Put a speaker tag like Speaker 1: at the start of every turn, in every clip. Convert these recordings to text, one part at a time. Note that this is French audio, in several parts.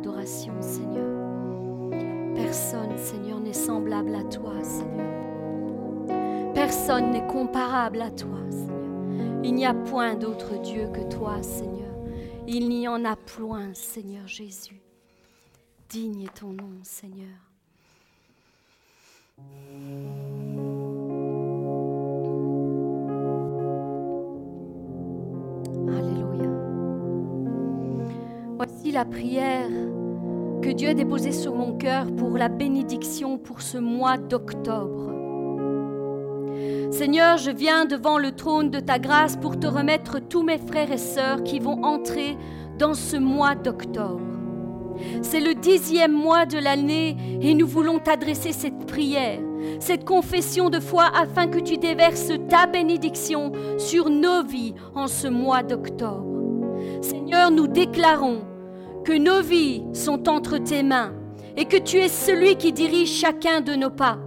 Speaker 1: l'adoration, Seigneur. Personne, Seigneur, n'est semblable à toi, Seigneur. Personne n'est comparable à toi, Seigneur. Il n'y a point d'autre Dieu que toi, Seigneur. Il n'y en a point, Seigneur Jésus. Digne est ton nom, Seigneur. La prière que Dieu a déposée sur mon cœur pour la bénédiction pour ce mois d'octobre. Seigneur, je viens devant le trône de ta grâce pour te remettre tous mes frères et sœurs qui vont entrer dans ce mois d'octobre. C'est le dixième mois de l'année et nous voulons t'adresser cette prière, cette confession de foi afin que tu déverses ta bénédiction sur nos vies en ce mois d'octobre. Seigneur, nous déclarons que nos vies sont entre tes mains et que tu es celui qui dirige chacun de nos pas.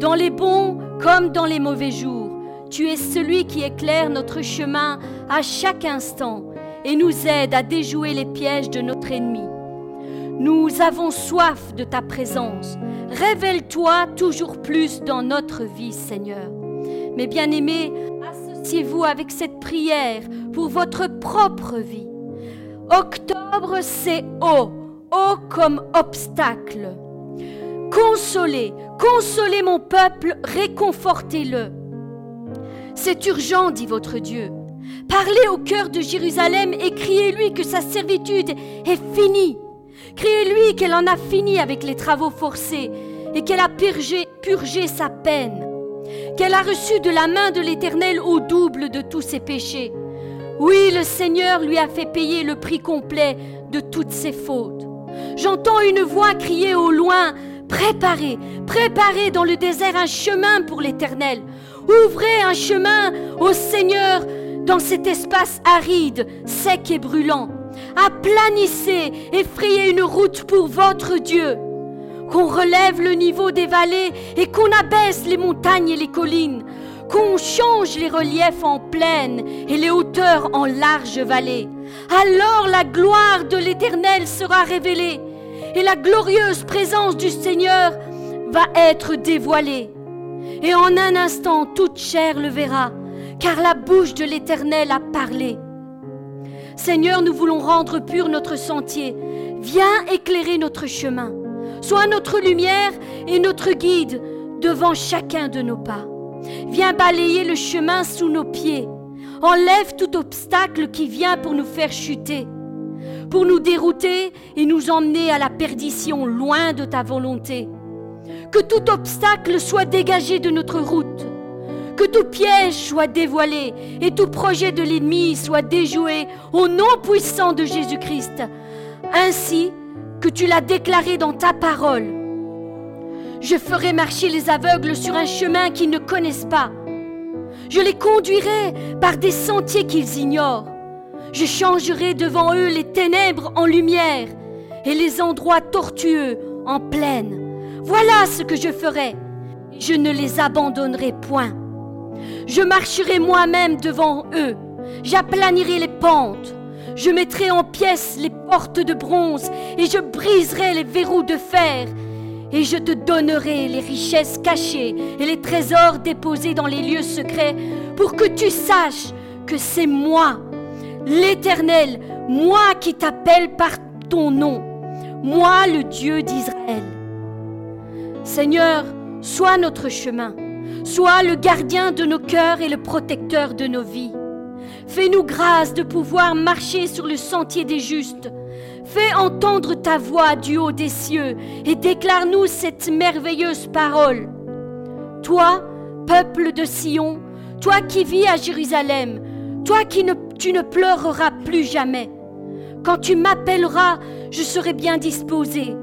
Speaker 1: Dans les bons comme dans les mauvais jours, tu es celui qui éclaire notre chemin à chaque instant et nous aide à déjouer les pièges de notre ennemi. Nous avons soif de ta présence. Révèle-toi toujours plus dans notre vie, Seigneur. Mes bien-aimés, associez-vous avec cette prière pour votre propre vie. Octobre, c'est O comme obstacle. Consolez, consolez mon peuple, réconfortez-le. C'est urgent, dit votre Dieu. Parlez au cœur de Jérusalem et criez-lui que sa servitude est finie. Criez-lui qu'elle en a fini avec les travaux forcés et qu'elle a purgé, purgé sa peine, qu'elle a reçu de la main de l'Éternel au double de tous ses péchés. Oui, le Seigneur lui a fait payer le prix complet de toutes ses fautes. J'entends une voix crier au loin, Préparez, préparez dans le désert un chemin pour l'Éternel. Ouvrez un chemin au Seigneur dans cet espace aride, sec et brûlant. Aplanissez et frayez une route pour votre Dieu. Qu'on relève le niveau des vallées et qu'on abaisse les montagnes et les collines. Qu'on change les reliefs en plaine et les hauteurs en larges vallées. Alors la gloire de l'Éternel sera révélée et la glorieuse présence du Seigneur va être dévoilée. Et en un instant, toute chair le verra, car la bouche de l'Éternel a parlé. Seigneur, nous voulons rendre pur notre sentier. Viens éclairer notre chemin. Sois notre lumière et notre guide devant chacun de nos pas. Viens balayer le chemin sous nos pieds. Enlève tout obstacle qui vient pour nous faire chuter, pour nous dérouter et nous emmener à la perdition loin de ta volonté. Que tout obstacle soit dégagé de notre route que tout piège soit dévoilé et tout projet de l'ennemi soit déjoué au nom puissant de Jésus-Christ, ainsi que tu l'as déclaré dans ta parole. Je ferai marcher les aveugles sur un chemin qu'ils ne connaissent pas. Je les conduirai par des sentiers qu'ils ignorent. Je changerai devant eux les ténèbres en lumière et les endroits tortueux en plaine. Voilà ce que je ferai. Je ne les abandonnerai point. Je marcherai moi-même devant eux. J'aplanirai les pentes. Je mettrai en pièces les portes de bronze et je briserai les verrous de fer. Et je te donnerai les richesses cachées et les trésors déposés dans les lieux secrets pour que tu saches que c'est moi, l'Éternel, moi qui t'appelle par ton nom, moi le Dieu d'Israël. Seigneur, sois notre chemin. Sois le gardien de nos cœurs et le protecteur de nos vies. Fais-nous grâce de pouvoir marcher sur le sentier des justes. Fais entendre ta voix du haut des cieux et déclare-nous cette merveilleuse parole. Toi, peuple de Sion, toi qui vis à Jérusalem, toi qui ne, tu ne pleureras plus jamais. Quand tu m'appelleras, je serai bien disposé.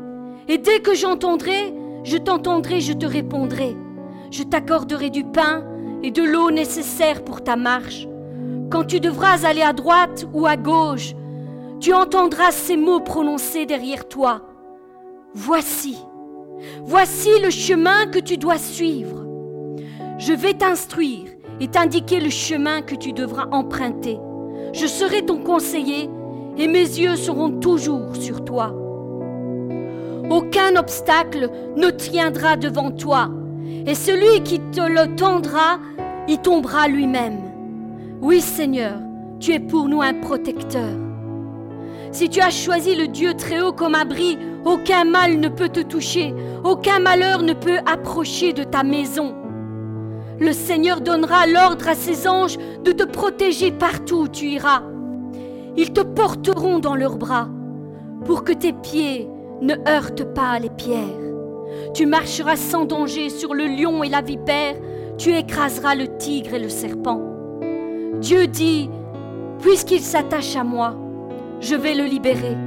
Speaker 1: Et dès que j'entendrai, je t'entendrai, je te répondrai je t'accorderai du pain et de l'eau nécessaires pour ta marche. Quand tu devras aller à droite ou à gauche, tu entendras ces mots prononcés derrière toi. Voici, voici le chemin que tu dois suivre. Je vais t'instruire et t'indiquer le chemin que tu devras emprunter. Je serai ton conseiller et mes yeux seront toujours sur toi. Aucun obstacle ne tiendra devant toi. Et celui qui te le tendra, il tombera lui-même. Oui Seigneur, tu es pour nous un protecteur. Si tu as choisi le Dieu très haut comme abri, aucun mal ne peut te toucher, aucun malheur ne peut approcher de ta maison. Le Seigneur donnera l'ordre à ses anges de te protéger partout où tu iras. Ils te porteront dans leurs bras pour que tes pieds ne heurtent pas les pierres. Tu marcheras sans danger sur le lion et la vipère, tu écraseras le tigre et le serpent. Dieu dit, puisqu'il s'attache à moi, je vais le libérer,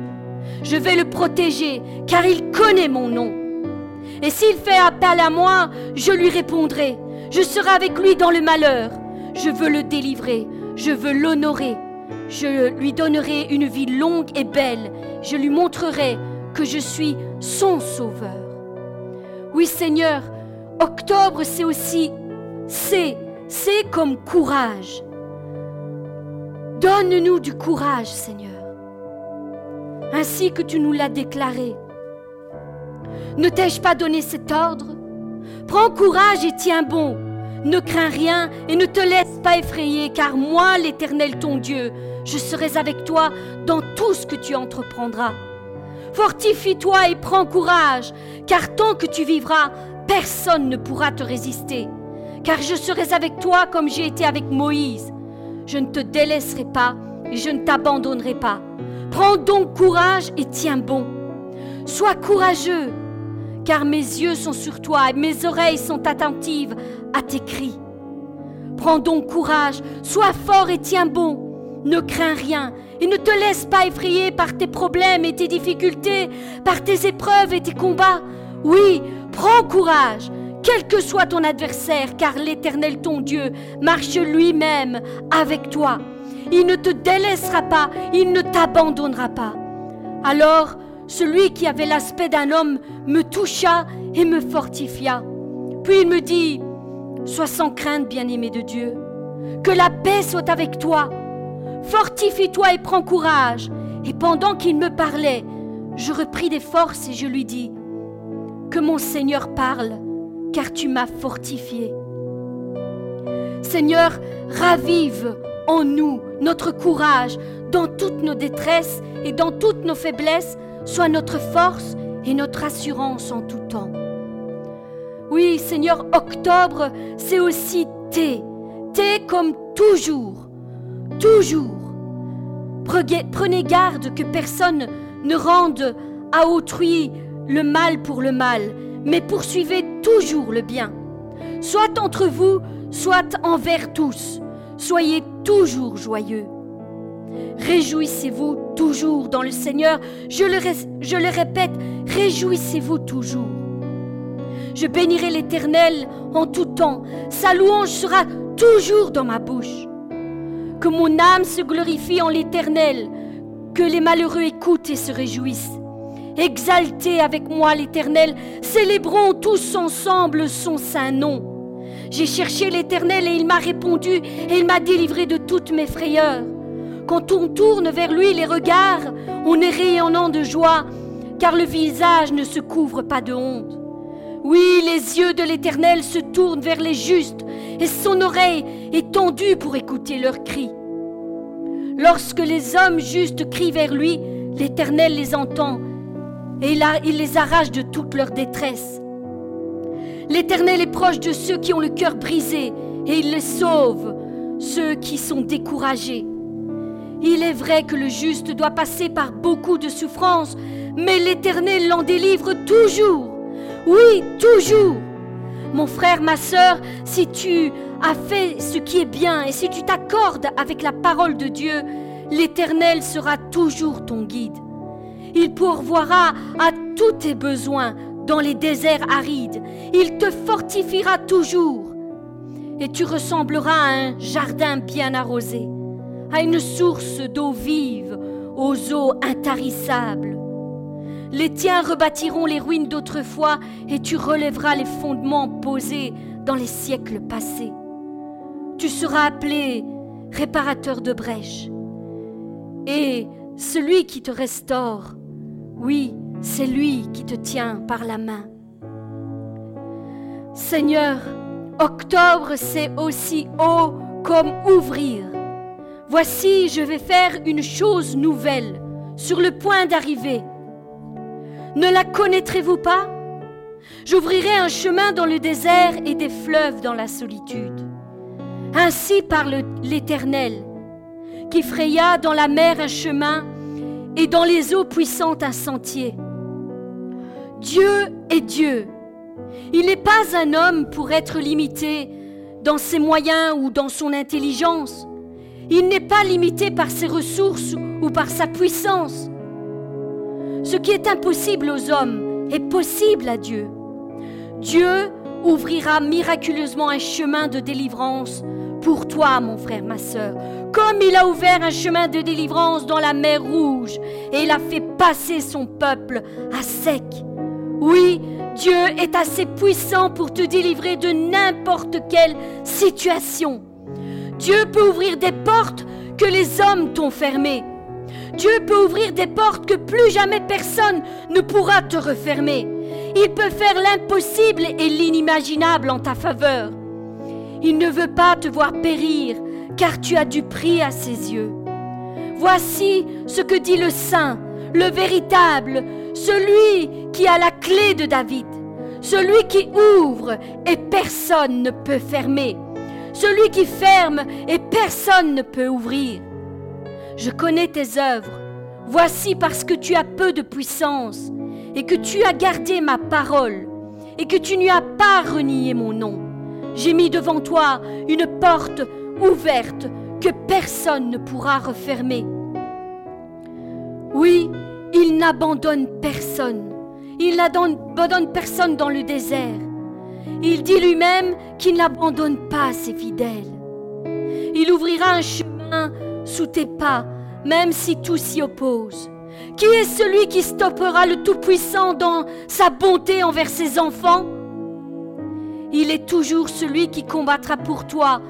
Speaker 1: je vais le protéger, car il connaît mon nom. Et s'il fait appel à moi, je lui répondrai, je serai avec lui dans le malheur, je veux le délivrer, je veux l'honorer, je lui donnerai une vie longue et belle, je lui montrerai que je suis son sauveur. Oui Seigneur, octobre c'est aussi c'est, c'est comme courage. Donne-nous du courage Seigneur, ainsi que tu nous l'as déclaré. Ne t'ai-je pas donné cet ordre? Prends courage et tiens bon. Ne crains rien et ne te laisse pas effrayer, car moi, l'Éternel ton Dieu, je serai avec toi dans tout ce que tu entreprendras. Fortifie-toi et prends courage, car tant que tu vivras, personne ne pourra te résister. Car je serai avec toi comme j'ai été avec Moïse. Je ne te délaisserai pas et je ne t'abandonnerai pas. Prends donc courage et tiens bon. Sois courageux, car mes yeux sont sur toi et mes oreilles sont attentives à tes cris. Prends donc courage, sois fort et tiens bon. Ne crains rien et ne te laisse pas effrayer par tes problèmes et tes difficultés, par tes épreuves et tes combats. Oui, prends courage, quel que soit ton adversaire, car l'Éternel ton Dieu marche lui-même avec toi. Il ne te délaissera pas, il ne t'abandonnera pas. Alors, celui qui avait l'aspect d'un homme me toucha et me fortifia. Puis il me dit, Sois sans crainte, bien-aimé de Dieu, que la paix soit avec toi. Fortifie-toi et prends courage. Et pendant qu'il me parlait, je repris des forces et je lui dis, Que mon Seigneur parle, car tu m'as fortifié. Seigneur, ravive en nous notre courage dans toutes nos détresses et dans toutes nos faiblesses, soit notre force et notre assurance en tout temps. Oui, Seigneur, octobre, c'est aussi T. T comme toujours. Toujours. Prenez garde que personne ne rende à autrui le mal pour le mal, mais poursuivez toujours le bien. Soit entre vous, soit envers tous. Soyez toujours joyeux. Réjouissez-vous toujours dans le Seigneur. Je le, répète, réjouissez-vous toujours. Je bénirai l'Éternel en tout temps. Sa louange sera toujours dans ma bouche. Que mon âme se glorifie en l'Éternel, que les malheureux écoutent et se réjouissent. Exaltez avec moi l'Éternel, célébrons tous ensemble son saint nom. J'ai cherché l'Éternel et il m'a répondu et il m'a délivré de toutes mes frayeurs. Quand on tourne vers lui les regards, on est rayonnant de joie, car le visage ne se couvre pas de honte. Oui, les yeux de l'Éternel se tournent vers les justes, et son oreille est tendue pour écouter leurs cris. Lorsque les hommes justes crient vers lui, l'Éternel les entend, et il les arrache de toute leur détresse. L'Éternel est proche de ceux qui ont le cœur brisé, et il les sauve, ceux qui sont découragés. Il est vrai que le juste doit passer par beaucoup de souffrances, mais l'Éternel l'en délivre toujours. Oui, toujours. Mon frère, ma sœur, si tu as fait ce qui est bien et si tu t'accordes avec la parole de Dieu, l'Éternel sera toujours ton guide. Il pourvoira à tous tes besoins dans les déserts arides. Il te fortifiera toujours. Et tu ressembleras à un jardin bien arrosé à une source d'eau vive, aux eaux intarissables. Les tiens rebâtiront les ruines d'autrefois et tu relèveras les fondements posés dans les siècles passés. Tu seras appelé réparateur de brèches. Et celui qui te restaure, oui, c'est lui qui te tient par la main. Seigneur, octobre c'est aussi haut comme ouvrir. Voici, je vais faire une chose nouvelle, sur le point d'arriver. Ne la connaîtrez-vous pas? J'ouvrirai un chemin dans le désert et des fleuves dans la solitude. Ainsi parle l'Éternel, qui fraya dans la mer un chemin et dans les eaux puissantes un sentier. Dieu est Dieu. Il n'est pas un homme pour être limité dans ses moyens ou dans son intelligence. Il n'est pas limité par ses ressources ou par sa puissance. Ce qui est impossible aux hommes est possible à Dieu. Dieu ouvrira miraculeusement un chemin de délivrance pour toi, mon frère, ma sœur, comme il a ouvert un chemin de délivrance dans la mer Rouge et il a fait passer son peuple à sec. Oui, Dieu est assez puissant pour te délivrer de n'importe quelle situation. Dieu peut ouvrir des portes que les hommes t'ont fermées. Dieu peut ouvrir des portes que plus jamais personne ne pourra te refermer. Il peut faire l'impossible et l'inimaginable en ta faveur. Il ne veut pas te voir périr, car tu as du prix à ses yeux. Voici ce que dit le Saint, le véritable, celui qui a la clé de David, celui qui ouvre et personne ne peut fermer, celui qui ferme et personne ne peut ouvrir. Je connais tes œuvres. Voici parce que tu as peu de puissance et que tu as gardé ma parole et que tu n'y as pas renié mon nom. J'ai mis devant toi une porte ouverte que personne ne pourra refermer. Oui, il n'abandonne personne. Il n'abandonne personne dans le désert. Il dit lui-même qu'il n'abandonne pas ses fidèles. Il ouvrira un chemin sous tes pas, même si tout s'y oppose. Qui est celui qui stoppera le Tout-Puissant dans sa bonté envers ses enfants? Il est toujours celui qui combattra pour toi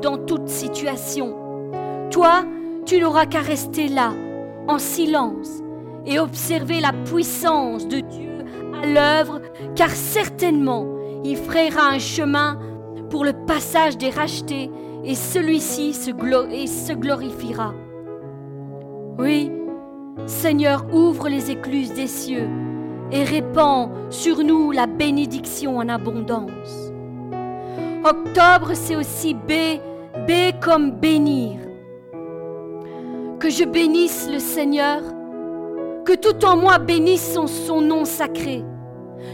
Speaker 1: dans, toute situation. Toi, tu n'auras qu'à rester là, en silence, et observer la puissance de Dieu à l'œuvre, car certainement il frayera un chemin pour le passage des rachetés, et celui-ci se, se glorifiera. Oui, Seigneur, ouvre les écluses des cieux et répand sur nous la bénédiction en abondance. Octobre, c'est aussi B, B comme bénir. Que je bénisse le Seigneur, que tout en moi bénisse son, nom sacré.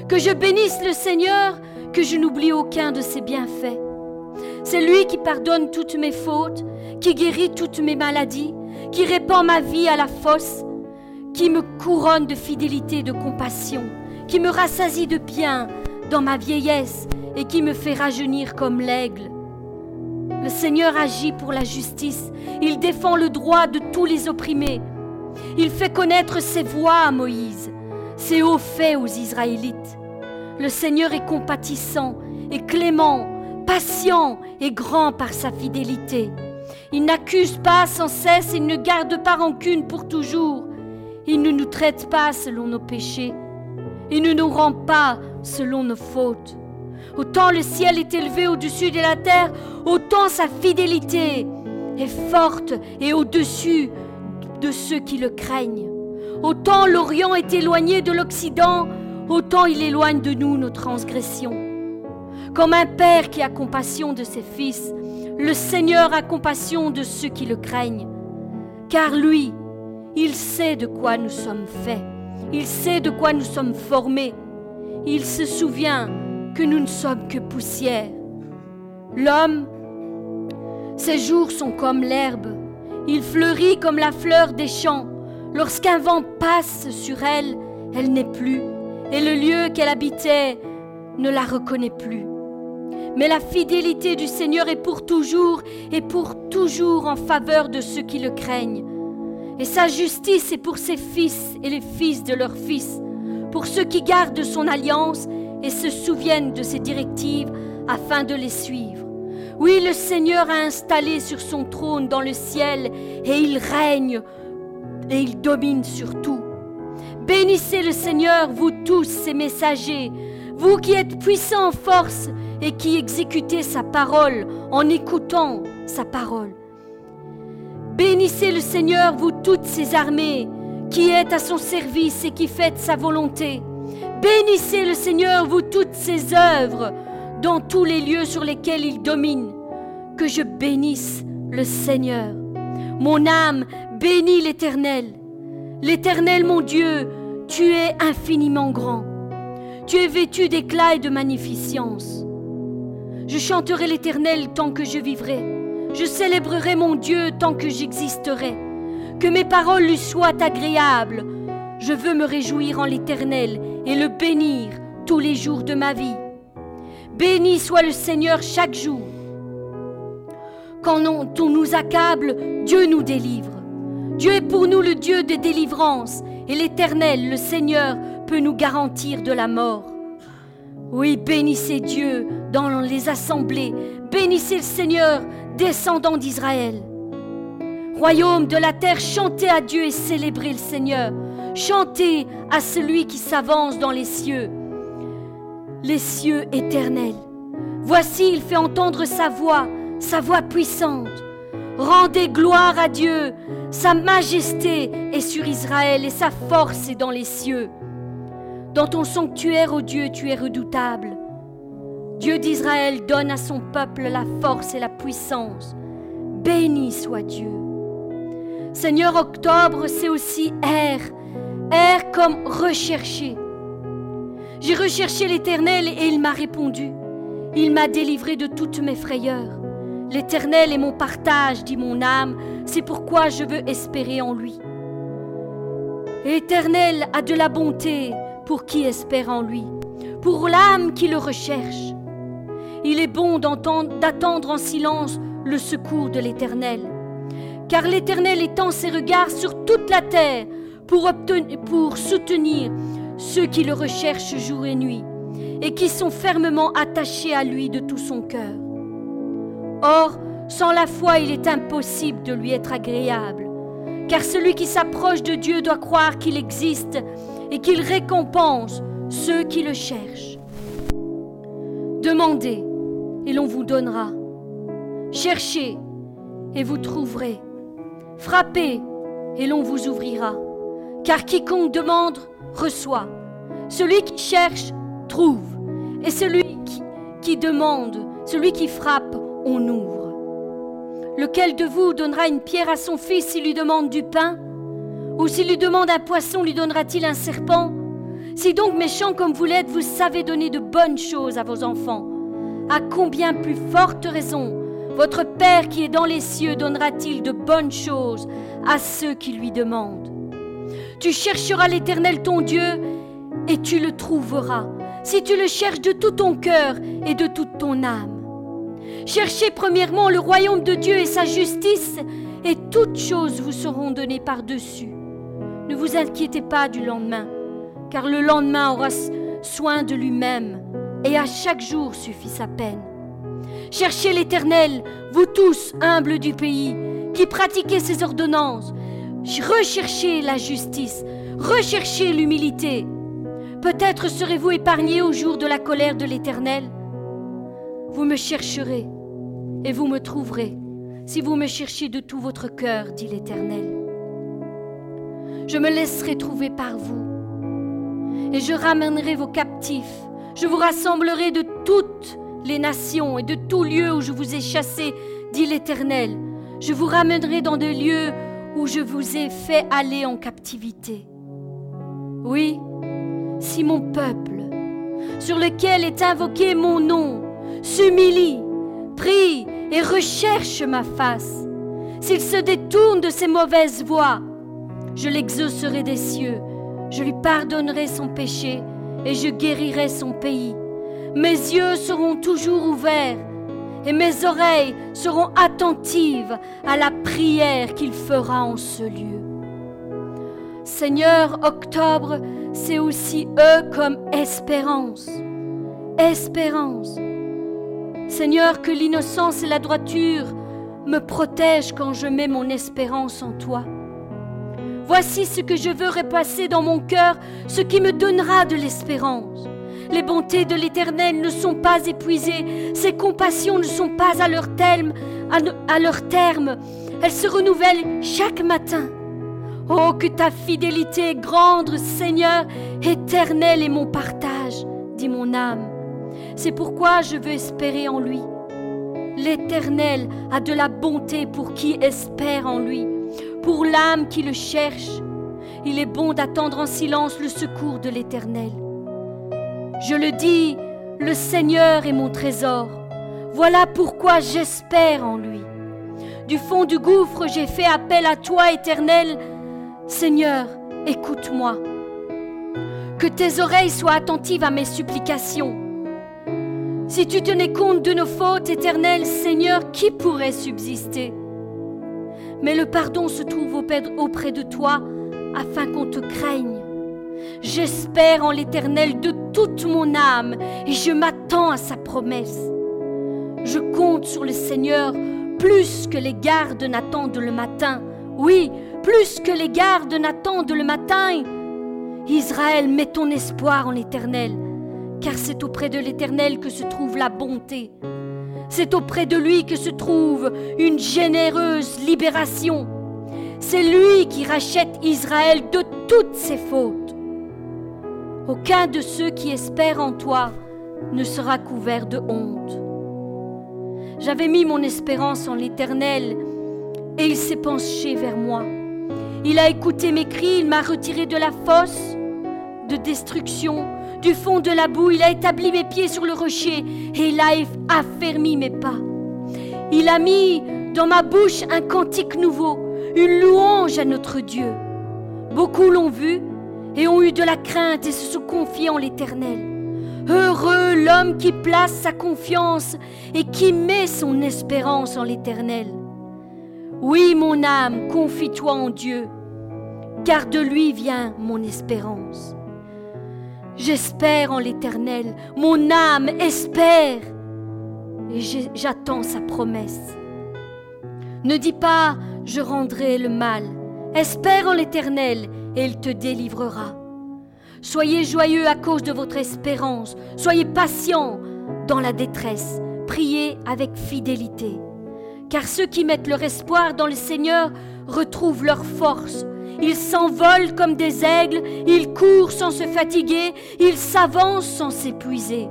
Speaker 1: Que je bénisse le Seigneur, que je n'oublie aucun de ses bienfaits. C'est lui qui pardonne toutes mes fautes, qui guérit toutes mes maladies, qui répand ma vie à la fosse, qui me couronne de fidélité et de compassion, qui me rassasie de bien dans ma vieillesse et qui me fait rajeunir comme l'aigle. Le Seigneur agit pour la justice, il défend le droit de tous les opprimés, il fait connaître ses voies à Moïse, ses hauts faits aux Israélites. Le Seigneur est compatissant et clément, patient et grand par sa fidélité. Il n'accuse pas sans cesse, il ne garde pas rancune pour toujours. Il ne nous traite pas selon nos péchés. Il ne nous rend pas selon nos fautes. Autant le ciel est élevé au-dessus de la terre, autant sa fidélité est forte et au-dessus de ceux qui le craignent. Autant l'Orient est éloigné de l'Occident, autant il éloigne de nous nos transgressions. Comme un père qui a compassion de ses fils, le Seigneur a compassion de ceux qui le craignent. Car lui, il sait de quoi nous sommes faits. Il sait de quoi nous sommes formés. Il se souvient que nous ne sommes que poussière. L'homme, ses jours sont comme l'herbe. Il fleurit comme la fleur des champs. Lorsqu'un vent passe sur elle, elle n'est plus, et le lieu qu'elle habitait ne la reconnaît plus. Mais la fidélité du Seigneur est pour toujours et pour toujours en faveur de ceux qui le craignent et sa justice est pour ses fils et les fils de leurs fils, pour ceux qui gardent son alliance et se souviennent de ses directives afin de les suivre. Oui, le Seigneur a installé sur son trône dans le ciel et il règne et il domine sur tout. Bénissez le Seigneur, vous tous ses messagers, vous qui êtes puissants en force et qui exécutez sa parole en écoutant sa parole. Bénissez le Seigneur, vous toutes ses armées, qui êtes à son service et qui faites sa volonté. Bénissez le Seigneur, vous toutes ses œuvres, dans tous les lieux sur lesquels il domine. Que je bénisse le Seigneur. Mon âme bénit l'Éternel. L'Éternel, mon Dieu, tu es infiniment grand. Tu es vêtu d'éclat et de magnificence. Je chanterai l'Éternel tant que je vivrai. Je célébrerai mon Dieu tant que j'existerai. Que mes paroles lui soient agréables. Je veux me réjouir en l'Éternel et le bénir tous les jours de ma vie. Béni soit le Seigneur chaque jour. Quand on nous accable, Dieu nous délivre. Dieu est pour nous le Dieu des délivrances et l'Éternel, le Seigneur, peut nous garantir de la mort. Oui, bénissez Dieu dans les assemblées, bénissez le Seigneur, descendant d'Israël. Royaume de la terre, chantez à Dieu et célébrez le Seigneur. Chantez à celui qui s'avance dans les cieux, les cieux éternels. Voici, il fait entendre sa voix, sa voix puissante. Rendez gloire à Dieu, sa majesté est sur Israël et sa force est dans les cieux. Dans ton sanctuaire, ô Dieu, tu es redoutable. Dieu d'Israël donne à son peuple la force et la puissance. Béni soit Dieu. Seigneur, octobre, c'est aussi air, air comme recherché. J'ai recherché l'Éternel et il m'a répondu. Il m'a délivré de toutes mes frayeurs. L'Éternel est mon partage, dit mon âme, c'est pourquoi je veux espérer en lui. L'Éternel a de la bonté pour qui espère en lui, pour l'âme qui le recherche. Il est bon d'attendre en silence le secours de l'Éternel, car l'Éternel étend ses regards sur toute la terre pour, soutenir ceux qui le recherchent jour et nuit, et qui sont fermement attachés à lui de tout son cœur. Or, sans la foi, il est impossible de lui être agréable, car celui qui s'approche de Dieu doit croire qu'il existe et qu'il récompense ceux qui le cherchent. Demandez et l'on vous donnera. Cherchez et vous trouverez. Frappez et l'on vous ouvrira. Car quiconque demande reçoit. Celui qui cherche trouve. Et celui qui, demande, celui qui frappe, on ouvre. Lequel de vous donnera une pierre à son fils s'il lui demande du pain? Ou s'il lui demande un poisson, lui donnera-t-il un serpent? Si donc méchant comme vous l'êtes, vous savez donner de bonnes choses à vos enfants, à combien plus forte raison votre Père qui est dans les cieux donnera-t-il de bonnes choses à ceux qui lui demandent? Tu chercheras l'Éternel ton Dieu et tu le trouveras, si tu le cherches de tout ton cœur et de toute ton âme. Cherchez premièrement le royaume de Dieu et sa justice, et toutes choses vous seront données par-dessus. Ne vous inquiétez pas du lendemain, car le lendemain aura soin de lui-même, et à chaque jour suffit sa peine. Cherchez l'Éternel, vous tous humbles du pays, qui pratiquez ses ordonnances. Recherchez la justice, recherchez l'humilité. Peut-être serez-vous épargnés au jour de la colère de l'Éternel. Vous me chercherez et vous me trouverez si vous me cherchez de tout votre cœur, dit l'Éternel. Je me laisserai trouver par vous et je ramènerai vos captifs. Je vous rassemblerai de toutes les nations et de tout lieu où je vous ai chassés, dit l'Éternel. Je vous ramènerai dans des lieux où je vous ai fait aller en captivité. Oui, si mon peuple, sur lequel est invoqué mon nom, s'humilie, prie et recherche ma face, s'il se détourne de ses mauvaises voies, je l'exaucerai des cieux, je lui pardonnerai son péché et je guérirai son pays. Mes yeux seront toujours ouverts et mes oreilles seront attentives à la prière qu'il fera en ce lieu. Seigneur, octobre, c'est aussi eux comme espérance. Espérance. Seigneur, que l'innocence et la droiture me protègent quand je mets mon espérance en toi. Voici ce que je veux repasser dans mon cœur, ce qui me donnera de l'espérance. Les bontés de l'Éternel ne sont pas épuisées, ses compassions ne sont pas à leur terme. Elles se renouvellent chaque matin. Oh, que ta fidélité est grande, Seigneur, éternel est mon partage, dit mon âme. C'est pourquoi je veux espérer en lui. L'Éternel a de la bonté pour qui espère en lui, pour l'âme qui le cherche. Il est bon d'attendre en silence le secours de l'Éternel. Je le dis, le Seigneur est mon trésor. Voilà pourquoi j'espère en lui. Du fond du gouffre, j'ai fait appel à toi, Éternel. Seigneur, écoute-moi. Que tes oreilles soient attentives à mes supplications. Si tu tenais compte de nos fautes, Éternel, Seigneur, qui pourrait subsister? Mais le pardon se trouve auprès de toi afin qu'on te craigne. J'espère en l'Éternel de toute mon âme et je m'attends à sa promesse. Je compte sur le Seigneur plus que les gardes n'attendent le matin. Oui, plus que les gardes n'attendent le matin. Israël, mets ton espoir en l'Éternel, car c'est auprès de l'Éternel que se trouve la bonté. C'est auprès de lui que se trouve une généreuse libération. C'est lui qui rachète Israël de toutes ses fautes. Aucun de ceux qui espèrent en toi ne sera couvert de honte. J'avais mis mon espérance en l'Éternel, et il s'est penché vers moi. Il a écouté mes cris, il m'a retiré de la fosse de destruction, du fond de la boue, il a établi mes pieds sur le rocher, et il a affermi mes pas. Il a mis dans ma bouche un cantique nouveau, une louange à notre Dieu. Beaucoup l'ont vu et ont eu de la crainte et se sont confiés en l'Éternel. Heureux l'homme qui place sa confiance et qui met son espérance en l'Éternel. Oui, mon âme, confie-toi en Dieu, car de lui vient mon espérance. J'espère en l'Éternel, mon âme espère, et j'attends sa promesse. Ne dis pas, je rendrai le mal. Espère en l'Éternel, et il te délivrera. Soyez joyeux à cause de votre espérance. Soyez patients dans la détresse. Priez avec fidélité. Car ceux qui mettent leur espoir dans le Seigneur retrouvent leur force. Ils s'envolent comme des aigles, ils courent sans se fatiguer, ils s'avancent sans s'épuiser.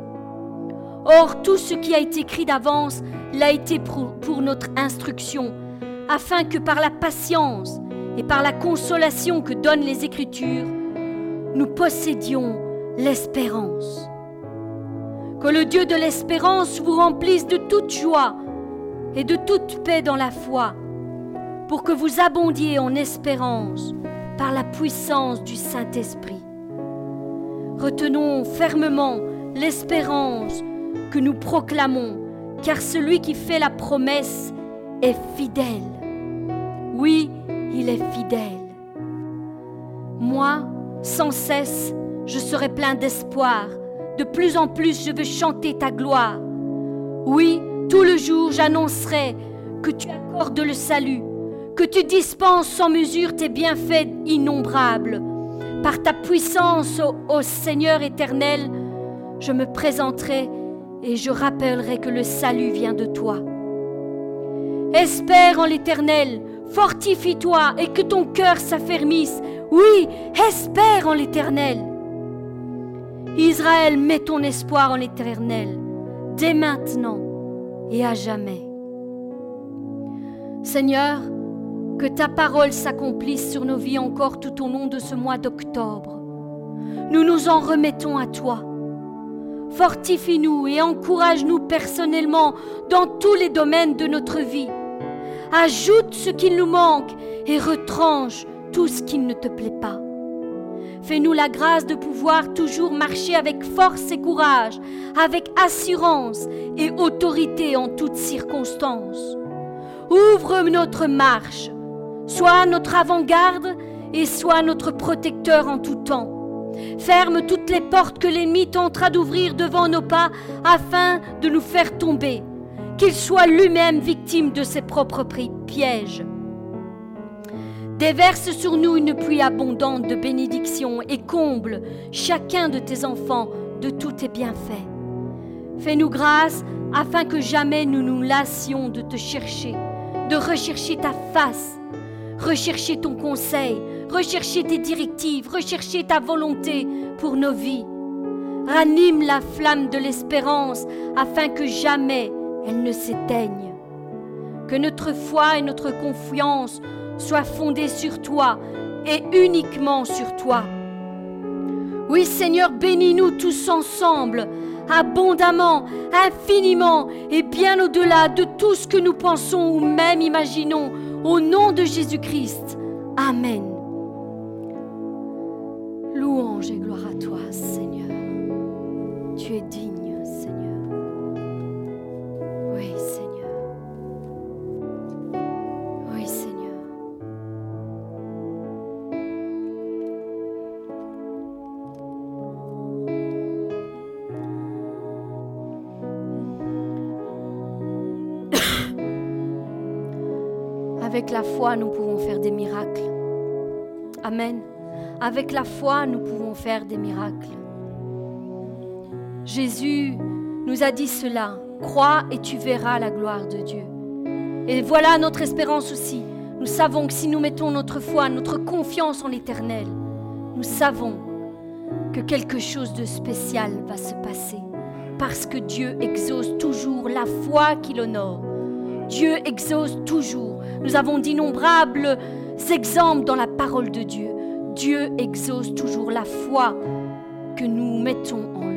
Speaker 1: Or, tout ce qui a été écrit d'avance l'a été pour, pour notre instruction, afin que par la patience et par la consolation que donnent les Écritures, nous possédions l'espérance. Que le Dieu de l'espérance vous remplisse de toute joie et de toute paix dans la foi, pour que vous abondiez en espérance par la puissance du Saint-Esprit. Retenons fermement l'espérance que nous proclamons, car celui qui fait la promesse est fidèle. Oui, il est fidèle. Moi, sans cesse, je serai plein d'espoir. De plus en plus, je veux chanter ta gloire. Oui, tout le jour, j'annoncerai que tu accordes le salut, que tu dispenses sans mesure tes bienfaits innombrables. Par ta puissance, ô, Seigneur éternel, je me présenterai et je rappellerai que le salut vient de toi. Espère en l'Éternel, fortifie-toi et que ton cœur s'affermisse. Oui, espère en l'Éternel. Israël, mets ton espoir en l'Éternel, dès maintenant et à jamais. Seigneur, que ta parole s'accomplisse sur nos vies encore tout au long de ce mois d'octobre. Nous nous en remettons à toi. Fortifie-nous et encourage-nous personnellement dans tous les domaines de notre vie ajoute ce qui nous manque et retranche tout ce qui ne te plaît pas. Fais-nous la grâce de pouvoir toujours marcher avec force et courage, avec assurance et autorité en toutes circonstances. Ouvre notre marche, sois notre avant-garde et sois notre protecteur en tout temps. Ferme toutes les portes que l'ennemi tentera d'ouvrir devant nos pas afin de nous faire tomber qu'il soit lui-même victime de ses propres pièges. Déverse sur nous une pluie abondante de bénédictions et comble chacun de tes enfants de tous tes bienfaits. Fais-nous grâce afin que jamais nous nous lassions de te chercher, de rechercher ta face, rechercher ton conseil, rechercher tes directives, rechercher ta volonté pour nos vies. Ranime la flamme de l'espérance afin que jamais elle ne s'éteigne. Que notre foi et notre confiance soient fondées sur toi et uniquement sur toi. Oui Seigneur, bénis-nous tous ensemble, abondamment, infiniment et bien au-delà de tout ce que nous pensons ou même imaginons, au nom de Jésus-Christ. Amen. Louange et gloire à la foi, nous pouvons faire des miracles. Amen. Avec la foi, nous pouvons faire des miracles. Jésus nous a dit cela. Crois et tu verras la gloire de Dieu. Et voilà notre espérance aussi. Nous savons que si nous mettons notre foi, notre confiance en l'Éternel, nous savons que quelque chose de spécial va se passer. Parce que Dieu exauce toujours la foi qu'il honore. Dieu exauce toujours. Nous avons d'innombrables exemples dans la parole de Dieu. Dieu exauce toujours la foi que nous mettons en lui.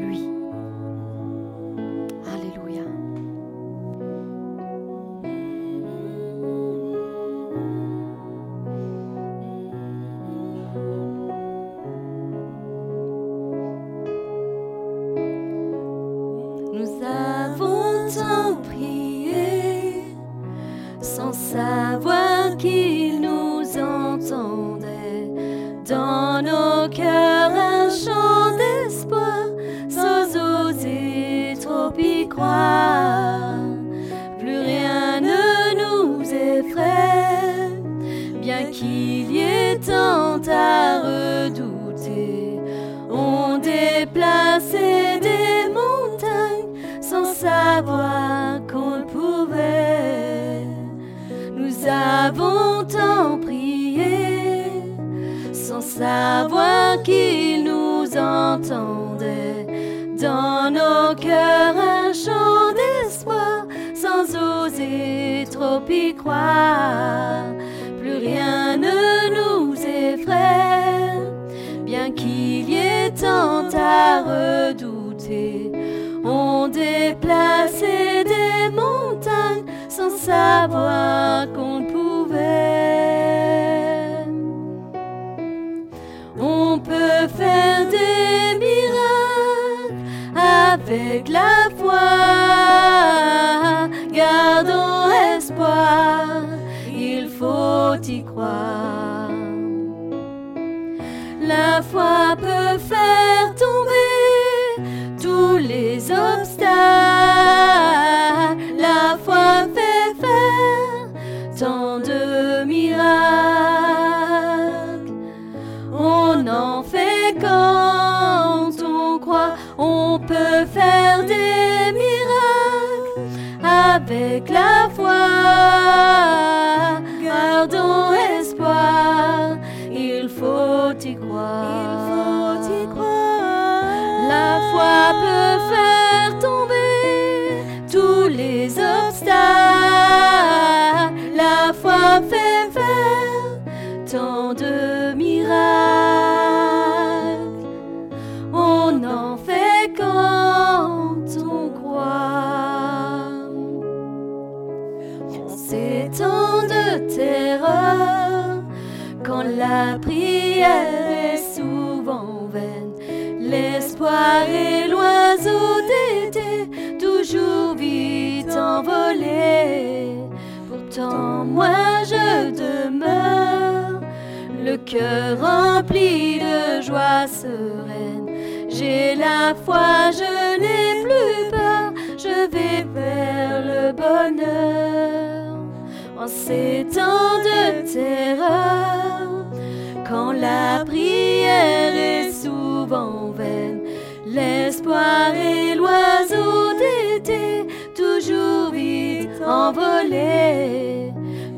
Speaker 2: Souvent vaine, l'espoir
Speaker 1: et l'oiseau d'été toujours vite envolé.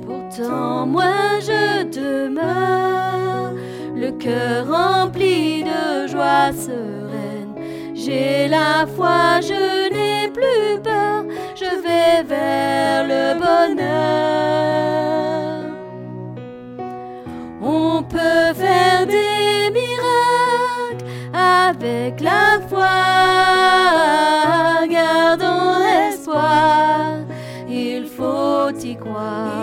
Speaker 1: Pourtant moi je demeure, le cœur rempli de joie sereine. J'ai la foi, je n'ai plus peur, je vais vers le bonheur. Y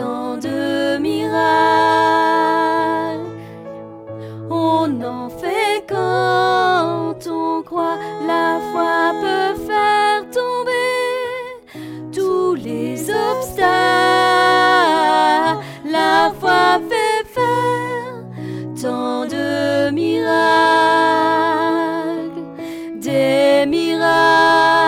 Speaker 1: tant de miracles. On en fait quand on croit. La foi peut faire tomber tous les obstacles. La foi fait faire tant de miracles, des miracles.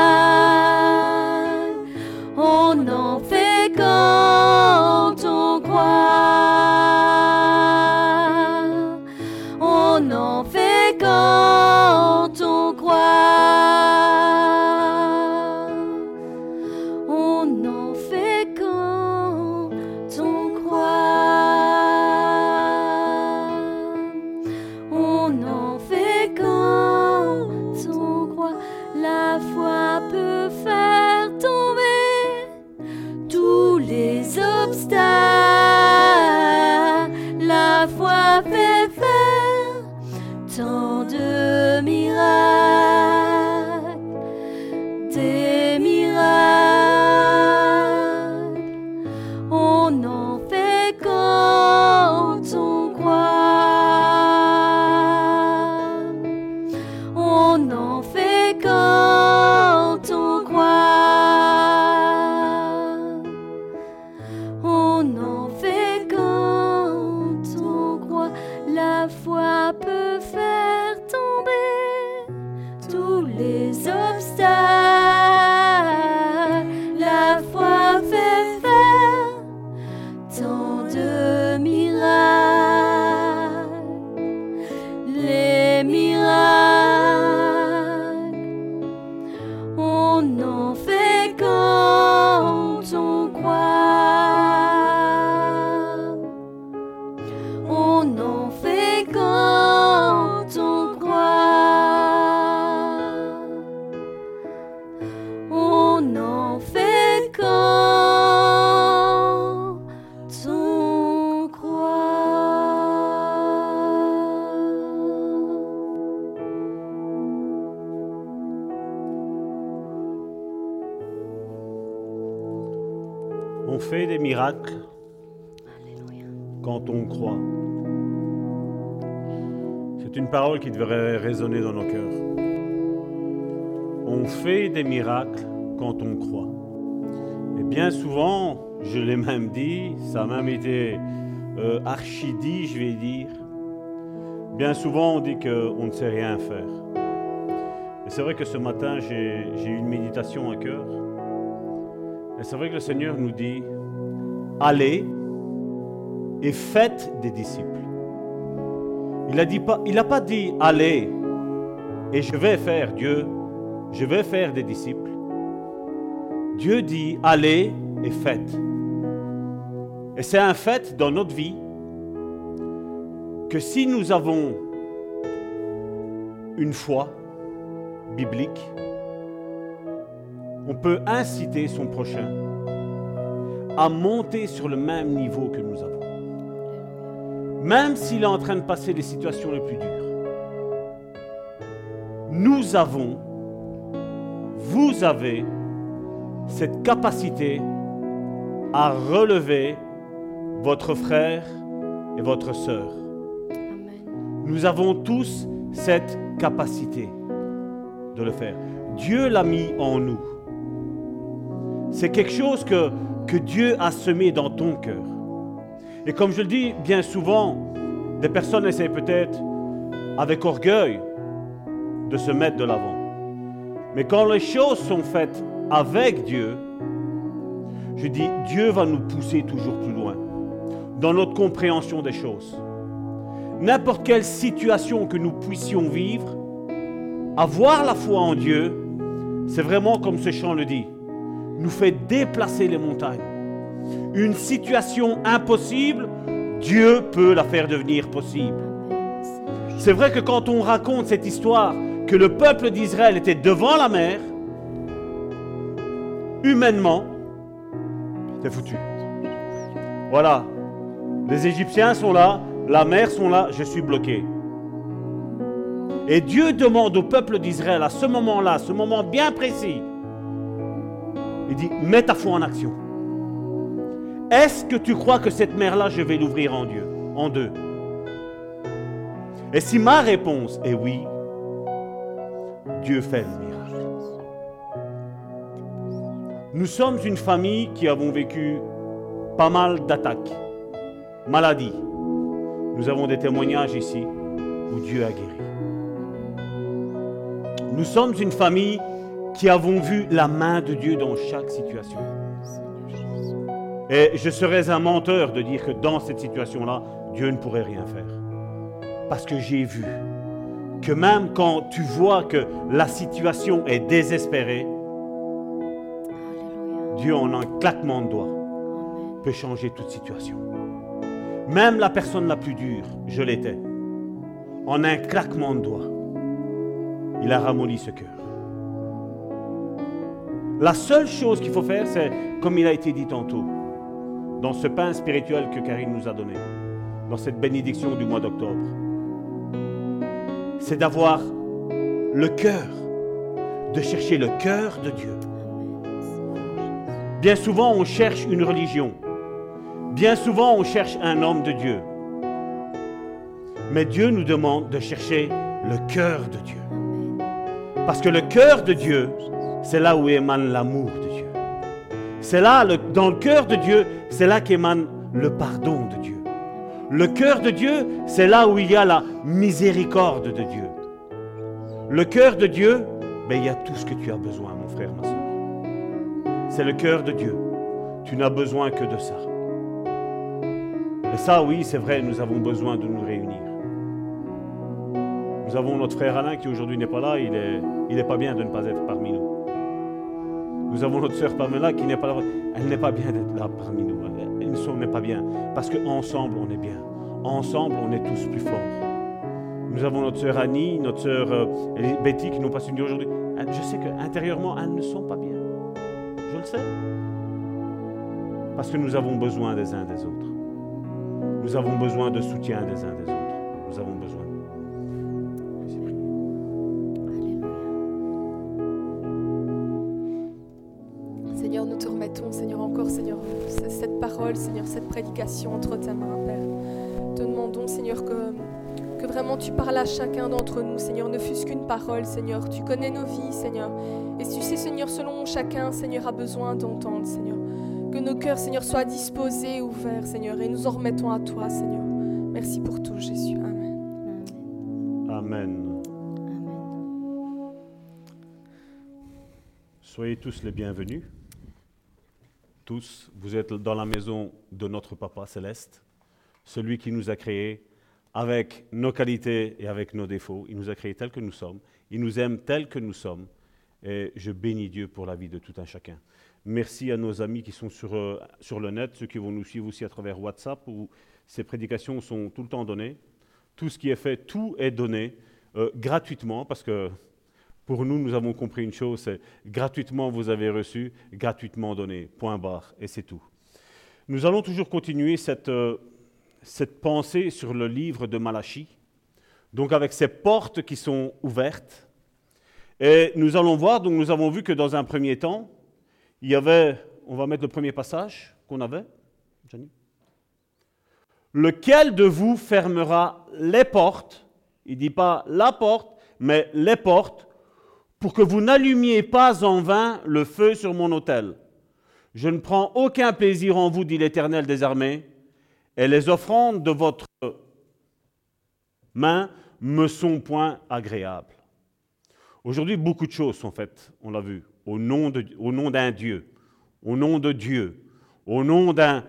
Speaker 1: Quand on croit.
Speaker 3: C'est une parole qui devrait résonner dans nos cœurs. On fait des miracles quand on croit. Et bien souvent, je l'ai même dit, ça a même été euh, archi dit, je vais dire. Bien souvent, on dit qu'on ne sait rien faire. Et c'est vrai que ce matin, j'ai eu une méditation à cœur. Et c'est vrai que le Seigneur nous dit, allez et faites des disciples. Il n'a pas, dit, allez et je vais faire, Dieu, je vais faire des disciples. Dieu dit, allez et faites. Et c'est un fait dans notre vie que si nous avons une foi biblique, on peut inciter son prochain à monter sur le même niveau que nous avons. Même s'il est en train de passer les situations les plus dures. Nous avons, vous avez cette capacité à relever votre frère et votre sœur. Nous avons tous cette capacité de le faire. Dieu l'a mis en nous. C'est quelque chose que, que Dieu a semé dans ton cœur. Et comme je le dis bien souvent, des personnes essaient peut-être avec orgueil de se mettre de l'avant. Mais quand les choses sont faites avec Dieu, je dis, Dieu va nous pousser toujours plus loin dans notre compréhension des choses. N'importe quelle situation que nous puissions vivre, avoir la foi en Dieu, c'est vraiment comme ce chant le dit, nous fait déplacer les montagnes. Une situation impossible, Dieu peut la faire devenir possible. C'est vrai que quand on raconte cette histoire, que le peuple d'Israël était devant la mer, humainement, c'est foutu. Voilà. Les Égyptiens sont là, la mer sont là, je suis bloqué. Et Dieu demande au peuple d'Israël à ce moment-là, ce moment bien précis, il dit, mets ta foi en action. Est-ce que tu crois que cette mer-là, je vais l'ouvrir en Dieu, en deux? Et si ma réponse est oui, Dieu fait le miracle. Nous sommes une famille qui avons vécu pas mal d'attaques, maladies. Nous avons des témoignages ici où Dieu a guéri. Nous sommes une famille qui avons vu la main de Dieu dans chaque situation. Et je serais un menteur de dire que dans cette situation-là, Dieu ne pourrait rien faire. Parce que j'ai vu que même quand tu vois que la situation est désespérée. Dieu en un claquement de doigts peut changer toute situation. Même la personne la plus dure, je l'étais, en un claquement de doigts, il a ramolli ce cœur. La seule chose qu'il faut faire, c'est, comme il a été dit tantôt, dans ce pain spirituel que Karine nous a donné, dans cette bénédiction du mois d'octobre, c'est d'avoir le cœur, de chercher le cœur de Dieu. Bien souvent, on cherche une religion. Bien souvent, on cherche un homme de Dieu. Mais Dieu nous demande de chercher le cœur de Dieu. Parce que le cœur de Dieu, c'est là où émane l'amour de Dieu. C'est là, dans le cœur de Dieu, c'est là qu'émane le pardon de Dieu. Le cœur de Dieu, c'est là où il y a la miséricorde de Dieu. Le cœur de Dieu, ben, il y a tout ce que tu as besoin, mon frère, ma soeur. C'est le cœur de Dieu. Tu n'as besoin que de ça. Et ça, oui, c'est vrai, nous avons besoin de nous réunir. Nous avons notre frère Alain qui aujourd'hui n'est pas là, il est, il est pas bien de ne pas être parmi nous. Nous avons notre sœur Pamela qui n'est pas là, elle n'est pas bien d'être là parmi nous. Elle, ne n'est pas bien. Parce qu'ensemble, on est bien. Ensemble, on est tous plus forts. Nous avons notre sœur Annie, notre sœur euh, Betty qui nous passe une nuit aujourd'hui. Je sais qu'intérieurement, elles ne sont pas bien. Je le sais. Parce que nous avons besoin des uns des autres. Nous avons besoin de soutien des uns des autres. Nous avons besoin.
Speaker 4: Parole, Seigneur, cette prédication entre ta main, Père. Te demandons, Seigneur, que, que vraiment tu parles à chacun d'entre nous, Seigneur, ne fût-ce qu'une parole, Seigneur. Tu connais nos vies, Seigneur. Et tu sais, Seigneur, selon chacun, Seigneur, a besoin d'entendre, Seigneur. Que nos cœurs, Seigneur, soient disposés, ouverts, Seigneur, et nous en remettons à toi, Seigneur. Merci pour tout, Jésus. Amen.
Speaker 3: Amen.
Speaker 1: Amen.
Speaker 3: Soyez tous les bienvenus. Vous êtes dans la maison de notre Papa céleste, celui qui nous a créés avec nos qualités et avec nos défauts. Il nous a créés tels que nous sommes. Il nous aime tels que nous sommes. Et je bénis Dieu pour la vie de tout un chacun. Merci à nos amis qui sont sur, euh, sur le net, ceux qui vont nous suivre aussi à travers WhatsApp, où ces prédications sont tout le temps données. Tout ce qui est fait, tout est donné euh, gratuitement, parce que pour nous, nous avons compris une chose, c'est gratuitement vous avez reçu, gratuitement donné, point barre, et c'est tout. Nous allons toujours continuer cette, euh, cette pensée sur le livre de Malachie, donc avec ces portes qui sont ouvertes. Et nous allons voir, donc nous avons vu que dans un premier temps, il y avait, on va mettre le premier passage qu'on avait, Jenny. Lequel de vous fermera les portes? Il ne dit pas la porte, mais les portes, pour que vous n'allumiez pas en vain le feu sur mon autel. Je ne prends aucun plaisir en vous, dit l'Éternel des armées, et les offrandes de votre main me sont point agréables. Aujourd'hui, beaucoup de choses sont faites, on l'a vu, au nom, d'un Dieu, au nom de Dieu, au nom d'un,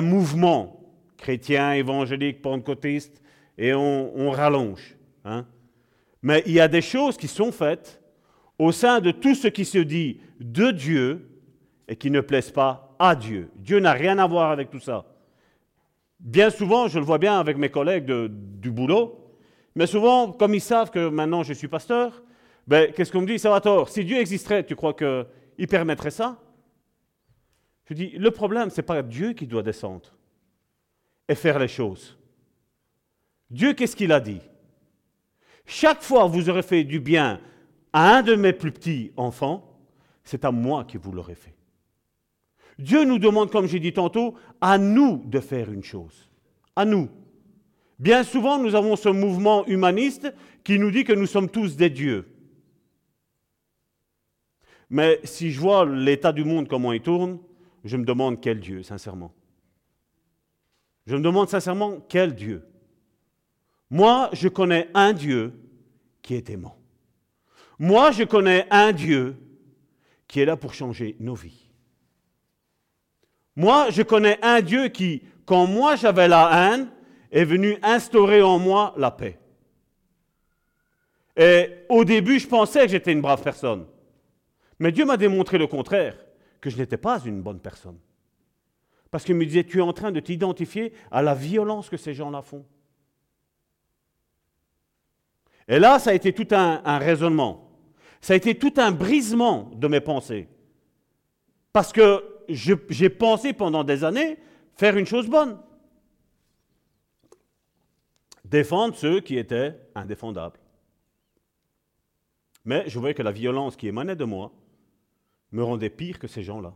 Speaker 3: mouvement chrétien, évangélique, pentecôtiste, et on, rallonge. Hein. Mais il y a des choses qui sont faites au sein de tout ce qui se dit de Dieu et qui ne plaisent pas à Dieu. Dieu n'a rien à voir avec tout ça. Bien souvent, je le vois bien avec mes collègues du boulot, mais souvent, comme ils savent que maintenant je suis pasteur, ben, qu'est-ce qu'on me dit? Salvatore, si Dieu existerait, tu crois qu'il permettrait ça? Je dis, le problème, ce n'est pas Dieu qui doit descendre et faire les choses. Dieu, qu'est-ce qu'il a dit? Chaque fois que vous aurez fait du bien à un de mes plus petits enfants, c'est à moi que vous l'aurez fait. Dieu nous demande, comme j'ai dit tantôt, à nous de faire une chose. À nous. Bien souvent, nous avons ce mouvement humaniste qui nous dit que nous sommes tous des dieux. Mais si je vois l'état du monde, comment il tourne, je me demande quel Dieu, sincèrement. Je me demande sincèrement quel Dieu. Moi, je connais un Dieu qui est aimant. Moi, je connais un Dieu qui est là pour changer nos vies. Moi, je connais un Dieu qui, quand moi j'avais la haine, est venu instaurer en moi la paix. Et au début, je pensais que j'étais une brave personne. Mais Dieu m'a démontré le contraire, que je n'étais pas une bonne personne. Parce qu'il me disait, tu es en train de t'identifier à la violence que ces gens-là font. Et là, ça a été tout un, raisonnement. Ça a été tout un brisement de mes pensées. Parce que j'ai pensé pendant des années faire une chose bonne. Défendre ceux qui étaient indéfendables. Mais je voyais que la violence qui émanait de moi me rendait pire que ces gens-là,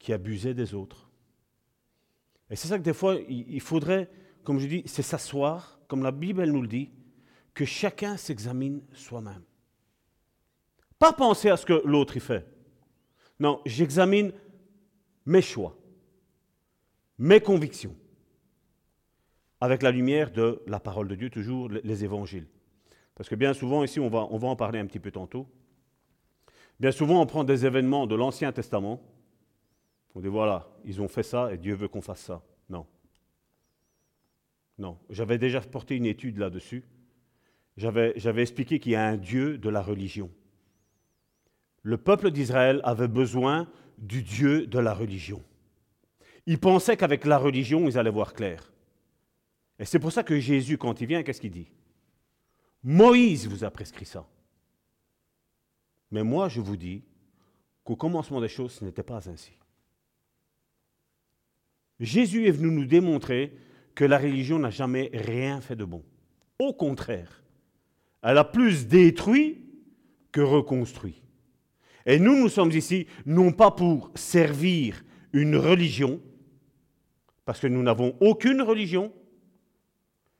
Speaker 3: qui abusaient des autres. Et c'est ça que des fois, il faudrait, comme je dis, c'est s'asseoir, comme la Bible nous le dit, que chacun s'examine soi-même. Pas penser à ce que l'autre y fait. Non, j'examine mes choix, mes convictions, avec la lumière de la parole de Dieu, toujours les évangiles. Parce que bien souvent, ici, on va, on va en parler un petit peu tantôt, bien souvent, on prend des événements de l'Ancien Testament, on dit voilà, ils ont fait ça et Dieu veut qu'on fasse ça. Non. Non, j'avais déjà porté une étude là-dessus j'avais expliqué qu'il y a un Dieu de la religion. Le peuple d'Israël avait besoin du Dieu de la religion. Ils pensaient qu'avec la religion, ils allaient voir clair. Et c'est pour ça que Jésus, quand il vient, qu'est-ce qu'il dit? Moïse vous a prescrit ça. Mais moi, je vous dis qu'au commencement des choses, ce n'était pas ainsi. Jésus est venu nous démontrer que la religion n'a jamais rien fait de bon. Au contraire, elle a plus détruit que reconstruit. Et nous, nous sommes ici non pas pour servir une religion, parce que nous n'avons aucune religion.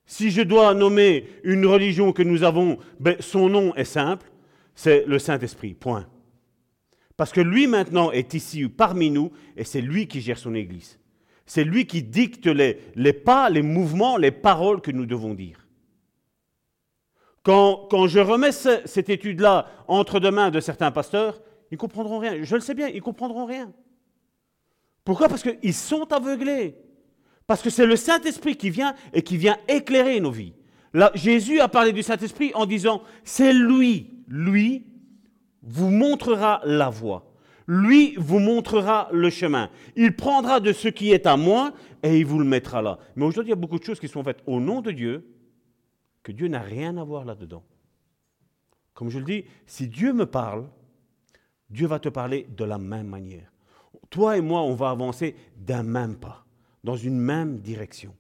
Speaker 3: Si je dois nommer une religion que nous avons, ben, son nom est simple, c'est le Saint-Esprit, point. Parce que lui maintenant est ici parmi nous et c'est lui qui gère son Église. C'est lui qui dicte les, les pas, les mouvements, les paroles que nous devons dire. Quand, je remets cette étude-là entre deux mains de certains pasteurs, ils comprendront rien. Je le sais bien, ils comprendront rien. Pourquoi? Parce qu'ils sont aveuglés. Parce que c'est le Saint-Esprit qui vient et qui vient éclairer nos vies. Jésus a parlé du Saint-Esprit en disant, c'est lui, lui vous montrera la voie. Lui vous montrera le chemin. Il prendra de ce qui est à moi et il vous le mettra là. Mais aujourd'hui, il y a beaucoup de choses qui sont faites au nom de Dieu, que Dieu n'a rien à voir là-dedans. Comme je le dis, si Dieu me parle, Dieu va te parler de la même manière. toi et moi, on va avancer d'un même pas, dans une même direction.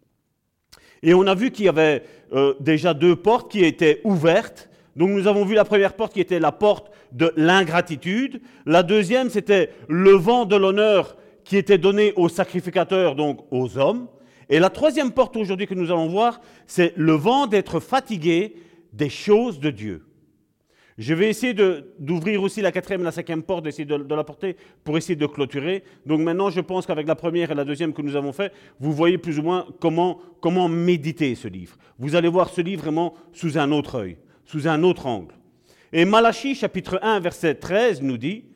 Speaker 3: Et on a vu qu'il y avait euh, déjà deux portes qui étaient ouvertes. Donc nous avons vu la première porte qui était la porte de l'ingratitude. La deuxième, c'était le vent de l'honneur qui était donné aux sacrificateurs, donc aux hommes. Et la troisième porte aujourd'hui que nous allons voir, c'est le vent d'être fatigué des choses de Dieu. Je vais essayer d'ouvrir aussi la quatrième et la cinquième porte, d'essayer de, la porter pour essayer de clôturer. Donc maintenant, je pense qu'avec la première et la deuxième que nous avons fait, vous voyez plus ou moins comment, comment méditer ce livre. Vous allez voir ce livre vraiment sous un autre œil, sous un autre angle. Et Malachie, chapitre 1, verset 13, nous dit,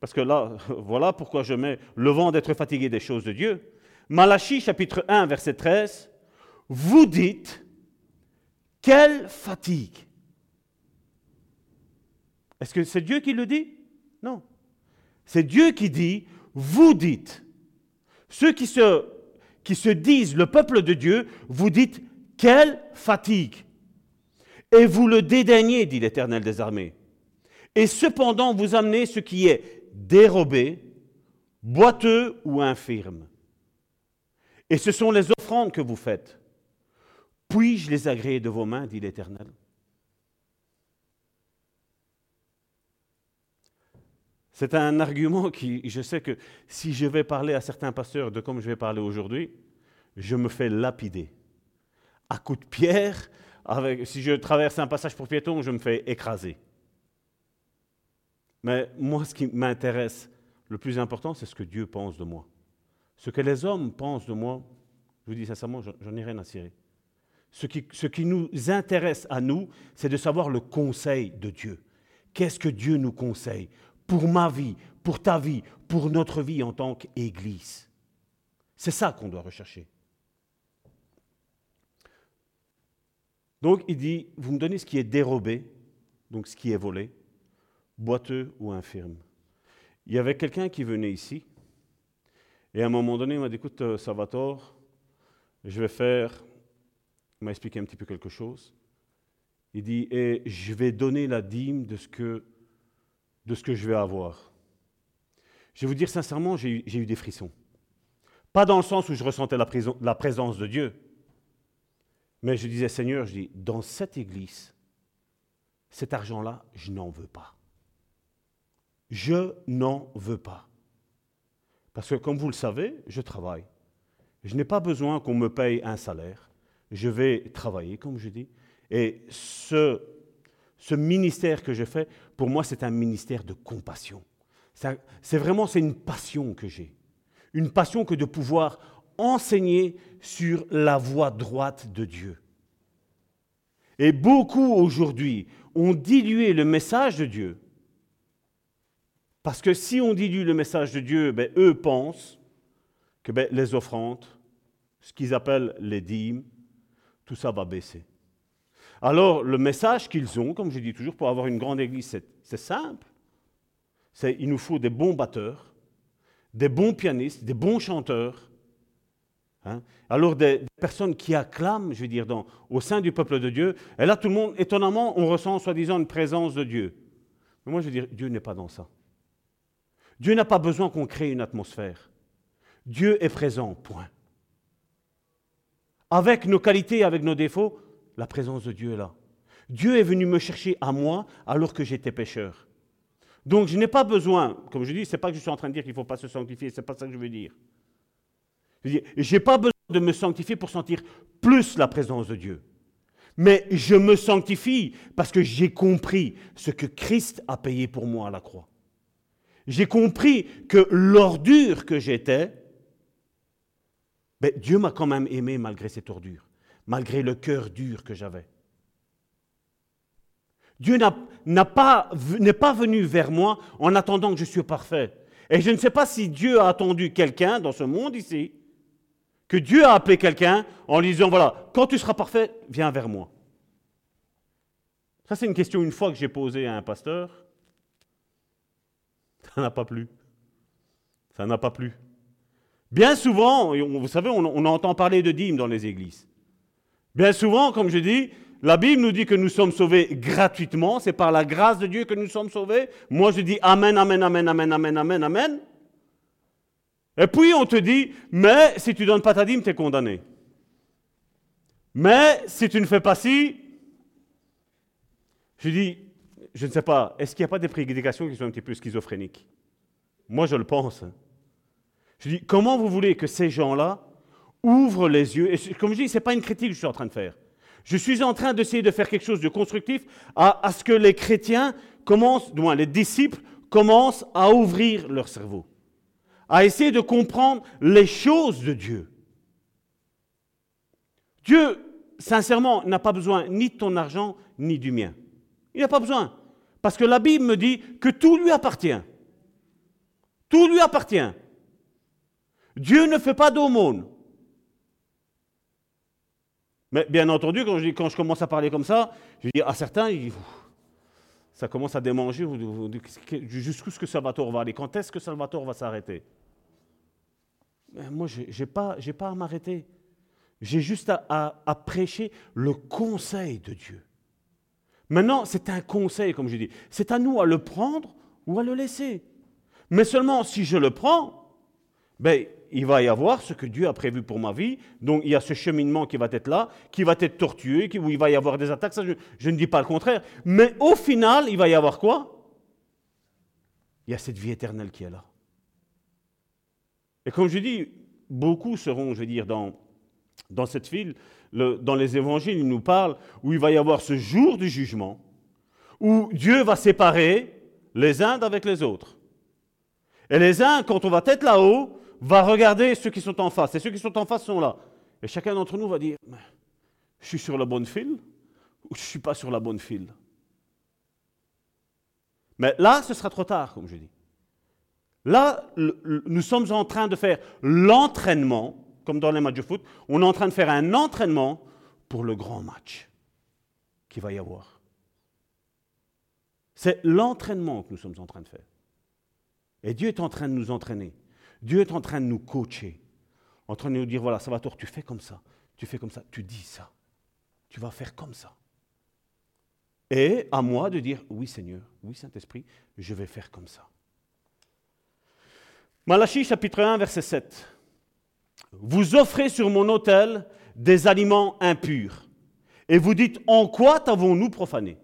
Speaker 3: parce que là, voilà pourquoi je mets le vent d'être fatigué des choses de Dieu. Malachie, chapitre 1, verset 13, vous dites, quelle fatigue est-ce que c'est Dieu qui le dit? Non. C'est Dieu qui dit, vous dites. Ceux qui se, qui se disent le peuple de Dieu, vous dites, quelle fatigue. Et vous le dédaignez, dit l'Éternel des armées. Et cependant, vous amenez ce qui est dérobé, boiteux ou infirme. Et ce sont les offrandes que vous faites. Puis-je les agréer de vos mains, dit l'Éternel? C'est un argument qui, je sais que si je vais parler à certains pasteurs de comme je vais parler aujourd'hui, je me fais lapider. À coups de pierre, si je traverse un passage pour piétons, je me fais écraser. Mais moi, ce qui m'intéresse, le plus important, c'est ce que Dieu pense de moi. Ce que les hommes pensent de moi, je vous dis sincèrement, j'en ai rien à cirer. Ce qui, ce qui nous intéresse à nous, c'est de savoir le conseil de Dieu. Qu'est-ce que Dieu nous conseille pour ma vie, pour ta vie, pour notre vie en tant qu'Église? C'est ça qu'on doit rechercher. Donc il dit, vous me donnez ce qui est dérobé, donc ce qui est volé, boiteux ou infirme. Il y avait quelqu'un qui venait ici, et à un moment donné, il m'a dit, écoute, euh, Salvatore, je vais faire, il m'a expliqué un petit peu quelque chose. Il dit, et je vais donner la dîme de ce que de ce que je vais avoir. Je vais vous dire sincèrement, j'ai eu, des frissons. Pas dans le sens où je ressentais la, la présence de Dieu, mais je disais, Seigneur, je dis, dans cette église, cet argent-là, je n'en veux pas. Je n'en veux pas. Parce que comme vous le savez, je travaille. Je n'ai pas besoin qu'on me paye un salaire. Je vais travailler, comme je dis. Et ce ce ministère que je fais, pour moi, c'est un ministère de compassion. C'est vraiment c'est une passion que j'ai. Une passion que de pouvoir enseigner sur la voie droite de Dieu. Et beaucoup aujourd'hui ont dilué le message de Dieu. Parce que si on dilue le message de Dieu, ben, eux pensent que ben, les offrandes, ce qu'ils appellent les dîmes, tout ça va baisser. Alors, le message qu'ils ont, comme je dis toujours, pour avoir une grande église, c'est simple. Il nous faut des bons batteurs, des bons pianistes, des bons chanteurs. Hein. Alors, des, personnes qui acclament, je veux dire, au sein du peuple de Dieu. Et là, tout le monde, étonnamment, on ressent soi-disant une présence de Dieu. Mais moi, je veux dire, Dieu n'est pas dans ça. Dieu n'a pas besoin qu'on crée une atmosphère. Dieu est présent, point. Avec nos qualités, avec nos défauts, la présence de Dieu est là. Dieu est venu me chercher à moi alors que j'étais pécheur. Donc je n'ai pas besoin, comme je dis, ce n'est pas que je suis en train de dire qu'il ne faut pas se sanctifier, ce n'est pas ça que je veux dire. Je n'ai pas besoin de me sanctifier pour sentir plus la présence de Dieu. Mais je me sanctifie parce que j'ai compris ce que Christ a payé pour moi à la croix. J'ai compris que l'ordure que j'étais, ben, Dieu m'a quand même aimé malgré cette ordure malgré le cœur dur que j'avais. Dieu n'est pas, pas venu vers moi en attendant que je sois parfait. Et je ne sais pas si Dieu a attendu quelqu'un dans ce monde ici, que Dieu a appelé quelqu'un en lui disant, voilà, quand tu seras parfait, viens vers moi. Ça, c'est une question une fois que j'ai posée à un pasteur. Ça n'a pas plu. Ça n'a pas plu. Bien souvent, vous savez, on, entend parler de dîmes dans les églises. Bien souvent, comme je dis, la Bible nous dit que nous sommes sauvés gratuitement, c'est par la grâce de Dieu que nous sommes sauvés. Moi, je dis Amen, Amen, Amen, Amen, Amen, Amen, Amen. Et puis on te dit, mais si tu ne donnes pas ta dîme, tu es condamné. Mais si tu ne fais pas ci, je dis, je ne sais pas, est-ce qu'il n'y a pas des prédications qui sont un petit peu schizophréniques? Moi, je le pense. Hein. Je dis, comment vous voulez que ces gens-là ouvrent les yeux? Et comme je dis, ce n'est pas une critique que je suis en train de faire. Je suis en train d'essayer de faire quelque chose de constructif à, ce que les chrétiens commencent, du moins les disciples, commencent à ouvrir leur cerveau, à essayer de comprendre les choses de Dieu. Dieu, sincèrement, n'a pas besoin ni de ton argent, ni du mien. Il n'a pas besoin. Parce que la Bible me dit que tout lui appartient. Tout lui appartient. Dieu ne fait pas d'aumône. Mais bien entendu, quand je, commence à parler comme ça, je dis à certains, ça commence à démanger. Jusqu'où est-ce que Salvatore va aller? Quand est-ce que Salvatore va s'arrêter? Moi, je n'ai pas, pas à m'arrêter. J'ai juste à prêcher le conseil de Dieu. Maintenant, c'est un conseil, comme je dis. C'est à nous à le prendre ou à le laisser. Mais seulement si je le prends, ben, il va y avoir ce que Dieu a prévu pour ma vie. Donc il y a ce cheminement qui va être là, qui va être tortueux, où il va y avoir des attaques. Je, je ne dis pas le contraire. Mais au final, il va y avoir quoi? Il y a cette vie éternelle qui est là. Et comme je dis, beaucoup seront, je veux dire, dans, dans cette file, dans les évangiles, il nous parle où il va y avoir ce jour du jugement, où Dieu va séparer les uns d'avec les autres. Et les uns, quand on va être là-haut, va regarder ceux qui sont en face. Et ceux qui sont en face sont là. Et chacun d'entre nous va dire, je suis sur la bonne file ou je ne suis pas sur la bonne file? Mais là, ce sera trop tard, comme je dis. Là, nous sommes en train de faire l'entraînement comme dans les matchs de foot, on est en train de faire un entraînement pour le grand match qui va y avoir. C'est l'entraînement que nous sommes en train de faire. Et Dieu est en train de nous entraîner. Dieu est en train de nous coacher. En train de nous dire, voilà, ça va toi, tu fais comme ça, tu fais comme ça, tu dis ça. Tu vas faire comme ça. Et à moi de dire, oui Seigneur, oui Saint-Esprit, je vais faire comme ça. Malachie chapitre 1, verset 7. Vous offrez sur mon autel des aliments impurs. Et vous dites, en quoi t'avons-nous profané?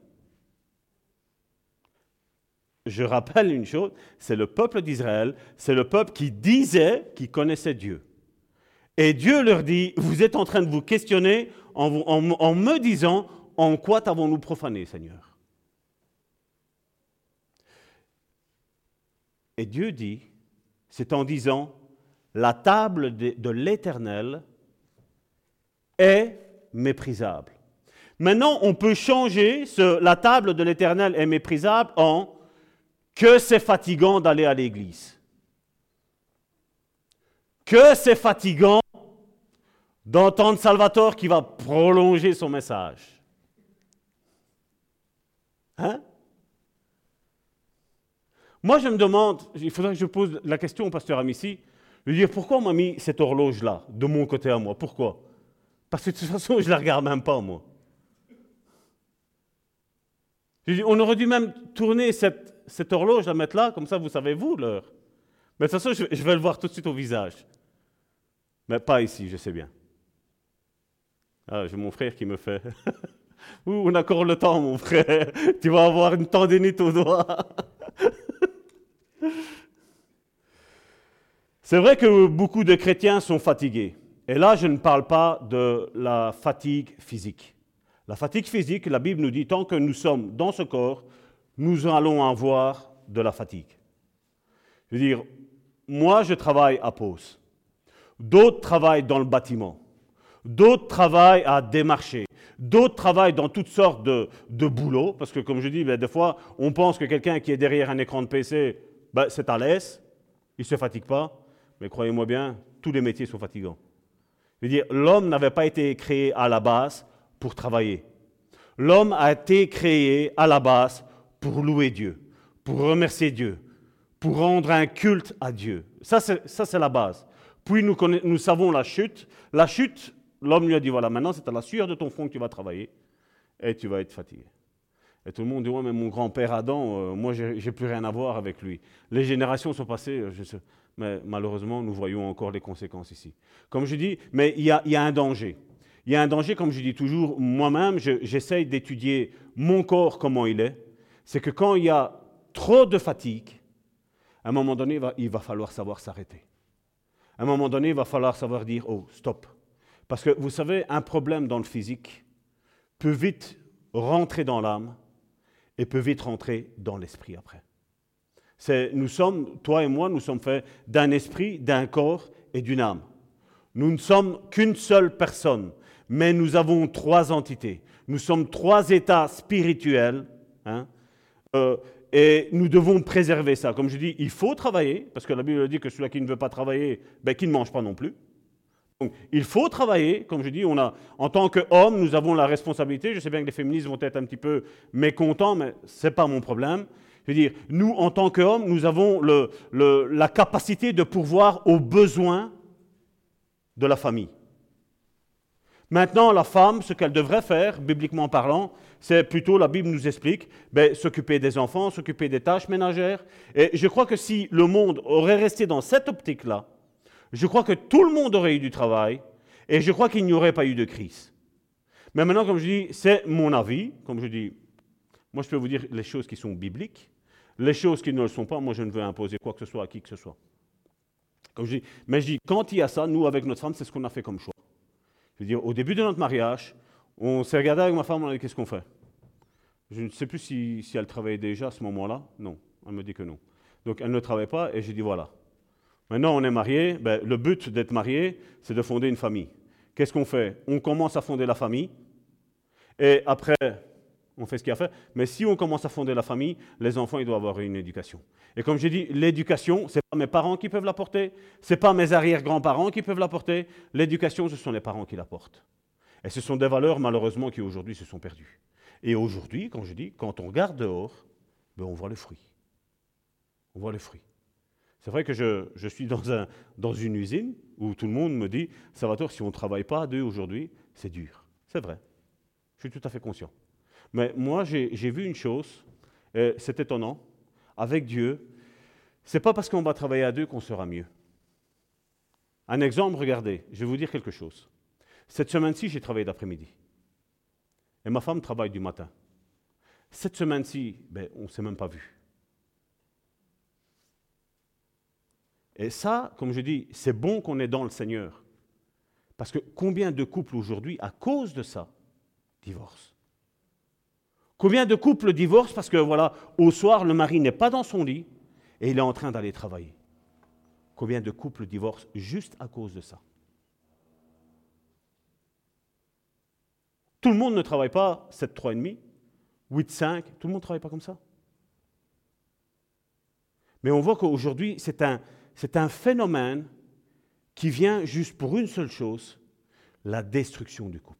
Speaker 3: Je rappelle une chose, c'est le peuple d'Israël, c'est le peuple qui disait qu'il connaissait Dieu. Et Dieu leur dit, vous êtes en train de vous questionner en, me disant, en quoi t'avons-nous profané, Seigneur? Et Dieu dit, c'est en disant, la table de, l'Éternel est méprisable. Maintenant, on peut changer la table de l'Éternel est méprisable en que c'est fatigant d'aller à l'église. Que c'est fatigant d'entendre Salvatore qui va prolonger son message. Hein? Moi, je me demande, il faudrait que je pose la question au pasteur Amici, lui dire pourquoi on m'a mis cette horloge-là, de mon côté à moi? Pourquoi? Parce que de toute façon, je ne la regarde même pas, moi. on aurait dû même tourner cette, horloge, la mettre là, comme ça vous savez vous l'heure. Mais de toute façon, je, vais le voir tout de suite au visage. Mais pas ici, je sais bien. Ah, j'ai mon frère qui me fait. on a encore le temps, mon frère. Tu vas avoir une tendinite au doigt. C'est vrai que beaucoup de chrétiens sont fatigués. Et là, je ne parle pas de la fatigue physique. La fatigue physique, la Bible nous dit, tant que nous sommes dans ce corps, nous allons avoir de la fatigue. Je veux dire, moi, je travaille à pause. D'autres travaillent dans le bâtiment. D'autres travaillent à démarcher. D'autres travaillent dans toutes sortes de, de boulots. Parce que, comme je dis, ben, des fois, on pense que quelqu'un qui est derrière un écran de PC, ben, c'est à l'aise. Il ne se fatigue pas. Mais croyez-moi bien, tous les métiers sont fatigants. Je veux dire, l'homme n'avait pas été créé à la base pour travailler. L'homme a été créé à la base pour louer Dieu, pour remercier Dieu, pour rendre un culte à Dieu. Ça, c'est la base. Puis nous, nous savons la chute. La chute, l'homme lui a dit, voilà, maintenant c'est à la sueur de ton front que tu vas travailler et tu vas être fatigué. Et tout le monde dit, ouais, mais mon grand-père Adam, euh, moi, j'ai plus rien à voir avec lui. Les générations sont passées, euh, je sais, mais malheureusement, nous voyons encore les conséquences ici. Comme je dis, mais il y a, un danger. Il y a un danger, comme je dis toujours, moi-même, j'essaye d'étudier mon corps, comment il est. C'est que quand il y a trop de fatigue, à un moment donné, il va, falloir savoir s'arrêter. À un moment donné, il va falloir savoir dire, oh, stop. Parce que vous savez, un problème dans le physique peut vite rentrer dans l'âme et peut vite rentrer dans l'esprit après. Nous sommes, toi et moi, nous sommes faits d'un esprit, d'un corps et d'une âme. Nous ne sommes qu'une seule personne, mais nous avons trois entités. Nous sommes trois états spirituels. Hein, euh, et nous devons préserver ça. Comme je dis, il faut travailler, parce que la Bible dit que celui qui ne veut pas travailler, ben, qui ne mange pas non plus. Donc, il faut travailler, comme je dis, on a, en tant qu'homme, nous avons la responsabilité. Je sais bien que les féministes vont être un petit peu mécontents, mais ce n'est pas mon problème. Je veux dire, nous, en tant qu'hommes, nous avons la capacité de pourvoir aux besoins de la famille. Maintenant, la femme, ce qu'elle devrait faire, bibliquement parlant, c'est plutôt, la Bible nous explique, ben, s'occuper des enfants, s'occuper des tâches ménagères. Et je crois que si le monde aurait resté dans cette optique-là, je crois que tout le monde aurait eu du travail et je crois qu'il n'y aurait pas eu de crise. Mais maintenant, comme je dis, c'est mon avis. Comme je dis, moi je peux vous dire les choses qui sont bibliques. Les choses qui ne le sont pas, moi je ne veux imposer quoi que ce soit à qui que ce soit. Comme je dis, mais je dis, quand il y a ça, nous avec notre femme, c'est ce qu'on a fait comme choix. Je veux dire, au début de notre mariage, on s'est regardé avec ma femme, on a dit qu'est-ce qu'on fait? Je ne sais plus si, elle travaillait déjà à ce moment-là. Non, elle me dit que non. Donc elle ne travaille pas et j'ai dit voilà. Maintenant on est mariés, ben, le but d'être marié, c'est de fonder une famille. Qu'est-ce qu'on fait? On commence à fonder la famille et après on fait ce qu'il y a à faire. Mais si on commence à fonder la famille, les enfants ils doivent avoir une éducation. Et comme j'ai dit, l'éducation, ce n'est pas mes parents qui peuvent l'apporter, ce n'est pas mes arrière-grands-parents qui peuvent l'apporter. L'éducation, ce sont les parents qui l'apportent. Et ce sont des valeurs, malheureusement, qui aujourd'hui se sont perdues. Et aujourd'hui, quand je dis, quand on regarde dehors, ben on voit le fruit. On voit le fruit. C'est vrai que je, je suis dans, un, dans, une usine où tout le monde me dit, Salvatore, si on ne travaille pas deux aujourd'hui, c'est dur. C'est vrai. Je suis tout à fait conscient. Mais moi, j'ai vu une chose, c'est étonnant, avec Dieu, c'est pas parce qu'on va travailler à deux qu'on sera mieux. Un exemple, regardez, je vais vous dire quelque chose. Cette semaine-ci, j'ai travaillé d'après-midi. Et ma femme travaille du matin. Cette semaine-ci, ben, on ne s'est même pas vu. Et ça, comme je dis, c'est bon qu'on est dans le Seigneur. Parce que combien de couples aujourd'hui, à cause de ça, divorcent? Combien de couples divorcent parce que, voilà, au soir, le mari n'est pas dans son lit et il est en train d'aller travailler Combien de couples divorcent juste à cause de ça? Tout le monde ne travaille pas 7, 3,5, 8, 5, tout le monde ne travaille pas comme ça. Mais on voit qu'aujourd'hui, c'est un, c'est un phénomène qui vient juste pour une seule chose, la destruction du couple.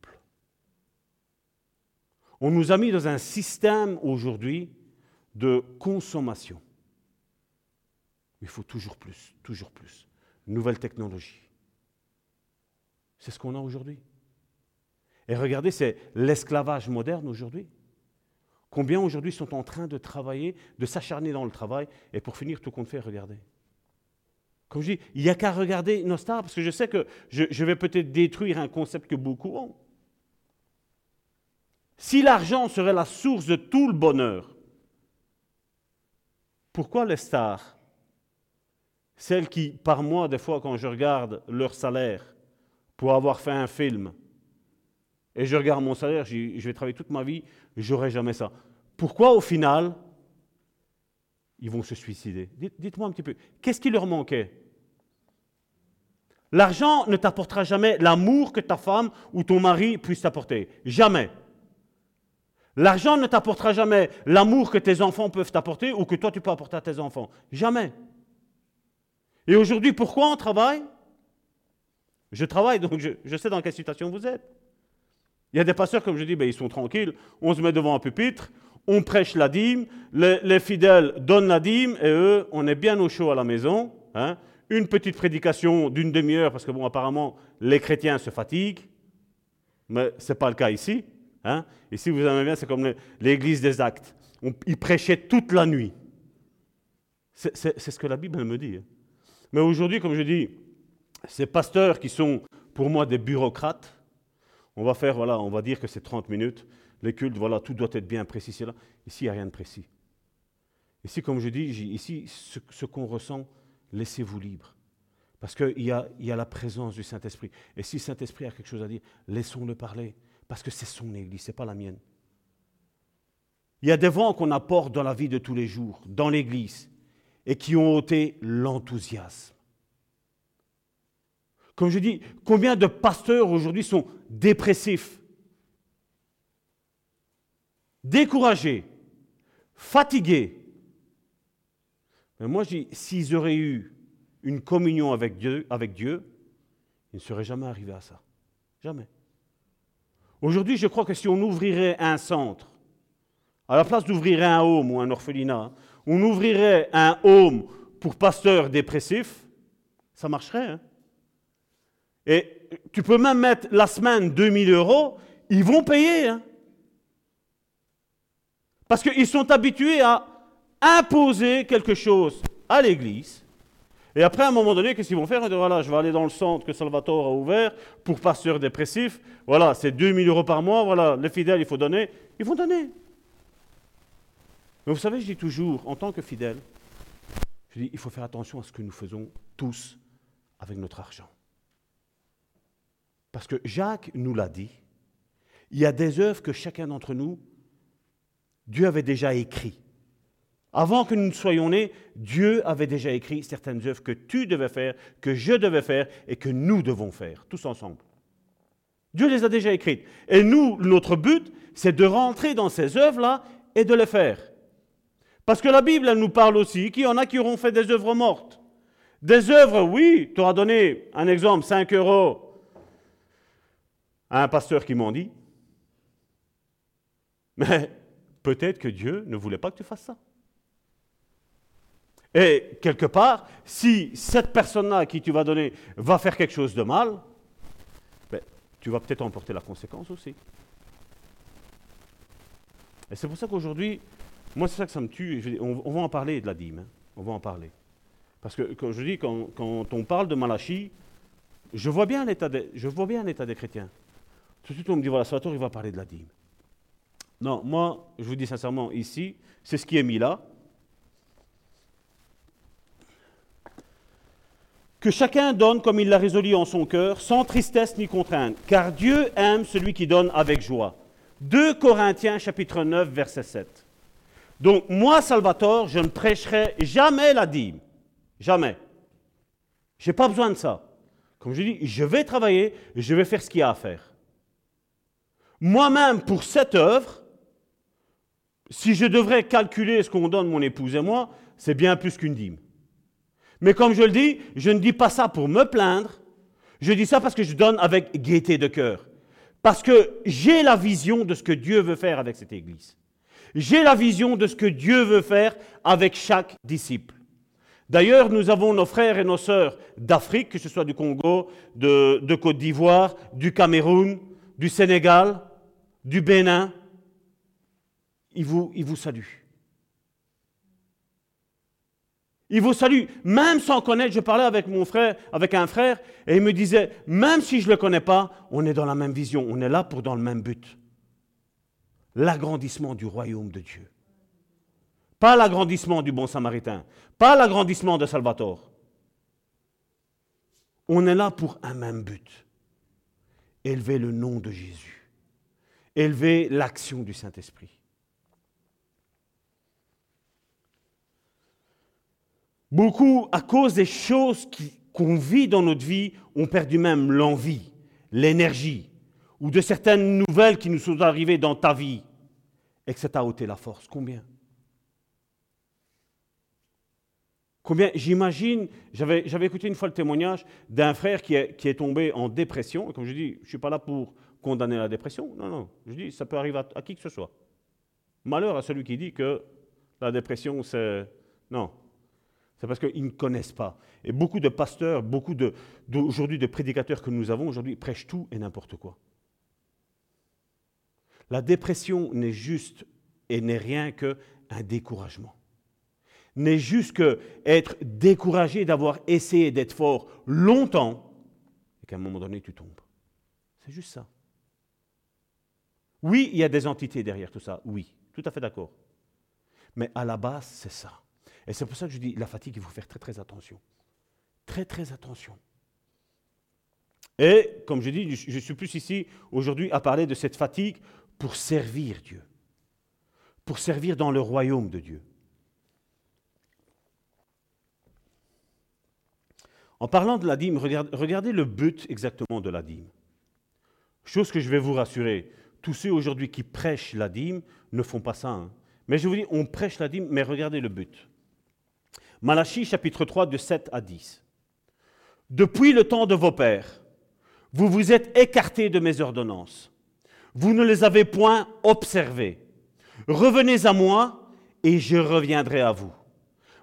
Speaker 3: On nous a mis dans un système aujourd'hui de consommation. Il faut toujours plus, toujours plus. Nouvelle technologie. C'est ce qu'on a aujourd'hui. Et regardez, c'est l'esclavage moderne aujourd'hui. Combien aujourd'hui sont en train de travailler, de s'acharner dans le travail, et pour finir, tout compte fait, regardez. Comme je dis, il n'y a qu'à regarder nos stars, parce que je sais que je, je vais peut-être détruire un concept que beaucoup ont. Si l'argent serait la source de tout le bonheur, pourquoi les stars, celles qui, par mois, des fois, quand je regarde leur salaire pour avoir fait un film, et je regarde mon salaire, je vais travailler toute ma vie, j'aurai jamais ça. Pourquoi au final, ils vont se suicider? Dites-moi un petit peu, qu'est-ce qui leur manquait? L'argent ne t'apportera jamais l'amour que ta femme ou ton mari puisse t'apporter. Jamais. L'argent ne t'apportera jamais l'amour que tes enfants peuvent t'apporter ou que toi tu peux apporter à tes enfants. Jamais. Et aujourd'hui, pourquoi on travaille? Je travaille, donc je, sais dans quelle situation vous êtes. Il y a des pasteurs, comme je dis, ben, ils sont tranquilles. On se met devant un pupitre, on prêche la dîme, les, fidèles donnent la dîme et eux, on est bien au chaud à la maison. Hein. Une petite prédication d'une demi-heure, parce que bon, apparemment, les chrétiens se fatiguent, mais ce n'est pas le cas ici. Hein. Ici, vous aimez bien, c'est comme l'église des actes. ils prêchaient toute la nuit. C'est ce que la Bible me dit. Hein. Mais aujourd'hui, comme je dis, ces pasteurs qui sont pour moi des bureaucrates, on va faire, voilà, on va dire que c'est 30 minutes, les cultes, voilà, tout doit être bien précis. Là. Ici, il n'y a rien de précis. Ici, comme je dis, ici, ce, qu'on ressent, laissez-vous libre. Parce qu'il y a, y a la présence du Saint-Esprit. Et si le Saint-Esprit a quelque chose à dire, laissons-le parler. Parce que c'est son Église, ce n'est pas la mienne. Il y a des vents qu'on apporte dans la vie de tous les jours, dans l'Église, et qui ont ôté l'enthousiasme. Comme je dis, combien de pasteurs aujourd'hui sont dépressifs, découragés, fatigués Mais moi, je dis, s'ils auraient eu une communion avec Dieu, avec Dieu, ils ne seraient jamais arrivés à ça. Jamais. Aujourd'hui, je crois que si on ouvrirait un centre, à la place d'ouvrir un home ou un orphelinat, on ouvrirait un home pour pasteurs dépressifs, ça marcherait. Hein Et tu peux même mettre la semaine 2000 euros, ils vont payer. Hein Parce qu'ils sont habitués à imposer quelque chose à l'Église et après, à un moment donné, qu'est-ce qu'ils vont faire? Voilà, je vais aller dans le centre que Salvatore a ouvert pour pasteurs dépressifs. Voilà, c'est 2000 euros par mois. Voilà, les fidèles, il faut donner. Ils vont donner. Mais vous savez, je dis toujours, en tant que fidèle, je dis, il faut faire attention à ce que nous faisons tous avec notre argent. Parce que Jacques nous l'a dit, il y a des œuvres que chacun d'entre nous, Dieu avait déjà écrites. Avant que nous ne soyons nés, Dieu avait déjà écrit certaines œuvres que tu devais faire, que je devais faire et que nous devons faire, tous ensemble. Dieu les a déjà écrites. Et nous, notre but, c'est de rentrer dans ces œuvres-là et de les faire. Parce que la Bible, elle nous parle aussi qu'il y en a qui auront fait des œuvres mortes. Des œuvres, oui, tu auras donné un exemple, 5 euros à un pasteur qui m'en dit. Mais peut-être que Dieu ne voulait pas que tu fasses ça. Et quelque part, si cette personne-là à qui tu vas donner va faire quelque chose de mal, ben, tu vas peut-être emporter la conséquence aussi. Et c'est pour ça qu'aujourd'hui, moi c'est ça que ça me tue, on, va en parler de la dîme, hein. on va en parler. Parce que, comme je dis, quand, on parle de Malachie, je vois bien l'état des, je vois bien l'état des chrétiens. Tout de suite on me dit, voilà, Salvatore, il va parler de la dîme. Non, moi, je vous dis sincèrement, ici, c'est ce qui est mis là, Que chacun donne comme il l'a résolu en son cœur, sans tristesse ni contrainte, car Dieu aime celui qui donne avec joie. 2 Corinthiens chapitre 9 verset 7. Donc moi, Salvatore, je ne prêcherai jamais la dîme. Jamais. Je n'ai pas besoin de ça. Comme je dis, je vais travailler, je vais faire ce qu'il y a à faire. Moi-même, pour cette œuvre, si je devrais calculer ce qu'on donne mon épouse et moi, c'est bien plus qu'une dîme. Mais comme je le dis, je ne dis pas ça pour me plaindre, je dis ça parce que je donne avec gaieté de cœur. Parce que j'ai la vision de ce que Dieu veut faire avec cette Église. J'ai la vision de ce que Dieu veut faire avec chaque disciple. D'ailleurs, nous avons nos frères et nos sœurs d'Afrique, que ce soit du Congo, de, Côte d'Ivoire, du Cameroun, du Sénégal, du Bénin. Ils vous, ils vous saluent. Il vous salue, même sans connaître. Je parlais avec mon frère, avec un frère, et il me disait, même si je ne le connais pas, on est dans la même vision, on est là pour dans le même but. L'agrandissement du royaume de Dieu. Pas l'agrandissement du bon samaritain, pas l'agrandissement de Salvatore. On est là pour un même but. Élever le nom de Jésus. Élever l'action du Saint-Esprit. Beaucoup, à cause des choses qu'on vit dans notre vie, ont perdu même l'envie, l'énergie, ou de certaines nouvelles qui nous sont arrivées dans ta vie, et que ça t'a ôté la force. Combien? Combien? J'imagine, j'avais, écouté une fois le témoignage d'un frère qui est, qui est, tombé en dépression. Et comme je dis, je ne suis pas là pour condamner la dépression. Non, non. Je dis, ça peut arriver à qui que ce soit. Malheur à celui qui dit que la dépression, c'est. Non, c'est parce qu'ils ne connaissent pas. Et beaucoup de pasteurs, beaucoup de, de prédicateurs que nous avons aujourd'hui prêchent tout et n'importe quoi. La dépression n'est juste et n'est rien qu'un découragement. n'est juste que être découragé d'avoir essayé d'être fort longtemps et qu'à un moment donné tu tombes. C'est juste ça. Oui, il y a des entités derrière tout ça, oui, tout à fait d'accord. Mais à la base, c'est ça. Et c'est pour ça que je dis, la fatigue, il faut faire très très attention. Très très attention. Et comme je dis, je suis plus ici aujourd'hui à parler de cette fatigue pour servir Dieu, pour servir dans le royaume de Dieu. En parlant de la dîme, regardez le but exactement de la dîme. Chose que je vais vous rassurer, tous ceux aujourd'hui qui prêchent la dîme ne font pas ça. Hein. Mais je vous dis, on prêche la dîme, mais regardez le but. Malachie chapitre 3 de 7 à 10. Depuis le temps de vos pères, vous vous êtes écartés de mes ordonnances. Vous ne les avez point observées. Revenez à moi et je reviendrai à vous.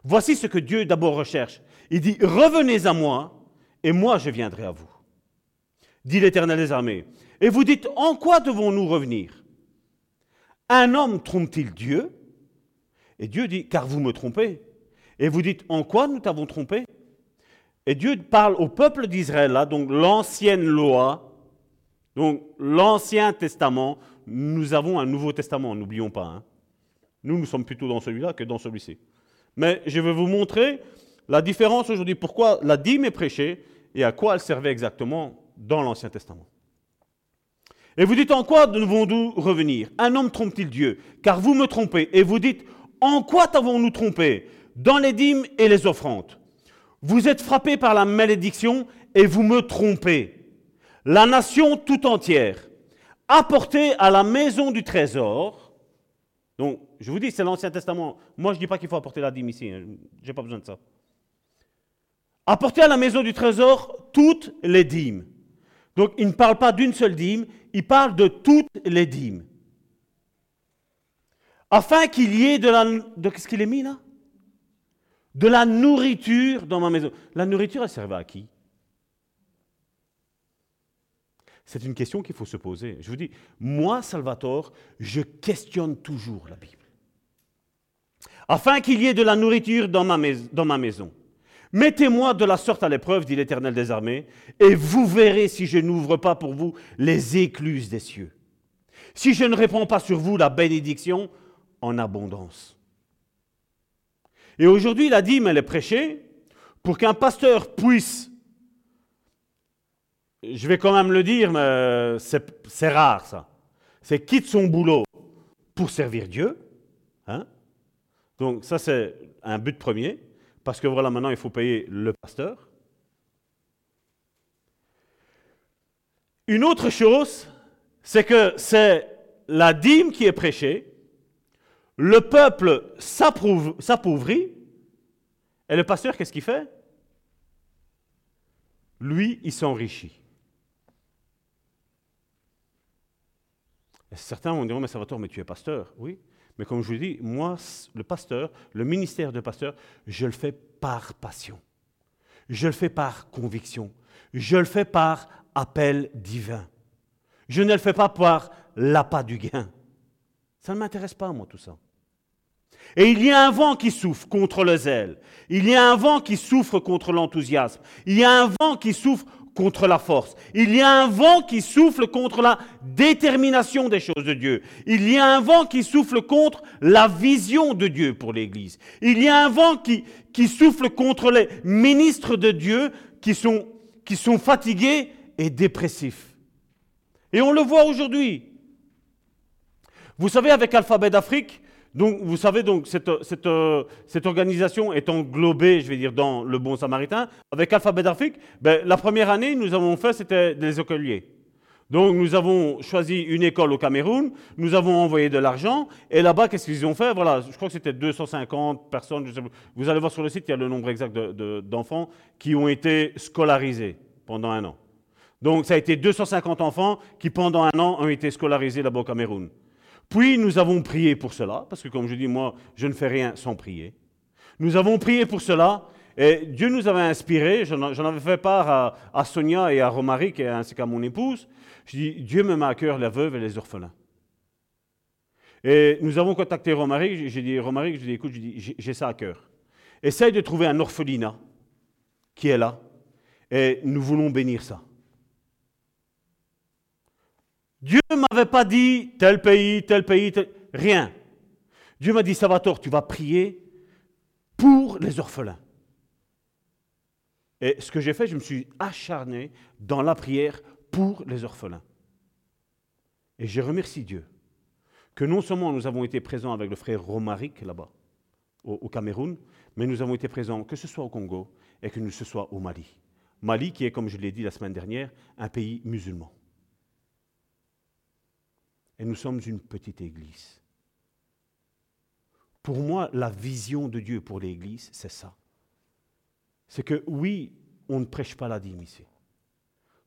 Speaker 3: Voici ce que Dieu d'abord recherche. Il dit, revenez à moi et moi je viendrai à vous. Dit l'Éternel des armées. Et vous dites, en quoi devons-nous revenir? Un homme trompe-t-il Dieu? Et Dieu dit, car vous me trompez. Et vous dites, en quoi nous t'avons trompé? Et Dieu parle au peuple d'Israël, donc l'ancienne loi, donc l'Ancien Testament. Nous avons un Nouveau Testament, n'oublions pas. Hein. Nous, nous sommes plutôt dans celui-là que dans celui-ci. Mais je vais vous montrer la différence aujourd'hui, pourquoi la dîme est prêchée et à quoi elle servait exactement dans l'Ancien Testament. Et vous dites en quoi devons-nous revenir? Un homme trompe-t-il Dieu? Car vous me trompez. Et vous dites en quoi t'avons-nous trompé? Dans les dîmes et les offrandes. Vous êtes frappés par la malédiction et vous me trompez. La nation tout entière, apportée à la maison du trésor. Donc, je vous dis, c'est l'Ancien Testament. Moi, je ne dis pas qu'il faut apporter la dîme ici. Hein. Je n'ai pas besoin de ça. Apportez à la maison du trésor toutes les dîmes. Donc il ne parle pas d'une seule dîme, il parle de toutes les dîmes. Afin qu'il y ait de la... Qu'est-ce qu'il est mis là? De la nourriture dans ma maison. La nourriture, elle servait à qui? C'est une question qu'il faut se poser. Je vous dis, moi, Salvatore, je questionne toujours la Bible. Afin qu'il y ait de la nourriture dans ma, dans ma maison. Mettez-moi de la sorte à l'épreuve, dit l'Éternel des armées, et vous verrez si je n'ouvre pas pour vous les écluses des cieux. Si je ne réponds pas sur vous la bénédiction en abondance. Et aujourd'hui, la dîme, elle est prêchée pour qu'un pasteur puisse, je vais quand même le dire, mais c'est rare ça, c'est quitte son boulot pour servir Dieu. Hein? Donc ça, c'est un but premier parce que voilà, maintenant, il faut payer le pasteur. Une autre chose, c'est que c'est la dîme qui est prêchée, le peuple s'appauvrit, et le pasteur, qu'est-ce qu'il fait? Lui, il s'enrichit. Certains vont dire, mais Salvatore, mais tu es pasteur. Oui, mais comme je vous dis, moi, le pasteur, le ministère de pasteur, je le fais par passion. Je le fais par conviction. Je le fais par appel divin. Je ne le fais pas par l'appât du gain. Ça ne m'intéresse pas, moi, tout ça. Et il y a un vent qui souffre contre le zèle. Il y a un vent qui souffre contre l'enthousiasme. Il y a un vent qui souffre contre la force. Il y a un vent qui souffle contre la détermination des choses de Dieu. Il y a un vent qui souffle contre la vision de Dieu pour l'Église. Il y a un vent qui, qui souffle contre les ministres de Dieu qui sont, qui sont fatigués et dépressifs. Et on le voit aujourd'hui. Vous savez, avec Alphabet d'Afrique, donc, vous savez, donc, cette, organisation est englobée, je vais dire, dans le Bon Samaritain. Avec Alphabet d'Afrique, ben, la première année, nous avons fait, c'était des écoliers. Donc, nous avons choisi une école au Cameroun, nous avons envoyé de l'argent, et là-bas, qu'est-ce qu'ils ont fait? Voilà, je crois que c'était 250 personnes. vous allez voir sur le site, il y a le nombre exact d'enfants qui ont été scolarisés pendant un an. Donc, ça a été 250 enfants qui, pendant un an, ont été scolarisés là-bas au Cameroun. Puis nous avons prié pour cela, parce que comme je dis, moi, je ne fais rien sans prier. Nous avons prié pour cela, et Dieu nous avait inspiré, j'en avais fait part à, Sonia et à Romaric, ainsi qu'à mon épouse. Je dis, Dieu me met à cœur les veuves et les orphelins. Et nous avons contacté Romaric, j'ai dit, Romaric, j'ai dit, écoute, j'ai ça à cœur. essaye de trouver un orphelinat qui est là, et nous voulons bénir ça. Dieu ne m'avait pas dit tel pays, tel pays, rien. Dieu m'a dit, Salvatore, tu vas prier pour les orphelins. Et ce que j'ai fait, je me suis acharné dans la prière pour les orphelins. Et je remercie Dieu que non seulement nous avons été présents avec le frère Romaric là-bas, au, Cameroun, mais nous avons été présents que ce soit au Congo et que ce soit au Mali. Mali qui est, comme je l'ai dit la semaine dernière, un pays musulman. Et nous sommes une petite église. Pour moi, la vision de Dieu pour l'église, c'est ça. C'est que oui, on ne prêche pas la ici.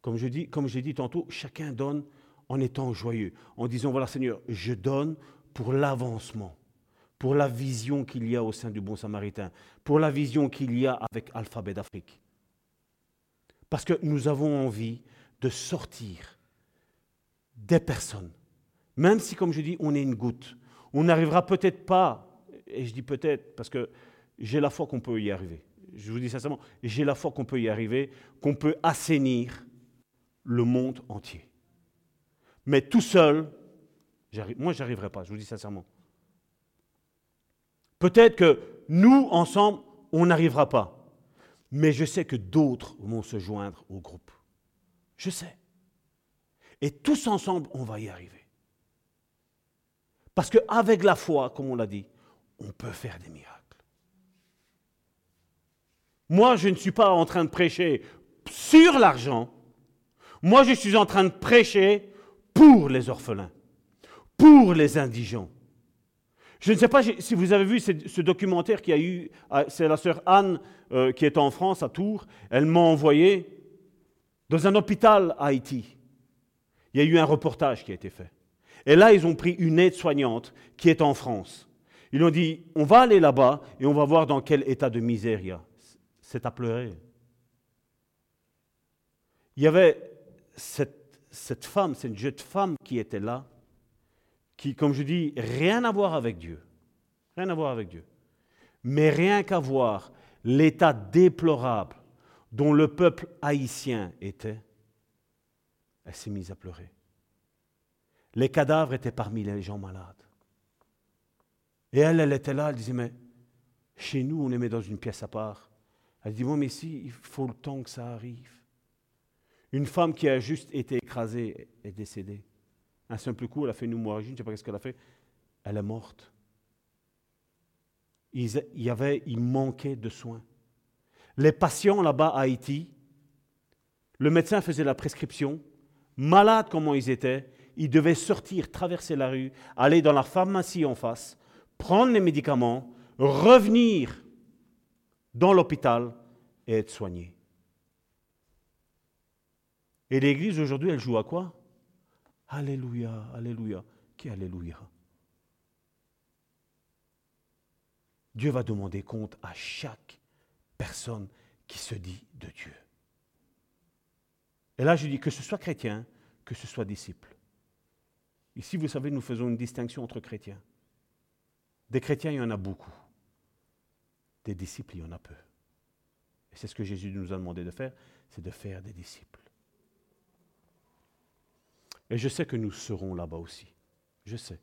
Speaker 3: Comme je dis, comme j'ai dit tantôt, chacun donne en étant joyeux, en disant voilà Seigneur, je donne pour l'avancement, pour la vision qu'il y a au sein du Bon Samaritain, pour la vision qu'il y a avec Alphabet d'Afrique. Parce que nous avons envie de sortir des personnes même si, comme je dis, on est une goutte, on n'arrivera peut-être pas, et je dis peut-être parce que j'ai la foi qu'on peut y arriver. Je vous dis sincèrement, j'ai la foi qu'on peut y arriver, qu'on peut assainir le monde entier. Mais tout seul, moi, je arriverai pas, je vous dis sincèrement. Peut-être que nous, ensemble, on n'arrivera pas. Mais je sais que d'autres vont se joindre au groupe. Je sais. Et tous ensemble, on va y arriver. Parce qu'avec la foi, comme on l'a dit, on peut faire des miracles. Moi, je ne suis pas en train de prêcher sur l'argent. Moi, je suis en train de prêcher pour les orphelins, pour les indigents. Je ne sais pas si vous avez vu ce documentaire qu'il y a eu, c'est la sœur Anne euh, qui est en France, à Tours, elle m'a envoyé dans un hôpital à Haïti. Il y a eu un reportage qui a été fait. Et là, ils ont pris une aide-soignante qui est en France. Ils ont dit, on va aller là-bas et on va voir dans quel état de misère il y a. C'est à pleurer. Il y avait cette, femme, cette jeune femme qui était là, qui, comme je dis, rien à voir avec Dieu. Rien à voir avec Dieu. Mais rien qu'à voir l'état déplorable dont le peuple haïtien était, elle s'est mise à pleurer. Les cadavres étaient parmi les gens malades. Et elle, elle était là, elle disait, mais chez nous, on les met dans une pièce à part. Elle dit, bon, mais si, il faut le temps que ça arrive. Une femme qui a juste été écrasée est décédée. Un simple coup, elle a fait une hémorragie, je ne sais pas ce qu'elle a fait. Elle est morte. Il, y avait, il manquait de soins. Les patients là-bas à Haïti, le médecin faisait la prescription, malades comment ils étaient, il devait sortir, traverser la rue, aller dans la pharmacie en face, prendre les médicaments, revenir dans l'hôpital et être soigné. Et l'Église aujourd'hui, elle joue à quoi? Alléluia, Alléluia. Qui Alléluia? Dieu va demander compte à chaque personne qui se dit de Dieu. Et là, je dis que ce soit chrétien, que ce soit disciple. Ici, vous savez, nous faisons une distinction entre chrétiens. Des chrétiens, il y en a beaucoup. Des disciples, il y en a peu. Et c'est ce que Jésus nous a demandé de faire, c'est de faire des disciples. Et je sais que nous serons là-bas aussi. Je sais.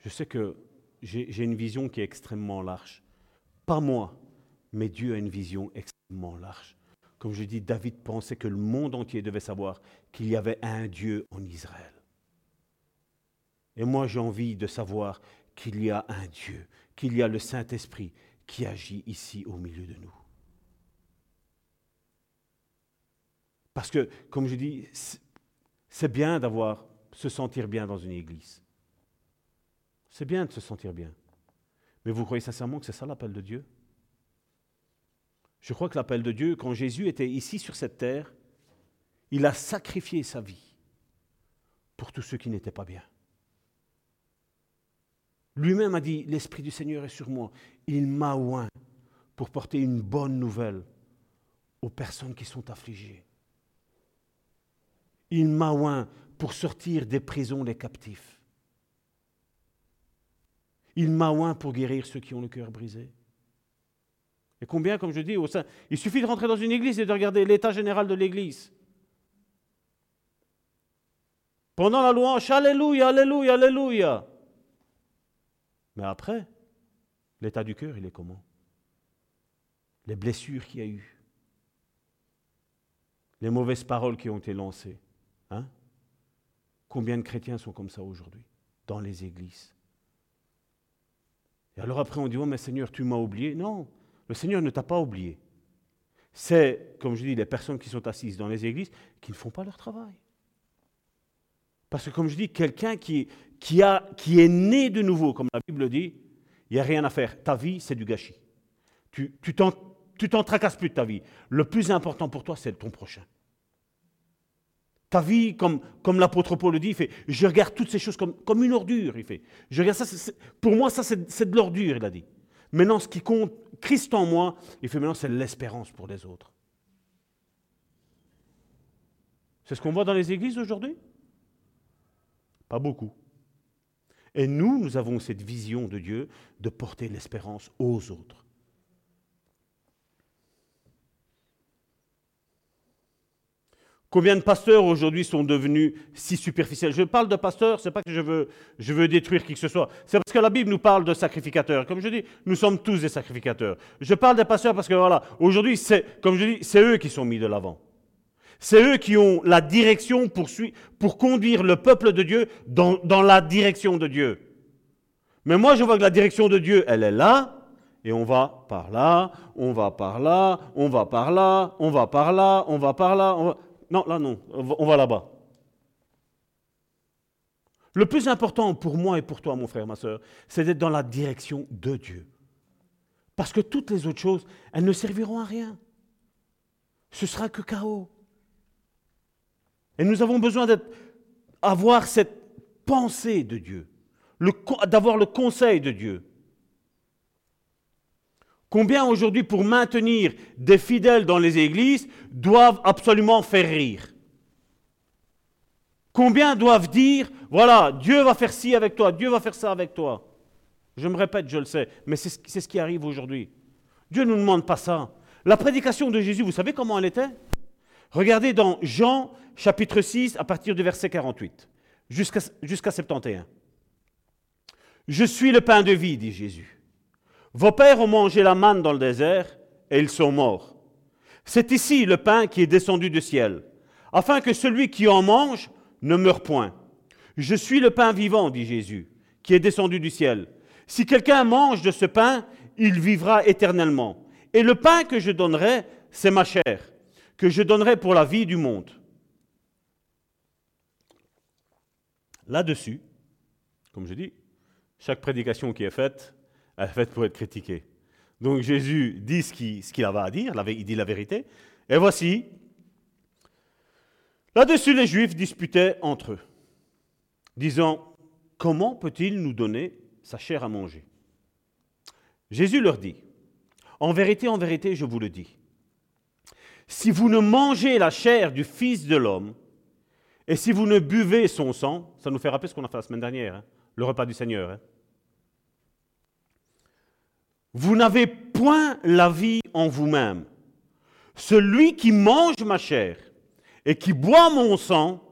Speaker 3: Je sais que j'ai une vision qui est extrêmement large. Pas moi, mais Dieu a une vision extrêmement large. Comme je dis, David pensait que le monde entier devait savoir qu'il y avait un Dieu en Israël. Et moi, j'ai envie de savoir qu'il y a un Dieu, qu'il y a le Saint-Esprit qui agit ici au milieu de nous. Parce que, comme je dis, c'est bien d'avoir, se sentir bien dans une église. C'est bien de se sentir bien. Mais vous croyez sincèrement que c'est ça l'appel de Dieu? Je crois que l'appel de Dieu, quand Jésus était ici sur cette terre, il a sacrifié sa vie pour tous ceux qui n'étaient pas bien. Lui-même a dit, l'Esprit du Seigneur est sur moi. Il m'a oint pour porter une bonne nouvelle aux personnes qui sont affligées. Il m'a oint pour sortir des prisons les captifs. Il m'a oint pour guérir ceux qui ont le cœur brisé. Et combien, comme je dis, il suffit de rentrer dans une église et de regarder l'état général de l'église. Pendant la louange, Alléluia, Alléluia, Alléluia. Mais après, l'état du cœur, il est comment? Les blessures qu'il y a eu, les mauvaises paroles qui ont été lancées. Hein? Combien de chrétiens sont comme ça aujourd'hui, dans les églises? Et alors après, on dit, oh mais Seigneur, tu m'as oublié. Non, le Seigneur ne t'a pas oublié. C'est, comme je dis, les personnes qui sont assises dans les églises qui ne font pas leur travail. Parce que comme je dis, quelqu'un qui, qui, a, qui est né de nouveau, comme la Bible dit, il n'y a rien à faire. Ta vie, c'est du gâchis. Tu tu t'en tracasses plus de ta vie. Le plus important pour toi, c'est ton prochain. Ta vie, comme, comme l'apôtre Paul le dit, il fait, je regarde toutes ces choses comme, comme une ordure. Il fait, je regarde ça, pour moi, ça, c'est de l'ordure, il a dit. Maintenant, ce qui compte, Christ en moi, il fait maintenant, c'est l'espérance pour les autres. C'est ce qu'on voit dans les églises aujourd'hui? Pas beaucoup. Et nous, nous avons cette vision de Dieu de porter l'espérance aux autres. Combien de pasteurs aujourd'hui sont devenus si superficiels? Je parle de pasteurs, ce n'est pas que je veux, je veux détruire qui que ce soit. C'est parce que la Bible nous parle de sacrificateurs. Comme je dis, nous sommes tous des sacrificateurs. Je parle des pasteurs parce que voilà, aujourd'hui, c'est, comme je dis, c'est eux qui sont mis de l'avant. C'est eux qui ont la direction pour, conduire le peuple de Dieu dans, dans la direction de Dieu. Mais moi, je vois que la direction de Dieu, elle est là, et on va par là, on va par là, on va par là, on va par là, on va par là. On va... Non, là non, on va là-bas. Le plus important pour moi et pour toi, mon frère, ma soeur, c'est d'être dans la direction de Dieu. Parce que toutes les autres choses, elles ne serviront à rien. Ce sera que chaos. Et nous avons besoin d'avoir cette pensée de Dieu, d'avoir le conseil de Dieu. Combien aujourd'hui, pour maintenir des fidèles dans les églises, doivent absolument faire rire? Combien doivent dire, voilà, Dieu va faire ci avec toi, Dieu va faire ça avec toi? Je me répète, je le sais, mais c'est ce qui arrive aujourd'hui. Dieu ne nous demande pas ça. La prédication de Jésus, vous savez comment elle était? Regardez dans Jean chapitre 6 à partir du verset 48 jusqu'à jusqu'à 71. Je suis le pain de vie, dit Jésus. Vos pères ont mangé la manne dans le désert et ils sont morts. C'est ici le pain qui est descendu du ciel, afin que celui qui en mange ne meure point. Je suis le pain vivant, dit Jésus, qui est descendu du ciel. Si quelqu'un mange de ce pain, il vivra éternellement. Et le pain que je donnerai, c'est ma chair, que je donnerai pour la vie du monde. Là-dessus, comme je dis, chaque prédication qui est faite elle est faite pour être critiquée. Donc Jésus dit ce qu'il avait à dire, il dit la vérité. Et voici, là-dessus les Juifs disputaient entre eux, disant, comment peut-il nous donner sa chair à manger? Jésus leur dit, en vérité, en vérité, je vous le dis, si vous ne mangez la chair du Fils de l'homme, et si vous ne buvez son sang, ça nous fait rappeler ce qu'on a fait la semaine dernière, hein, le repas du Seigneur. Hein, vous n'avez point la vie en vous-même. Celui qui mange ma chair et qui boit mon sang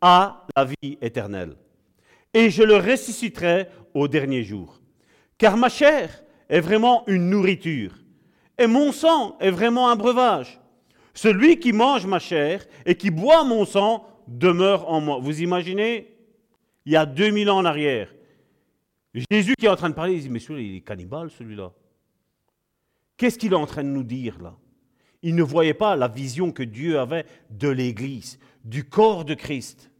Speaker 3: a la vie éternelle. Et je le ressusciterai au dernier jour. Car ma chair est vraiment une nourriture et mon sang est vraiment un breuvage. Celui qui mange ma chair et qui boit mon sang demeure en moi. Vous imaginez Il y a 2000 ans en arrière, Jésus qui est en train de parler, il dit, mais celui-là, il est cannibale, celui-là. Qu'est-ce qu'il est en train de nous dire là? Il ne voyait pas la vision que Dieu avait de l'Église, du corps de Christ.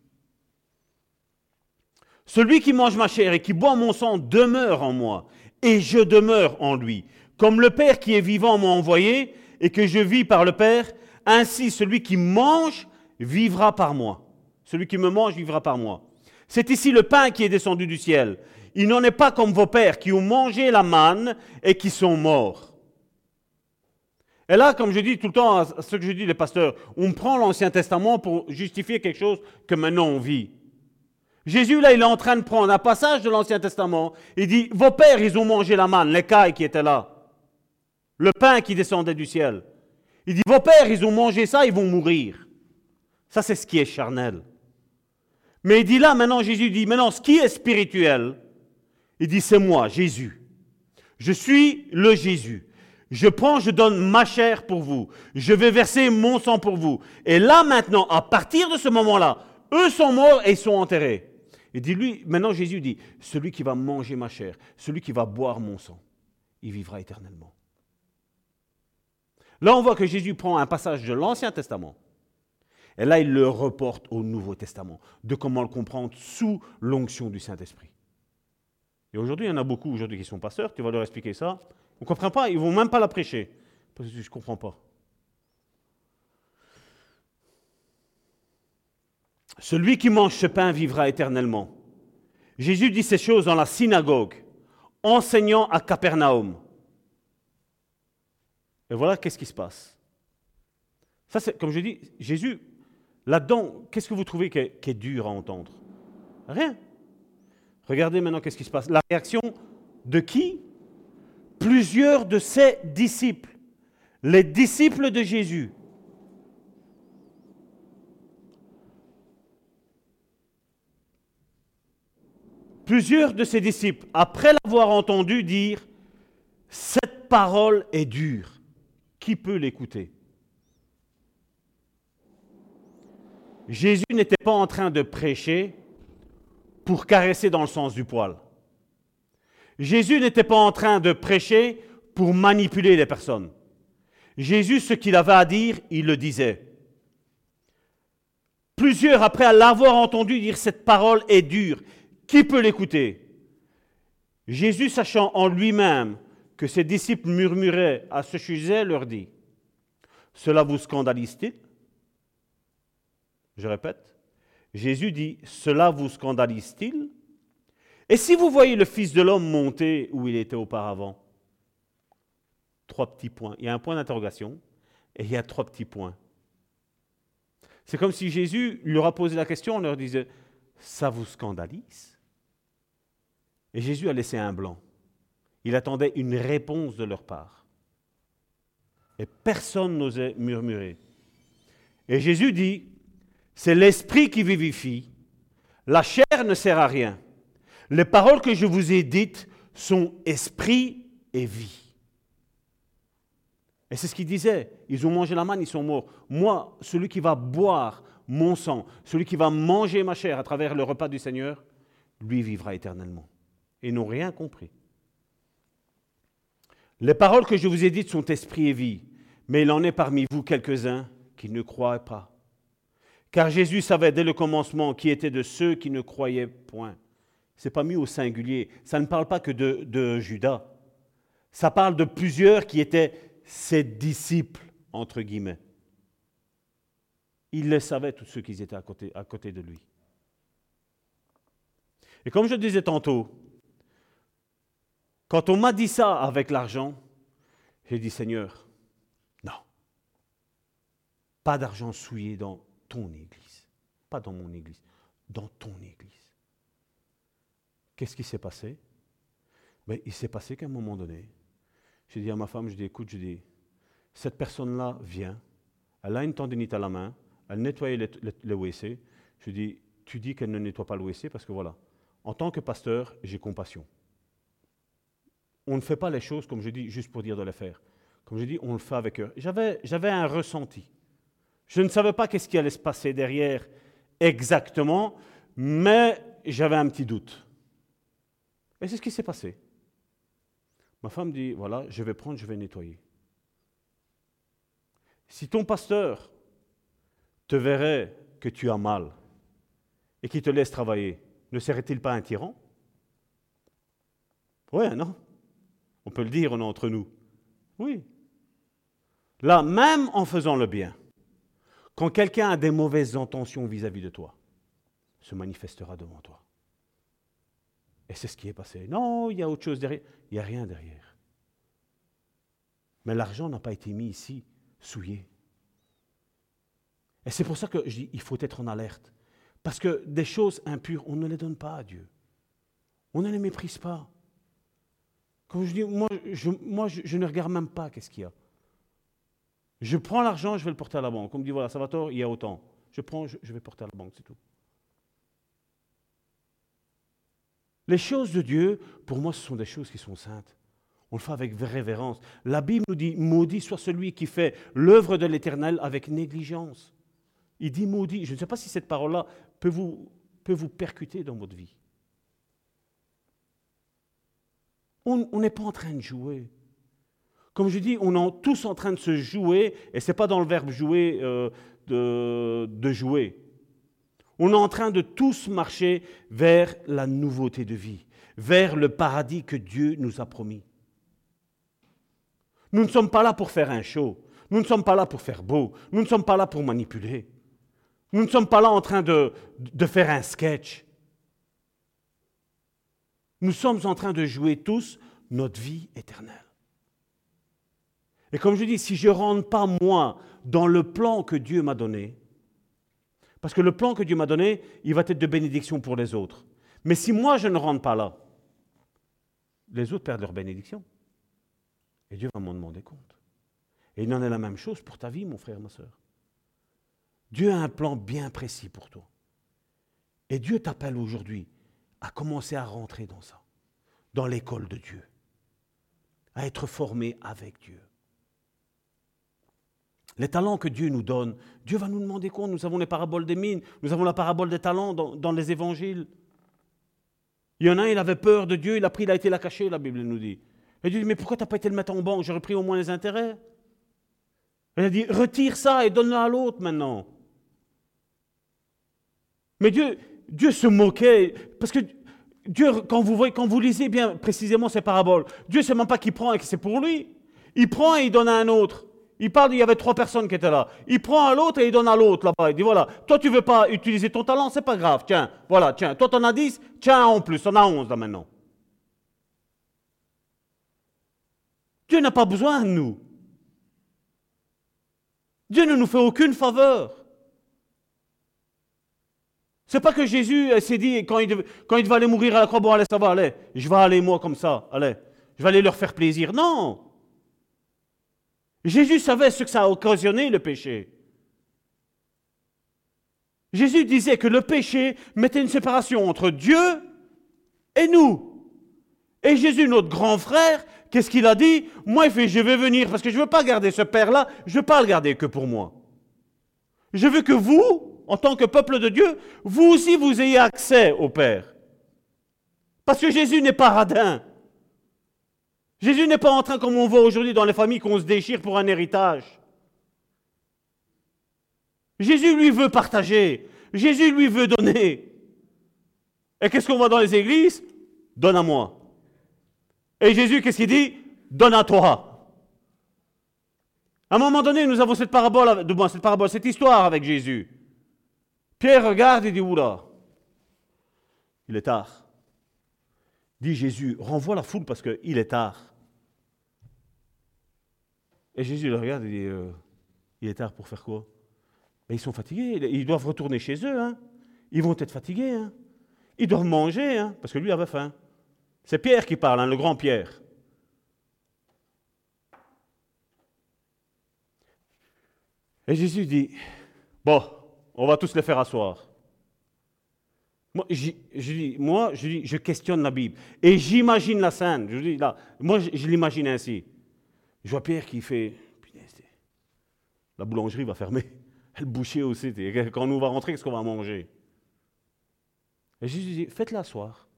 Speaker 3: Celui qui mange ma chair et qui boit mon sang demeure en moi, et je demeure en lui. Comme le Père qui est vivant m'a envoyé, et que je vis par le Père, ainsi celui qui mange vivra par moi. Celui qui me mange vivra par moi. C'est ici le pain qui est descendu du ciel. Il n'en est pas comme vos pères qui ont mangé la manne et qui sont morts. Et là, comme je dis tout le temps, ce que je dis les pasteurs, on prend l'Ancien Testament pour justifier quelque chose que maintenant on vit. Jésus, là, il est en train de prendre un passage de l'Ancien Testament. Il dit, vos pères, ils ont mangé la manne, les cailles qui étaient là. le pain qui descendait du ciel. Il dit, vos pères, ils ont mangé ça, ils vont mourir. Ça, c'est ce qui est charnel. Mais il dit là, maintenant, Jésus dit, maintenant, ce qui est spirituel, il dit, c'est moi, Jésus. Je suis le Jésus. Je prends, je donne ma chair pour vous. Je vais verser mon sang pour vous. Et là, maintenant, à partir de ce moment-là, eux sont morts et ils sont enterrés. Il dit, lui, maintenant Jésus dit, celui qui va manger ma chair, celui qui va boire mon sang, il vivra éternellement. Là, on voit que Jésus prend un passage de l'Ancien Testament, et là, il le reporte au Nouveau Testament, de comment le comprendre sous l'onction du Saint-Esprit. Et aujourd'hui, il y en a beaucoup aujourd'hui qui sont pasteurs, tu vas leur expliquer ça. On ne comprend pas, ils ne vont même pas la prêcher. Parce que je ne comprends pas. Celui qui mange ce pain vivra éternellement. Jésus dit ces choses dans la synagogue, enseignant à Capernaum. Et voilà qu'est-ce qui se passe? Ça, c'est, comme je dis, Jésus, là-dedans, qu'est-ce que vous trouvez qui est, dur à entendre? Rien. Regardez maintenant qu'est-ce qui se passe. La réaction de qui? Plusieurs de ses disciples. Les disciples de Jésus. Plusieurs de ses disciples, après l'avoir entendu dire, cette parole est dure, qui peut l'écouter? Jésus n'était pas en train de prêcher pour caresser dans le sens du poil. Jésus n'était pas en train de prêcher pour manipuler les personnes. Jésus, ce qu'il avait à dire, il le disait. Plusieurs, après l'avoir entendu dire cette parole est dure, qui peut l'écouter? Jésus, sachant en lui-même que ses disciples murmuraient à ce sujet, leur dit, Cela vous scandalise-t-il? Je répète, Jésus dit, Cela vous scandalise-t-il? Et si vous voyez le Fils de l'homme monter où il était auparavant Trois petits points. Il y a un point d'interrogation et il y a trois petits points. C'est comme si Jésus leur a posé la question, on leur disait, ça vous scandalise? Et Jésus a laissé un blanc. Il attendait une réponse de leur part. Et personne n'osait murmurer. Et Jésus dit, c'est l'esprit qui vivifie. La chair ne sert à rien. Les paroles que je vous ai dites sont esprit et vie. Et c'est ce qu'il disait. Ils ont mangé la manne, ils sont morts. Moi, celui qui va boire mon sang, celui qui va manger ma chair à travers le repas du Seigneur, lui vivra éternellement et n'ont rien compris. Les paroles que je vous ai dites sont esprit et vie, mais il en est parmi vous quelques-uns qui ne croient pas. Car Jésus savait dès le commencement qui était de ceux qui ne croyaient point. Ce n'est pas mis au singulier. Ça ne parle pas que de, Judas. Ça parle de plusieurs qui étaient ses disciples, entre guillemets. Il les savait, tous ceux qui étaient à côté, à côté de lui. Et comme je disais tantôt, quand on m'a dit ça avec l'argent, j'ai dit Seigneur, non. Pas d'argent souillé dans ton église. Pas dans mon église, dans ton église. Qu'est-ce qui s'est passé? Ben, Il s'est passé qu'à un moment donné, j'ai dit à ma femme, je dis, écoute, je dis, cette personne-là vient, elle a une tendinite à la main, elle nettoyait le, le WC. Je dis, tu dis qu'elle ne nettoie pas le WC parce que voilà, en tant que pasteur, j'ai compassion on ne fait pas les choses, comme je dis, juste pour dire de les faire. Comme je dis, on le fait avec eux. J'avais, un ressenti. Je ne savais pas qu'est-ce qui allait se passer derrière exactement, mais j'avais un petit doute. Et c'est ce qui s'est passé. Ma femme dit, voilà, je vais prendre, je vais nettoyer. Si ton pasteur te verrait que tu as mal et qu'il te laisse travailler, ne serait-il pas un tyran? Oui, non? On peut le dire, entre nous. Oui. Là, même en faisant le bien, quand quelqu'un a des mauvaises intentions vis-à-vis de toi, se manifestera devant toi. Et c'est ce qui est passé. Non, il y a autre chose derrière. Il n'y a rien derrière. Mais l'argent n'a pas été mis ici, souillé. Et c'est pour ça que je dis, il faut être en alerte. Parce que des choses impures, on ne les donne pas à Dieu. On ne les méprise pas. Je moi, je, ne regarde même pas qu'est-ce qu'il y a. Je prends l'argent, je vais le porter à la banque. On me dit, voilà, ça va tort, il y a autant. Je prends, je, vais porter à la banque, c'est tout. Les choses de Dieu, pour moi, ce sont des choses qui sont saintes. On le fait avec révérence. La Bible nous dit, maudit soit celui qui fait l'œuvre de l'Éternel avec négligence. Il dit maudit. Je ne sais pas si cette parole-là peut vous percuter dans votre vie. On n'est pas en train de jouer. Comme je dis, on est tous en train de se jouer, et ce n'est pas dans le verbe jouer euh, de, de jouer. On est en train de tous marcher vers la nouveauté de vie, vers le paradis que Dieu nous a promis. Nous ne sommes pas là pour faire un show, nous ne sommes pas là pour faire beau, nous ne sommes pas là pour manipuler, nous ne sommes pas là en train de, de faire un sketch. Nous sommes en train de jouer tous notre vie éternelle. Et comme je dis, si je ne rentre pas moi dans le plan que Dieu m'a donné, parce que le plan que Dieu m'a donné, il va être de bénédiction pour les autres. Mais si moi je ne rentre pas là, les autres perdent leur bénédiction. Et Dieu va m'en demander compte. Et il en est la même chose pour ta vie, mon frère, ma soeur. Dieu a un plan bien précis pour toi. Et Dieu t'appelle aujourd'hui à commencer à rentrer dans ça, dans l'école de Dieu, à être formé avec Dieu. Les talents que Dieu nous donne, Dieu va nous demander quoi? Nous avons les paraboles des mines, nous avons la parabole des talents dans, les évangiles. Il y en a un, il avait peur de Dieu, il a pris, il a été la cacher, la Bible nous dit. Dieu dit, mais pourquoi tu n'as pas été le mettre en banque? J'aurais pris au moins les intérêts. Il a dit, retire ça et donne-le à l'autre maintenant. Mais Dieu, Dieu se moquait, parce que Dieu, quand vous, voyez, quand vous lisez bien précisément ces paraboles, Dieu sait même pas qui prend et que c'est pour lui. Il prend et il donne à un autre. Il parle, il y avait trois personnes qui étaient là. Il prend à l'autre et il donne à l'autre là-bas. Il dit voilà, toi tu veux pas utiliser ton talent, c'est pas grave. Tiens, voilà, tiens, toi t'en as dix, tiens en plus, on a onze là maintenant. Dieu n'a pas besoin de nous. Dieu ne nous fait aucune faveur. C'est pas que Jésus s'est dit, quand il, devait, aller mourir à la croix, bon, allez, ça va, allez, je vais aller moi comme ça, allez, je vais aller leur faire plaisir. Non! Jésus savait ce que ça a occasionné, le péché. Jésus disait que le péché mettait une séparation entre Dieu et nous. Et Jésus, notre grand frère, qu'est-ce qu'il a dit? Moi, il je vais venir parce que je ne veux pas garder ce Père-là, je ne veux pas le garder que pour moi. Je veux que vous, en tant que peuple de Dieu, vous aussi, vous ayez accès au Père. Parce que Jésus n'est pas radin. Jésus n'est pas en train, comme on voit aujourd'hui dans les familles, qu'on se déchire pour un héritage. Jésus, lui, veut partager. Jésus, lui, veut donner. Et qu'est-ce qu'on voit dans les églises? Donne à moi. Et Jésus, qu'est-ce qu'il dit? Donne à toi. À un moment donné, nous avons cette parabole, de cette parabole, cette histoire avec Jésus. Pierre regarde et dit Oula, il est tard. Dit Jésus, renvoie la foule parce qu'il est tard. Et Jésus le regarde et dit euh, Il est tard pour faire quoi? Ils sont fatigués, ils doivent retourner chez eux. Hein. Ils vont être fatigués. Hein. Ils doivent manger, hein, parce que lui avait faim. C'est Pierre qui parle, le grand Pierre. Et Jésus dit Bon, on va tous les faire asseoir. Moi, je, dis, moi, je, je questionne la Bible. Et j'imagine la scène. Je dis, là, moi, je l'imagine ainsi. Je vois Pierre qui fait La boulangerie va fermer. Le boucher aussi. Quand nous va rentrer, qu'est-ce qu'on va manger? Et Jésus dit Faites-la soir.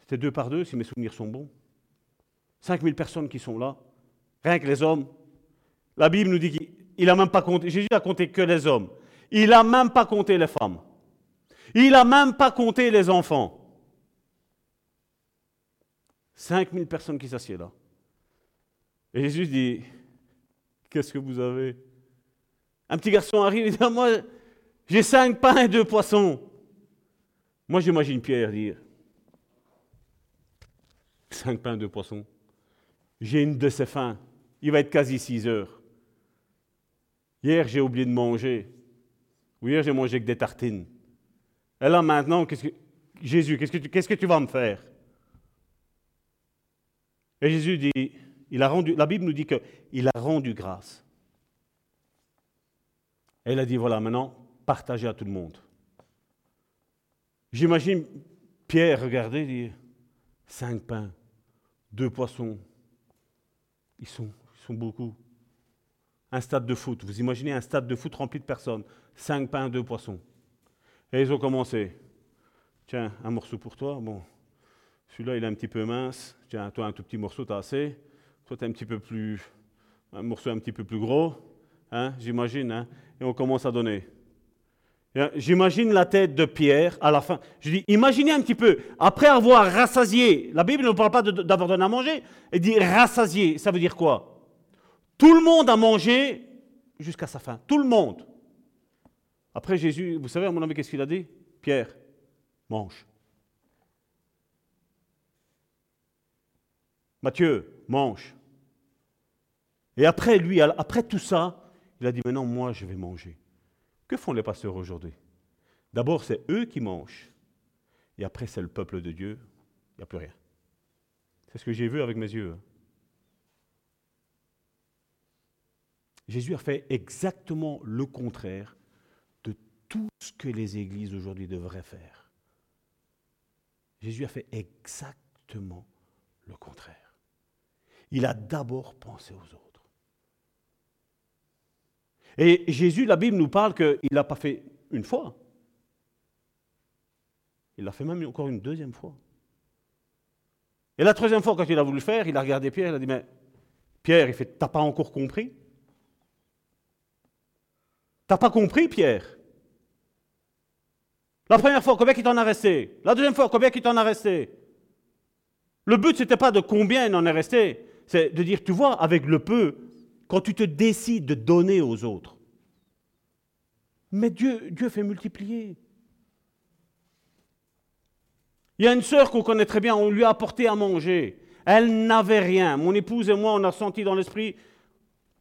Speaker 3: C'était deux par deux, si mes souvenirs sont bons. 5000 personnes qui sont là. Rien que les hommes. La Bible nous dit qu'il n'a même pas compté. Jésus a compté que les hommes. Il n'a même pas compté les femmes. Il n'a même pas compté les enfants. 5000 personnes qui s'assiedent là. Et Jésus dit, qu'est-ce que vous avez? Un petit garçon arrive et dit, moi, j'ai cinq pains et deux poissons. Moi, j'imagine Pierre dire, cinq pains deux poissons. J'ai une de ces faim. Il va être quasi six heures. Hier, j'ai oublié de manger. Ou hier, j'ai mangé que des tartines. Et là, maintenant, qu'est-ce que... Jésus, qu'est-ce que, tu... qu'est-ce que tu vas me faire? Et Jésus dit, il a rendu, la Bible nous dit qu'il a rendu grâce. Et il a dit, voilà, maintenant, partagez à tout le monde. J'imagine Pierre regarder dire, cinq pains, deux poissons, ils sont, ils sont beaucoup. Un stade de foot, vous imaginez un stade de foot rempli de personnes, cinq pains, deux poissons. Et ils ont commencé. Tiens, un morceau pour toi, bon, celui-là il est un petit peu mince, tiens, toi un tout petit morceau, t'as assez. Toi, un petit peu plus, un morceau un petit peu plus gros, hein, j'imagine, hein, et on commence à donner. J'imagine la tête de Pierre à la fin. Je dis, imaginez un petit peu, après avoir rassasié, la Bible ne parle pas d'avoir donné à manger, elle dit rassasié, ça veut dire quoi? Tout le monde a mangé jusqu'à sa fin, tout le monde. Après Jésus, vous savez à mon avis qu'est-ce qu'il a dit? Pierre, mange. Matthieu, mange. Et après lui, après tout ça, il a dit maintenant moi je vais manger. Que font les pasteurs aujourd'hui? D'abord c'est eux qui mangent. Et après c'est le peuple de Dieu. Il n'y a plus rien. C'est ce que j'ai vu avec mes yeux. Jésus a fait exactement le contraire de tout ce que les églises aujourd'hui devraient faire. Jésus a fait exactement le contraire. Il a d'abord pensé aux autres. Et Jésus, la Bible nous parle qu'il ne l'a pas fait une fois. Il l'a fait même encore une deuxième fois. Et la troisième fois, quand il a voulu le faire, il a regardé Pierre, il a dit, mais Pierre, il fait, t'as pas encore compris? T'as pas compris, Pierre? La première fois, combien il t'en a resté? La deuxième fois, combien il t'en a resté? Le but, ce n'était pas de combien il en est resté, c'est de dire, tu vois, avec le peu, quand tu te décides de donner aux autres. Mais Dieu, fait multiplier. Il y a une sœur qu'on connaît très bien, on lui a apporté à manger. Elle n'avait rien. Mon épouse et moi, on a senti dans l'esprit,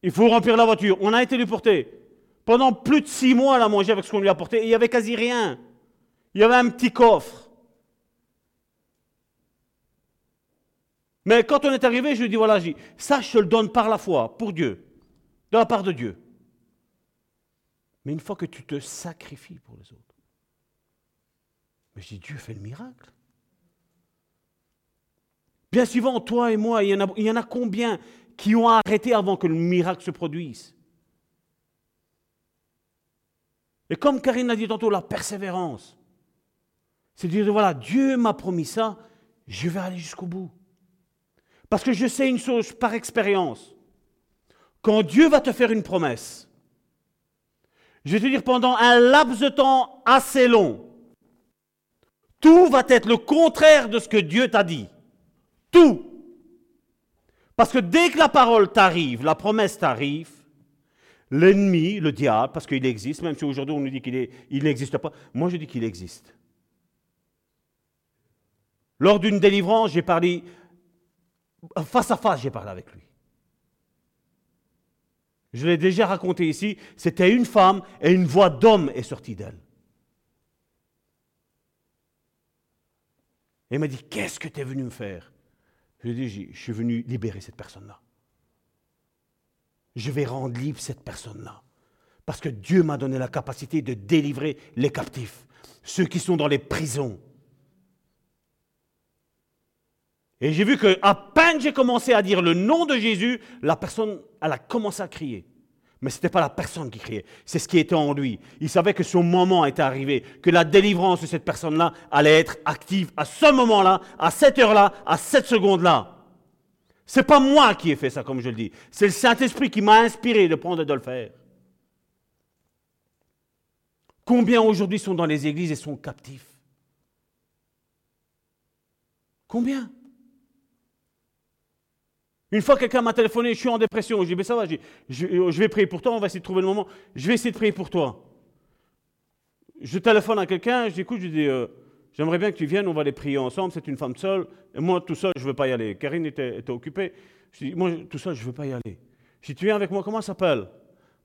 Speaker 3: il faut remplir la voiture. On a été lui porter. Pendant plus de six mois, elle a mangé avec ce qu'on lui a apporté il n'y avait quasi rien. Il y avait un petit coffre. Mais quand on est arrivé, je lui ai dit, voilà, ça je te le donne par la foi, pour Dieu, de la part de Dieu. Mais une fois que tu te sacrifies pour les autres, mais je dis, Dieu fait le miracle. Bien souvent, toi et moi, il y, en a, il y en a combien qui ont arrêté avant que le miracle se produise? Et comme Karine l'a dit tantôt, la persévérance. C'est de dire, voilà, Dieu m'a promis ça, je vais aller jusqu'au bout. Parce que je sais une chose par expérience. Quand Dieu va te faire une promesse, je vais te dire pendant un laps de temps assez long, tout va être le contraire de ce que Dieu t'a dit. Tout. Parce que dès que la parole t'arrive, la promesse t'arrive, l'ennemi, le diable, parce qu'il existe, même si aujourd'hui on nous dit qu'il il n'existe pas, moi je dis qu'il existe. Lors d'une délivrance, j'ai parlé face à face, j'ai parlé avec lui. Je l'ai déjà raconté ici, c'était une femme et une voix d'homme est sortie d'elle. Elle m'a dit, qu'est-ce que tu es venu me faire? Je lui ai dit, je suis venu libérer cette personne-là. Je vais rendre libre cette personne-là. Parce que Dieu m'a donné la capacité de délivrer les captifs, ceux qui sont dans les prisons, Et j'ai vu que à peine j'ai commencé à dire le nom de Jésus, la personne, elle a commencé à crier. Mais ce n'était pas la personne qui criait, c'est ce qui était en lui. Il savait que son moment était arrivé, que la délivrance de cette personne-là allait être active à ce moment-là, à cette heure-là, à cette seconde-là. C'est pas moi qui ai fait ça, comme je le dis. C'est le Saint-Esprit qui m'a inspiré de prendre et de le faire. Combien aujourd'hui sont dans les églises et sont captifs? Combien? Une fois, quelqu'un m'a téléphoné, je suis en dépression. Je dis, ben ça va, je, vais prier pour toi, on va essayer de trouver le moment. Je vais essayer de prier pour toi. Je téléphone à quelqu'un, je dis, écoute, je dis, j'aimerais bien que tu viennes, on va aller prier ensemble, c'est une femme seule. Et moi, tout seul, je ne veux pas y aller. Karine était, occupée. Je dis, moi, tout seul, je ne veux pas y aller. Je dis, tu viens avec moi, comment elle s'appelle?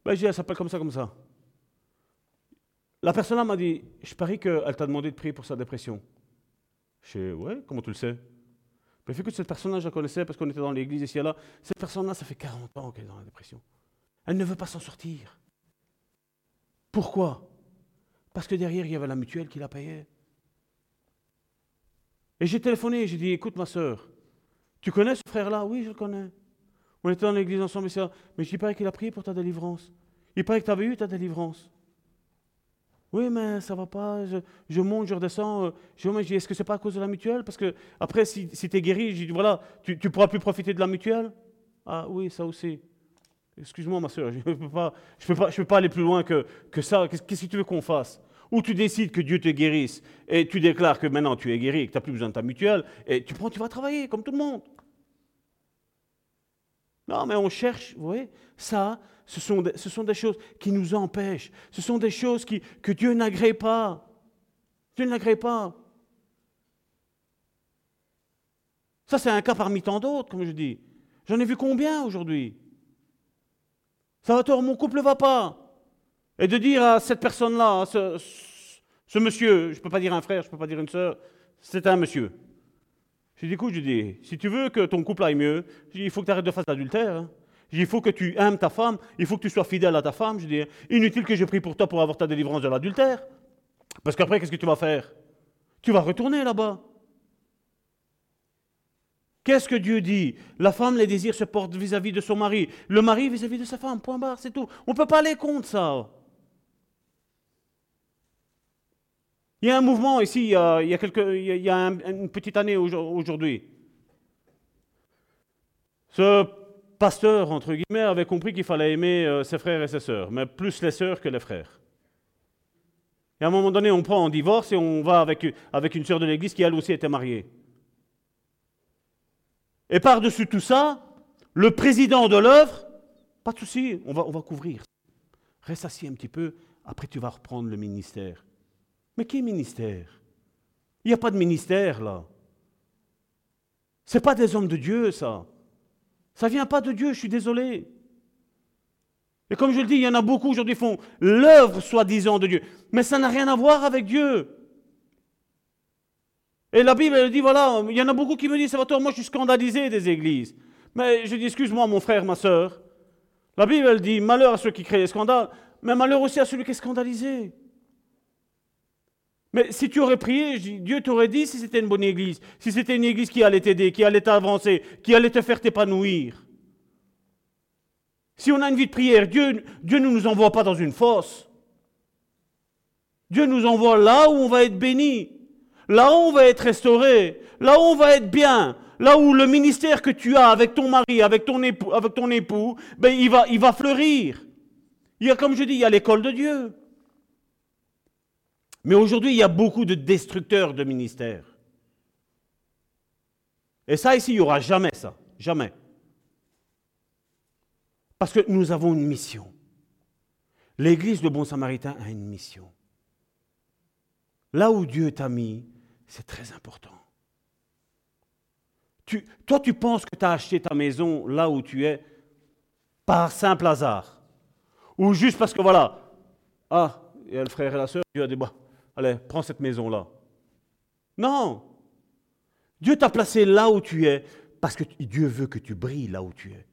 Speaker 3: Ben, Je dis, elle s'appelle comme ça, comme ça. La personne m'a dit, je parie qu'elle t'a demandé de prier pour sa dépression. Je dis, ouais, comment tu le sais? Mais vu que cette personne-là, je la connaissais parce qu'on était dans l'église ici et là, cette personne-là, ça fait 40 ans qu'elle est dans la dépression. Elle ne veut pas s'en sortir. Pourquoi? Parce que derrière, il y avait la mutuelle qui la payait. Et j'ai téléphoné, j'ai dit, écoute ma soeur, tu connais ce frère-là? Oui, je le connais. On était dans l'église ensemble, mais je dis pas qu'il a prié pour ta délivrance. Il paraît que tu avais eu ta délivrance. Oui, mais ça va pas. Je, monte, je redescends. Euh, je dis, est-ce que c'est pas à cause de la mutuelle? Parce que après, si, si tu es guéri, je dis, voilà, tu, ne pourras plus profiter de la mutuelle? Ah oui, ça aussi. Excuse-moi, ma soeur, je ne peux, je je peux pas aller plus loin que, que ça. Qu'est-ce que tu veux qu'on fasse? Ou tu décides que Dieu te guérisse et tu déclares que maintenant tu es guéri et que tu n'as plus besoin de ta mutuelle et tu prends, tu vas travailler comme tout le monde. Non, mais on cherche, vous voyez, ça, ce sont, des, choses qui nous empêchent. Ce sont des choses que Dieu n'agrée pas. Dieu n'agrée pas. Ça, c'est un cas parmi tant d'autres, comme je dis. J'en ai vu combien aujourd'hui? Ça va tort, mon couple ne va pas. Et de dire à cette personne-là, ce, ce, monsieur, je ne peux pas dire un frère, je ne peux pas dire une sœur, c'est un monsieur. Je dis, écoute, je dis, si tu veux que ton couple aille mieux, il faut que tu arrêtes de faire l'adultère. Hein il faut que tu aimes ta femme, il faut que tu sois fidèle à ta femme. Je dis, inutile que je prie pour toi pour avoir ta délivrance de l'adultère. Parce qu'après, qu'est-ce que tu vas faire? Tu vas retourner là-bas. Qu'est-ce que Dieu dit? La femme, les désirs se portent vis-à-vis de son mari, le mari vis-à-vis de sa femme, point barre, c'est tout. On ne peut pas aller contre ça. Il y a un mouvement ici, il y a, il y a une petite année aujourd'hui. Ce pasteur, entre guillemets, avait compris qu'il fallait aimer euh, ses frères et ses sœurs, mais plus les sœurs que les frères. Et à un moment donné, on prend un divorce et on va avec, une sœur de l'église qui, elle aussi, était mariée. Et par-dessus tout ça, le président de l'œuvre, pas de souci, on va couvrir. Reste assis un petit peu, après tu vas reprendre le ministère. Mais quel ministère? Il n'y a pas de ministère là. Ce pas des hommes de Dieu, ça. Ça ne vient pas de Dieu, je suis désolé. Et comme je le dis, il y en a beaucoup aujourd'hui qui font l'œuvre soi-disant de Dieu. Mais ça n'a rien à voir avec Dieu. Et la Bible, elle dit, voilà, il y en a beaucoup qui me disent, toi, moi je suis scandalisé des églises. Mais je dis, excuse-moi mon frère, ma soeur. La Bible, elle dit, malheur à ceux qui créent les scandales, mais malheur aussi à celui qui est scandalisé. Mais si tu aurais prié, Dieu t'aurait dit si c'était une bonne église, si c'était une église qui allait t'aider, qui allait t'avancer, qui allait te faire t'épanouir. Si on a une vie de prière, Dieu, Dieu ne nous envoie pas dans une fosse. Dieu nous envoie là où on va être béni, là où on va être restauré, là où on va être bien, là où le ministère que tu as avec ton mari, avec ton époux, avec ton époux ben, il, va, il va fleurir. Il y a, comme je dis, il y a l'école de Dieu. Mais aujourd'hui, il y a beaucoup de destructeurs de ministères. Et ça, ici, il n'y aura jamais ça. Jamais. Parce que nous avons une mission. L'Église de Bon Samaritain a une mission. Là où Dieu t'a mis, c'est très important. toi, tu penses que tu as acheté ta maison là où tu es par simple hasard. Ou juste parce que voilà, ah, il y a le frère et la soeur, Dieu a des bois allez, prends cette maison-là. Non. Dieu t'a placé là où tu es parce que Dieu veut que tu brilles là où tu es.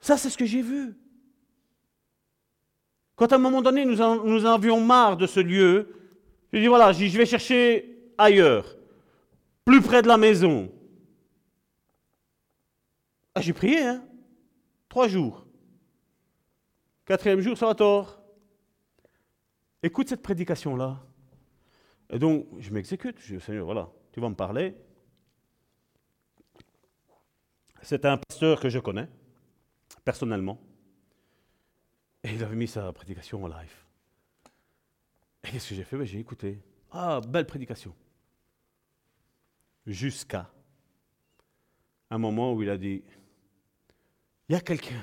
Speaker 3: Ça, c'est ce que j'ai vu. Quand à un moment donné, nous, nous avions marre de ce lieu, j'ai dit, voilà, je vais chercher ailleurs, plus près de la maison. Ah, j'ai prié, hein Trois jours. Quatrième jour, ça tort. Écoute cette prédication-là. Et donc, je m'exécute. Je dis, Seigneur, voilà, tu vas me parler. C'est un pasteur que je connais, personnellement. Et il avait mis sa prédication en live. Et qu'est-ce que j'ai fait? Ben, J'ai écouté. Ah, belle prédication. Jusqu'à un moment où il a dit, il y a quelqu'un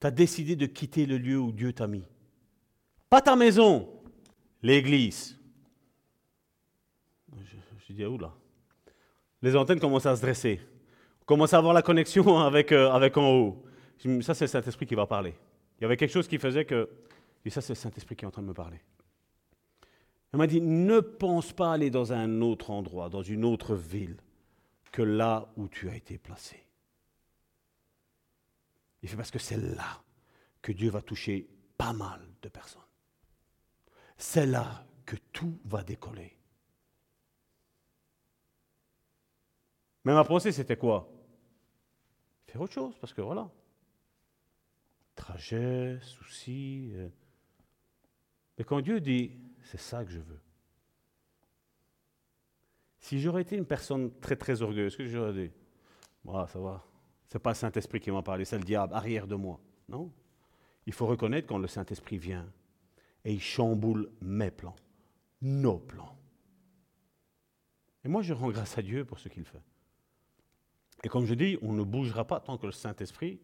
Speaker 3: tu as décidé de quitter le lieu où Dieu t'a mis. Pas ta maison, l'église. Je, je dis, là Les antennes commencent à se dresser. On commence à avoir la connexion avec, euh, avec en haut. Ça, c'est le Saint-Esprit qui va parler. Il y avait quelque chose qui faisait que. Et ça, c'est le Saint-Esprit qui est en train de me parler. Il m'a dit, ne pense pas aller dans un autre endroit, dans une autre ville, que là où tu as été placé. Il fait parce que c'est là que Dieu va toucher pas mal de personnes. C'est là que tout va décoller. Mais ma pensée, c'était quoi? Faire autre chose, parce que voilà. Trajet, soucis. Euh. Mais quand Dieu dit, c'est ça que je veux. Si j'aurais été une personne très très orgueilleuse, ce que j'aurais dit? Voilà, ça va. C'est pas le Saint-Esprit qui m'a parlé, c'est le diable, arrière de moi. Non. Il faut reconnaître quand le Saint-Esprit vient et il chamboule mes plans, nos plans. Et moi, je rends grâce à Dieu pour ce qu'il fait. Et comme je dis, on ne bougera pas tant que le Saint-Esprit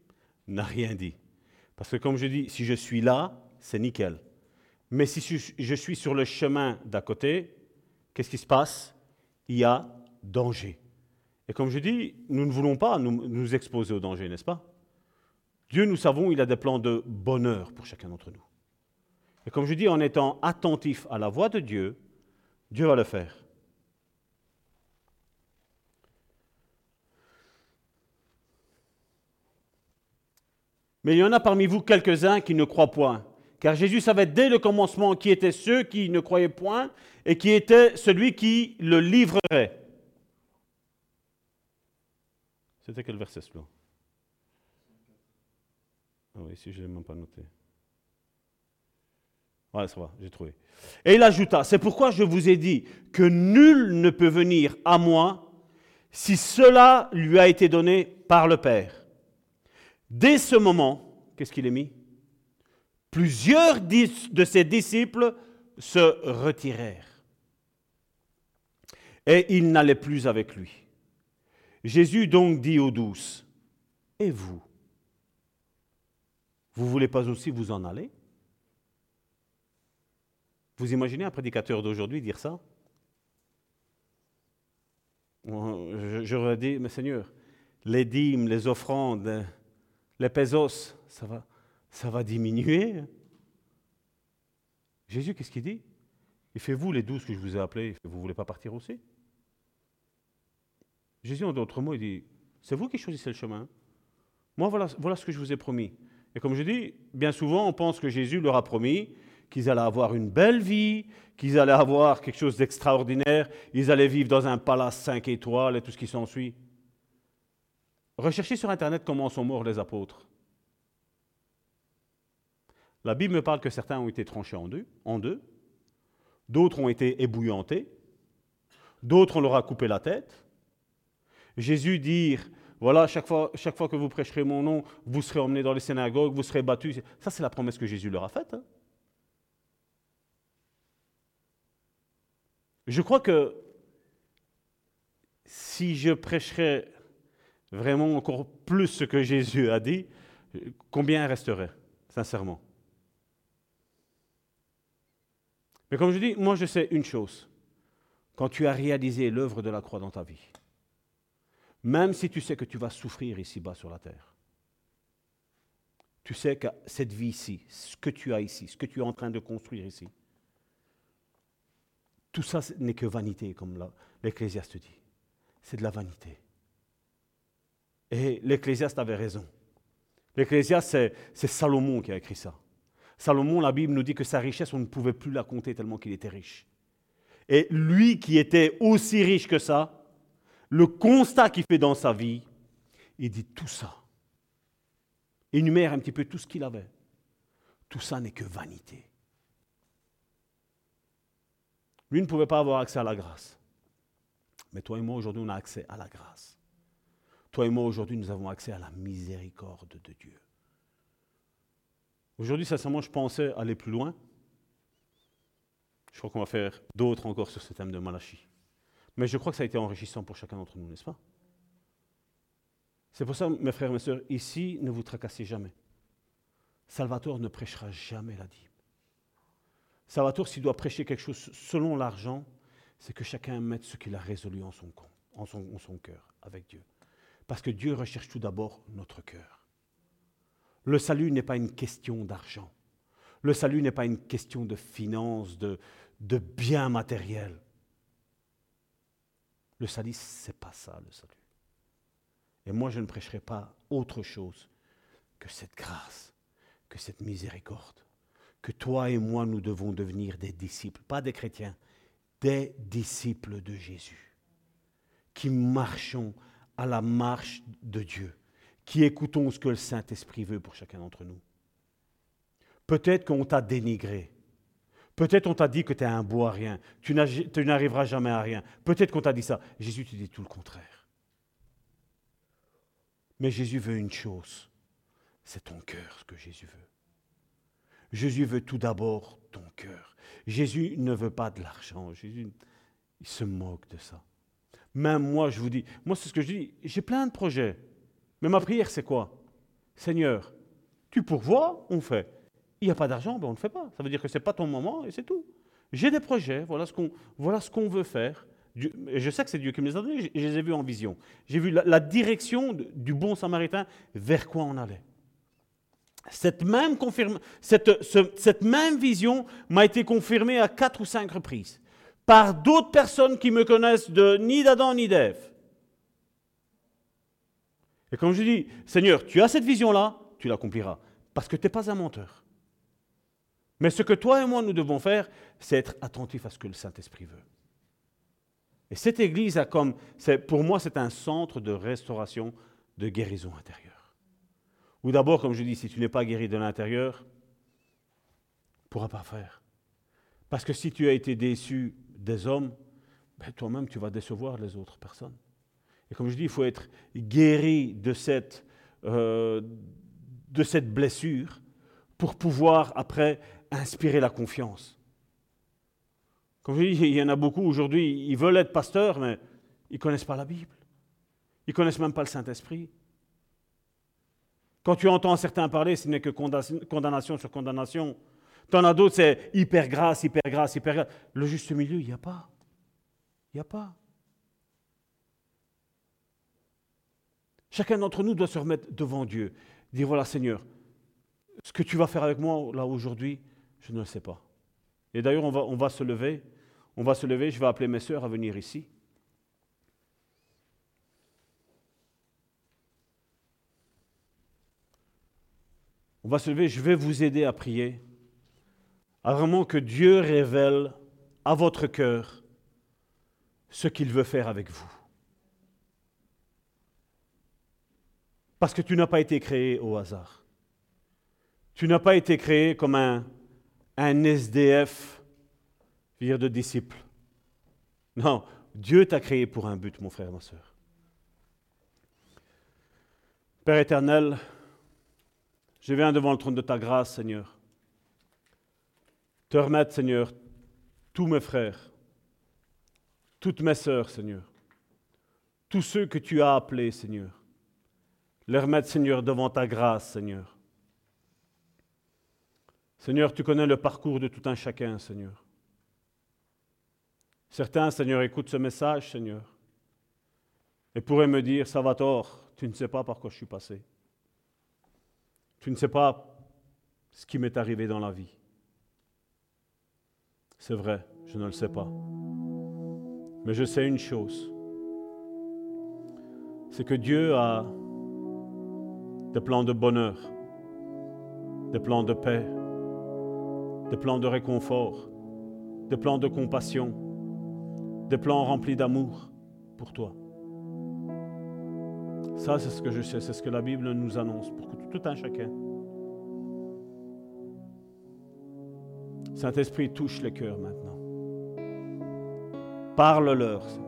Speaker 3: n'a rien dit. Parce que comme je dis, si je suis là, c'est nickel. Mais si je suis sur le chemin d'à côté, qu'est-ce qui se passe? Il y a danger. Et comme je dis, nous ne voulons pas nous, exposer au danger, n'est-ce pas? Dieu, nous savons, il a des plans de bonheur pour chacun d'entre nous. Et comme je dis, en étant attentif à la voix de Dieu, Dieu va le faire. Mais il y en a parmi vous quelques-uns qui ne croient point. Car Jésus savait dès le commencement qui étaient ceux qui ne croyaient point et qui était celui qui le livrerait. C'était quel verset Ah oui, si je ne l'ai même pas noté. Ouais, ça va, j'ai trouvé. Et il ajouta, c'est pourquoi je vous ai dit que nul ne peut venir à moi si cela lui a été donné par le Père. Dès ce moment, qu'est-ce qu'il est mis? Plusieurs de ses disciples se retirèrent. Et ils n'allaient plus avec lui. Jésus donc dit aux douces, Et vous? Vous voulez pas aussi vous en aller Vous imaginez un prédicateur d'aujourd'hui dire ça? J'aurais dit, mais Seigneur, les dîmes, les offrandes, les pesos, ça va, ça va diminuer. Jésus, qu'est-ce qu'il dit? Il fait vous les douze que je vous ai appelés, vous ne voulez pas partir aussi Jésus, en d'autres mots, il dit, c'est vous qui choisissez le chemin. Moi, voilà, ce que je vous ai promis. Et comme je dis, bien souvent, on pense que Jésus leur a promis qu'ils allaient avoir une belle vie, qu'ils allaient avoir quelque chose d'extraordinaire, ils allaient vivre dans un palace cinq étoiles et tout ce qui s'ensuit. Recherchez sur Internet comment sont morts les apôtres. La Bible me parle que certains ont été tranchés en deux, en deux. d'autres ont été ébouillantés, d'autres on leur a coupé la tête. Jésus dit, voilà, chaque fois, chaque fois que vous prêcherez mon nom, vous serez emmenés dans les synagogues, vous serez battus. Ça, c'est la promesse que Jésus leur a faite. Hein. Je crois que si je prêcherais vraiment encore plus ce que Jésus a dit, combien resterait, sincèrement? Mais comme je dis, moi je sais une chose. Quand tu as réalisé l'œuvre de la croix dans ta vie, même si tu sais que tu vas souffrir ici-bas sur la terre, tu sais que cette vie-ci, ce que tu as ici, ce que tu es en train de construire ici, tout ça n'est que vanité, comme l'Ecclésiaste dit. C'est de la vanité. Et l'Ecclésiaste avait raison. L'Ecclésiaste, c'est Salomon qui a écrit ça. Salomon, la Bible nous dit que sa richesse, on ne pouvait plus la compter tellement qu'il était riche. Et lui qui était aussi riche que ça, le constat qu'il fait dans sa vie, il dit tout ça. Énumère un petit peu tout ce qu'il avait. Tout ça n'est que vanité. Lui ne pouvait pas avoir accès à la grâce. Mais toi et moi, aujourd'hui, on a accès à la grâce. Toi et moi, aujourd'hui, nous avons accès à la miséricorde de Dieu. Aujourd'hui, sincèrement, je pensais aller plus loin. Je crois qu'on va faire d'autres encore sur ce thème de Malachie. Mais je crois que ça a été enrichissant pour chacun d'entre nous, n'est-ce pas? C'est pour ça, mes frères et mes sœurs, ici, ne vous tracassez jamais. Salvatore ne prêchera jamais la dîme. Salvatore, s'il doit prêcher quelque chose selon l'argent, c'est que chacun mette ce qu'il a résolu en son, en son, en son cœur avec Dieu. Parce que Dieu recherche tout d'abord notre cœur. Le salut n'est pas une question d'argent. Le salut n'est pas une question de finances, de, de biens matériels. Le salut, c'est pas ça, le salut. Et moi, je ne prêcherai pas autre chose que cette grâce, que cette miséricorde, que toi et moi, nous devons devenir des disciples, pas des chrétiens, des disciples de Jésus, qui marchons à la marche de Dieu, qui écoutons ce que le Saint-Esprit veut pour chacun d'entre nous. Peut-être qu'on t'a dénigré. Peut-être on t'a dit que tu es un beau à rien. Tu n'arriveras jamais à rien. Peut-être qu'on t'a dit ça. Jésus te dit tout le contraire. Mais Jésus veut une chose. C'est ton cœur ce que Jésus veut. Jésus veut tout d'abord ton cœur. Jésus ne veut pas de l'argent. Jésus, il se moque de ça. Même moi, je vous dis, moi c'est ce que je dis, j'ai plein de projets. Mais ma prière, c'est quoi? Seigneur, tu pourvois, on fait. Il n'y a pas d'argent, ben on ne fait pas. Ça veut dire que ce n'est pas ton moment et c'est tout. J'ai des projets, voilà ce qu'on voilà ce veut faire. je sais que c'est Dieu qui me les a donnés, je, les ai vus en vision. J'ai vu la, direction du bon samaritain vers quoi on allait. Cette même, cette, cette même vision m'a été confirmée à quatre ou cinq reprises par d'autres personnes qui me connaissent de ni d'Adam ni d'Ève. Et comme je dis, Seigneur, tu as cette vision-là, tu l'accompliras, parce que tu n'es pas un menteur. Mais ce que toi et moi nous devons faire, c'est être attentifs à ce que le Saint-Esprit veut. Et cette église comme, pour moi, c'est un centre de restauration, de guérison intérieure. Ou d'abord, comme je dis, si tu n'es pas guéri de l'intérieur, tu ne pourras pas faire. Parce que si tu as été déçu des hommes, ben, toi-même, tu vas décevoir les autres personnes. Et comme je dis, il faut être guéri de cette, euh, de cette blessure pour pouvoir, après, inspirer la confiance. Comme je dis, il y en a beaucoup aujourd'hui, ils veulent être pasteurs, mais ils ne connaissent pas la Bible. Ils ne connaissent même pas le Saint-Esprit. Quand tu entends certains parler, ce n'est que condamnation sur condamnation. T'en as d'autres, c'est hyper grâce, hyper grâce, hyper grâce. Le juste milieu, il n'y a pas. Il n'y a pas. Chacun d'entre nous doit se remettre devant Dieu. Dire voilà, Seigneur, ce que tu vas faire avec moi là aujourd'hui, je ne le sais pas. Et d'ailleurs, on va, se lever. On va se lever. Je vais appeler mes sœurs à venir ici. On va se lever. Je vais vous aider à prier à vraiment que Dieu révèle à votre cœur ce qu'il veut faire avec vous. Parce que tu n'as pas été créé au hasard. Tu n'as pas été créé comme un, un SDF, dire de disciple. Non, Dieu t'a créé pour un but, mon frère, ma soeur. Père éternel, je viens devant le trône de ta grâce, Seigneur te remettre, Seigneur, tous mes frères, toutes mes sœurs, Seigneur, tous ceux que tu as appelés, Seigneur, les remettre, Seigneur, devant ta grâce, Seigneur. Seigneur, tu connais le parcours de tout un chacun, Seigneur. Certains, Seigneur, écoutent ce message, Seigneur, et pourraient me dire, ça va tort, tu ne sais pas par quoi je suis passé. Tu ne sais pas ce qui m'est arrivé dans la vie. C'est vrai, je ne le sais pas. Mais je sais une chose. C'est que Dieu a des plans de bonheur, des plans de paix, des plans de réconfort, des plans de compassion, des plans remplis d'amour pour toi. Ça, c'est ce que je sais, c'est ce que la Bible nous annonce pour tout un chacun. Saint-Esprit, touche les cœurs maintenant. Parle-leur, Seigneur.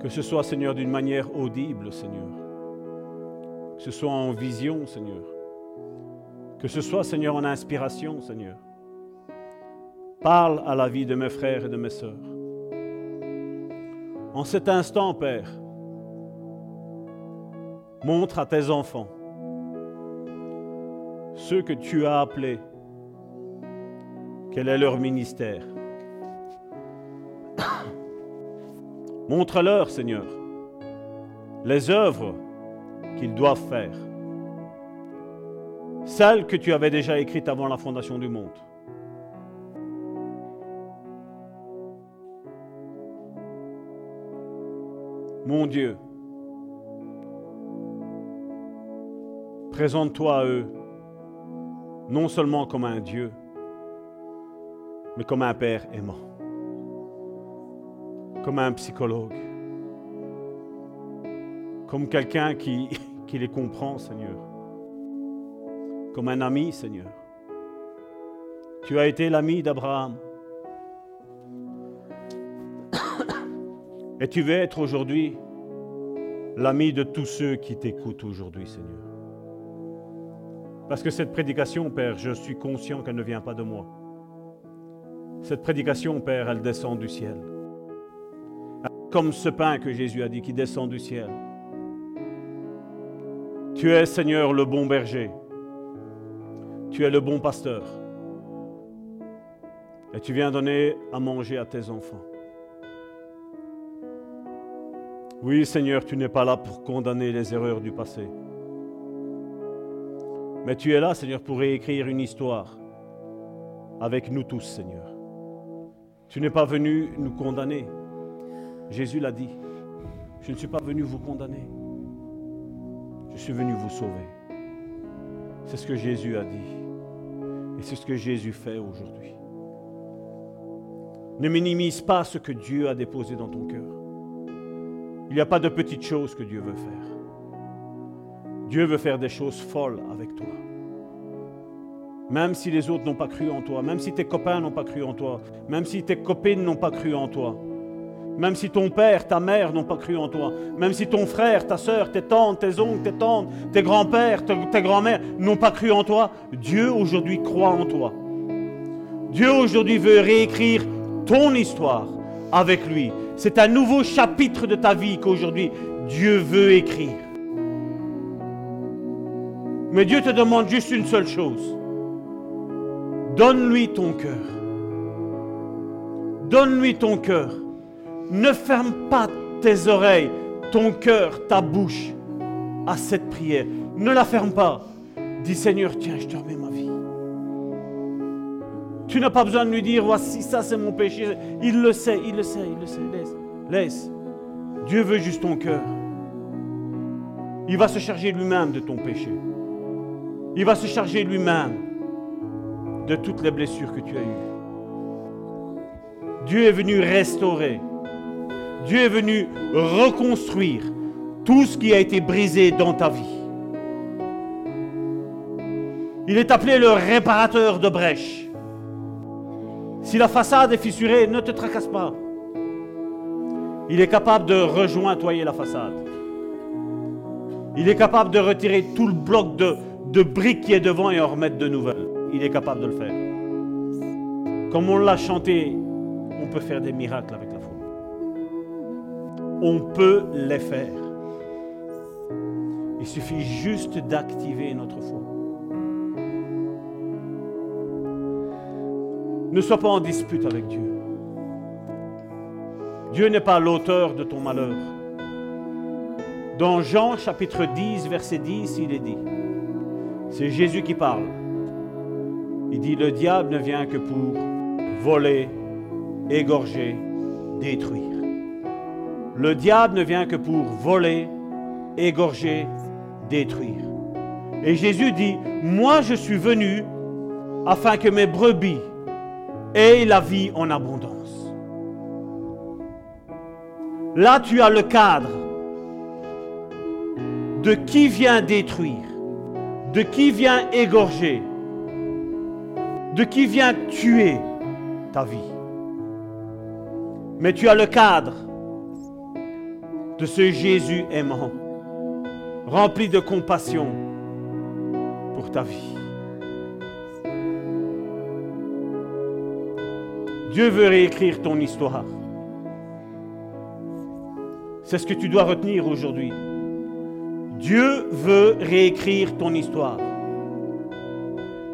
Speaker 3: Que ce soit, Seigneur, d'une manière audible, Seigneur. Que ce soit en vision, Seigneur. Que ce soit, Seigneur, en inspiration, Seigneur. Parle à la vie de mes frères et de mes sœurs. En cet instant, Père, montre à tes enfants ceux que tu as appelés quel est leur ministère Montre-leur, Seigneur, les œuvres qu'ils doivent faire. Celle que tu avais déjà écrite avant la fondation du monde. Mon Dieu, présente-toi à eux, non seulement comme un Dieu, mais comme un Père aimant, comme un psychologue, comme quelqu'un qui, qui les comprend, Seigneur, comme un ami, Seigneur. Tu as été l'ami d'Abraham. Et tu veux être aujourd'hui l'ami de tous ceux qui t'écoutent aujourd'hui, Seigneur. Parce que cette prédication, Père, je suis conscient qu'elle ne vient pas de moi. Cette prédication, Père, elle descend du ciel. Comme ce pain que Jésus a dit qui descend du ciel. Tu es, Seigneur, le bon berger. Tu es le bon pasteur. Et tu viens donner à manger à tes enfants. Oui, Seigneur, tu n'es pas là pour condamner les erreurs du passé. Mais tu es là, Seigneur, pour réécrire une histoire avec nous tous, Seigneur. Tu n'es pas venu nous condamner. Jésus l'a dit. Je ne suis pas venu vous condamner. Je suis venu vous sauver. C'est ce que Jésus a dit. C'est ce que Jésus fait aujourd'hui. Ne minimise pas ce que Dieu a déposé dans ton cœur. Il n'y a pas de petites choses que Dieu veut faire. Dieu veut faire des choses folles avec toi. Même si les autres n'ont pas cru en toi, même si tes copains n'ont pas cru en toi, même si tes copines n'ont pas cru en toi, même si ton père, ta mère n'ont pas cru en toi, même si ton frère, ta soeur, tes tantes, tes oncles, tes tantes, tes grands-pères, tes grands-mères n'ont pas cru en toi, Dieu aujourd'hui croit en toi. Dieu aujourd'hui veut réécrire ton histoire avec lui. C'est un nouveau chapitre de ta vie qu'aujourd'hui Dieu veut écrire. Mais Dieu te demande juste une seule chose. Donne-lui ton cœur. Donne-lui ton cœur. Ne ferme pas tes oreilles, ton cœur, ta bouche à cette prière. Ne la ferme pas. Dis Seigneur, tiens, je te remets ma vie. Tu n'as pas besoin de lui dire, voici ça c'est mon péché. Il le sait, il le sait, il le sait. Laisse, laisse. Dieu veut juste ton cœur. Il va se charger lui-même de ton péché. Il va se charger lui-même de toutes les blessures que tu as eues. Dieu est venu restaurer. Dieu est venu reconstruire tout ce qui a été brisé dans ta vie. Il est appelé le réparateur de brèches. Si la façade est fissurée, ne te tracasse pas. Il est capable de rejointoyer la façade. Il est capable de retirer tout le bloc de, briques qui est devant et en remettre de nouvelles. Il est capable de le faire. Comme on l'a chanté, on peut faire des miracles avec. On peut les faire. Il suffit juste d'activer notre foi. Ne sois pas en dispute avec Dieu. Dieu n'est pas l'auteur de ton malheur. Dans Jean chapitre 10, verset 10, il est dit, c'est Jésus qui parle. Il dit, le diable ne vient que pour voler, égorger, détruire. Le diable ne vient que pour voler, égorger, détruire. Et Jésus dit, moi je suis venu afin que mes brebis aient la vie en abondance. Là tu as le cadre de qui vient détruire de qui vient égorger, de qui vient tuer ta vie. Mais tu as le cadre de ce Jésus aimant, rempli de compassion pour ta vie. Dieu veut réécrire ton histoire. C'est ce que tu dois retenir aujourd'hui. Dieu veut réécrire ton histoire.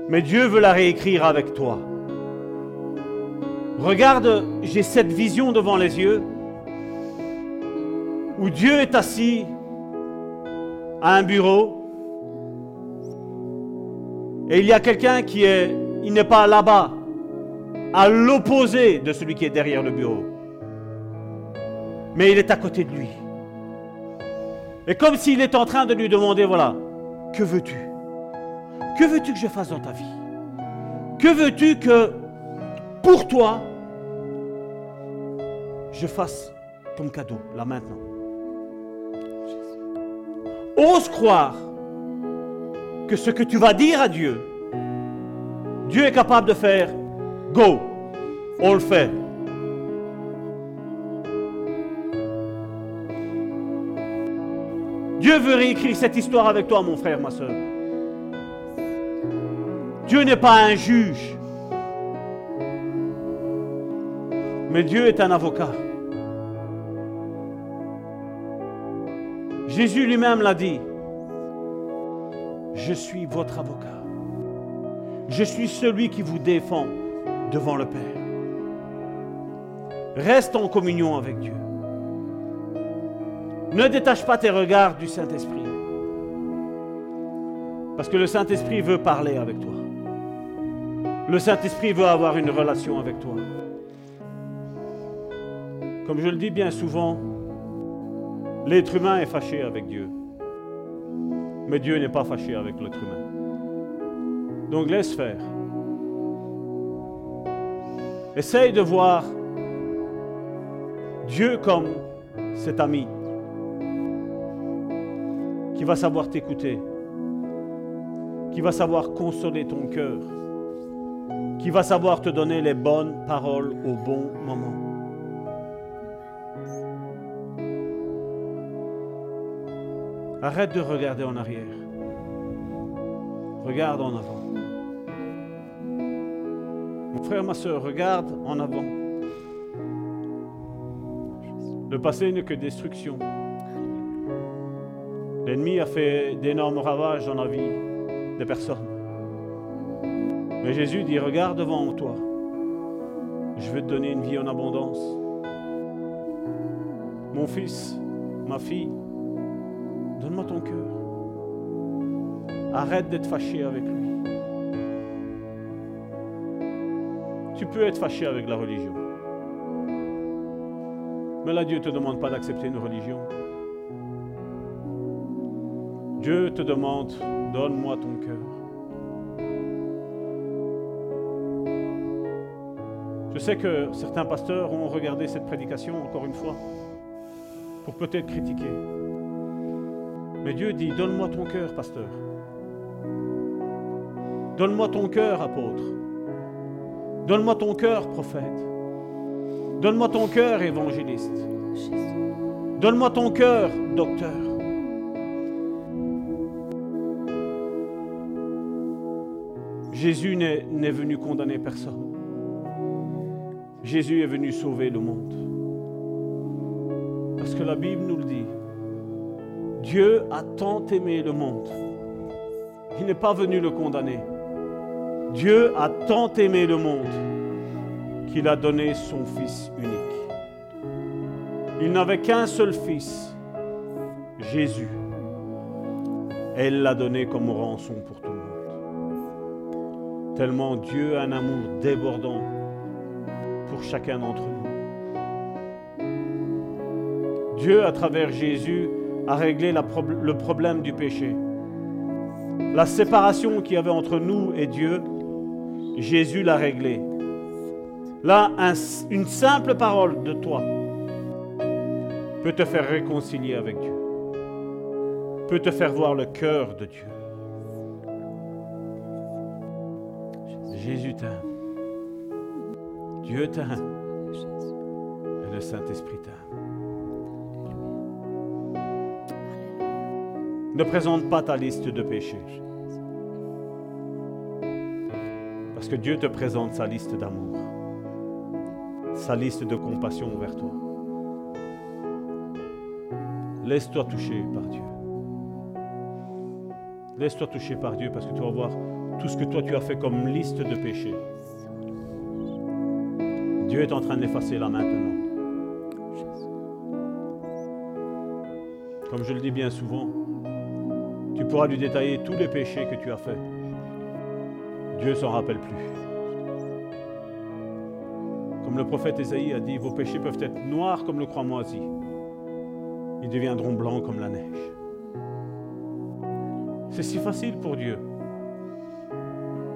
Speaker 3: Mais Dieu veut la réécrire avec toi. Regarde, j'ai cette vision devant les yeux où Dieu est assis à un bureau Et il y a quelqu'un qui est, il n'est pas là-bas, à l'opposé de celui qui est derrière le bureau. Mais il est à côté de lui. Et comme s'il est en train de lui demander, voilà, que veux-tu? Que veux-tu que je fasse dans ta vie? Que veux-tu que, pour toi, je fasse comme cadeau, là maintenant? Ose croire que ce que tu vas dire à Dieu, Dieu est capable de faire. Go, on le fait. Dieu veut réécrire cette histoire avec toi, mon frère, ma soeur. Dieu n'est pas un juge, mais Dieu est un avocat. Jésus lui-même l'a dit. Je suis votre avocat. Je suis celui qui vous défend devant le Père. Reste en communion avec Dieu. Ne détache pas tes regards du Saint-Esprit. Parce que le Saint-Esprit veut parler avec toi. Le Saint-Esprit veut avoir une relation avec toi. Comme je le dis bien souvent, l'être humain est fâché avec Dieu. Mais Dieu n'est pas fâché avec l'être humain. Donc laisse faire. Essaye de voir Dieu comme cet ami qui va savoir t'écouter, qui va savoir consoler ton cœur, qui va savoir te donner les bonnes paroles au bon moment. Arrête de regarder en arrière. Regarde en avant. Mon frère, ma soeur, regarde en avant. Le passé n'est que destruction. L'ennemi a fait d'énormes ravages dans la vie des personnes. Mais Jésus dit, regarde devant toi. Je vais te donner une vie en abondance. Mon fils, ma fille, ton cœur. Arrête d'être fâché avec lui. Tu peux être fâché avec la religion. Mais là, Dieu ne te demande pas d'accepter une religion. Dieu te demande, donne-moi ton cœur. Je sais que certains pasteurs ont regardé cette prédication encore une fois pour peut-être critiquer. Mais Dieu dit, donne-moi ton cœur, pasteur. Donne-moi ton cœur, apôtre. Donne-moi ton cœur, prophète. Donne-moi ton cœur, évangéliste. Donne-moi ton cœur, docteur. Jésus n'est venu condamner personne. Jésus est venu sauver le monde. Parce que la Bible nous le dit. Dieu a tant aimé le monde. Il n'est pas venu le condamner. Dieu a tant aimé le monde qu'il a donné son Fils unique. Il n'avait qu'un seul Fils, Jésus. Il l'a donné comme rançon pour tout le monde. Tellement Dieu a un amour débordant pour chacun d'entre nous. Dieu, à travers Jésus, la prob- le problème du péché. La séparation qu'il y avait entre nous et Dieu, Jésus l'a réglée. Là, un- une simple parole de toi peut te faire réconcilier avec Dieu, peut te faire voir le cœur de Dieu. Jésus t'aime. Dieu t'aime. Et le Saint-Esprit t'aime. Ne présente pas ta liste de péchés. Parce que Dieu te présente sa liste d'amour, sa liste de compassion envers toi. Laisse-toi toucher par Dieu. Laisse-toi toucher par Dieu parce que tu vas voir tout ce que toi tu as fait comme liste de péchés. Dieu est en train d'effacer là maintenant. Comme je le dis bien souvent, tu pourras lui détailler tous les péchés que tu as faits. Dieu s'en rappelle plus. Comme le prophète Ésaïe a dit, vos péchés peuvent être noirs comme le croix moisi. Ils deviendront blancs comme la neige. C'est si facile pour Dieu.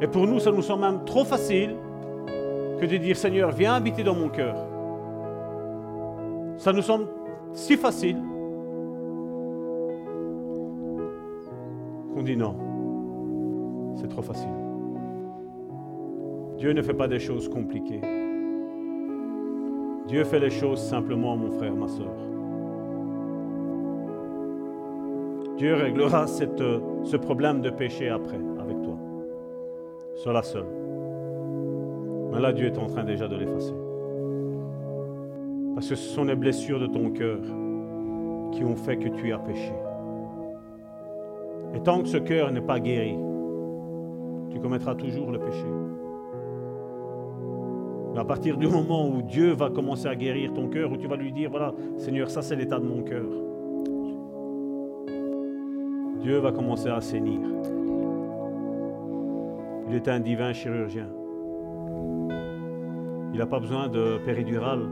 Speaker 3: Et pour nous, ça nous semble même trop facile que de dire Seigneur, viens habiter dans mon cœur. Ça nous semble si facile qu'on dit non. C'est trop facile. Dieu ne fait pas des choses compliquées. Dieu fait les choses simplement, mon frère, ma soeur. Dieu réglera cette, ce problème de péché après, avec toi. Sois seule. Mais là, Dieu est en train déjà de l'effacer. Parce que ce sont les blessures de ton cœur qui ont fait que tu as péché. Et tant que ce cœur n'est pas guéri, tu commettras toujours le péché. Mais à partir du moment où Dieu va commencer à guérir ton cœur, où tu vas lui dire, voilà, Seigneur, ça c'est l'état de mon cœur. Dieu va commencer à assainir. Il est un divin chirurgien. Il n'a pas besoin de péridurale.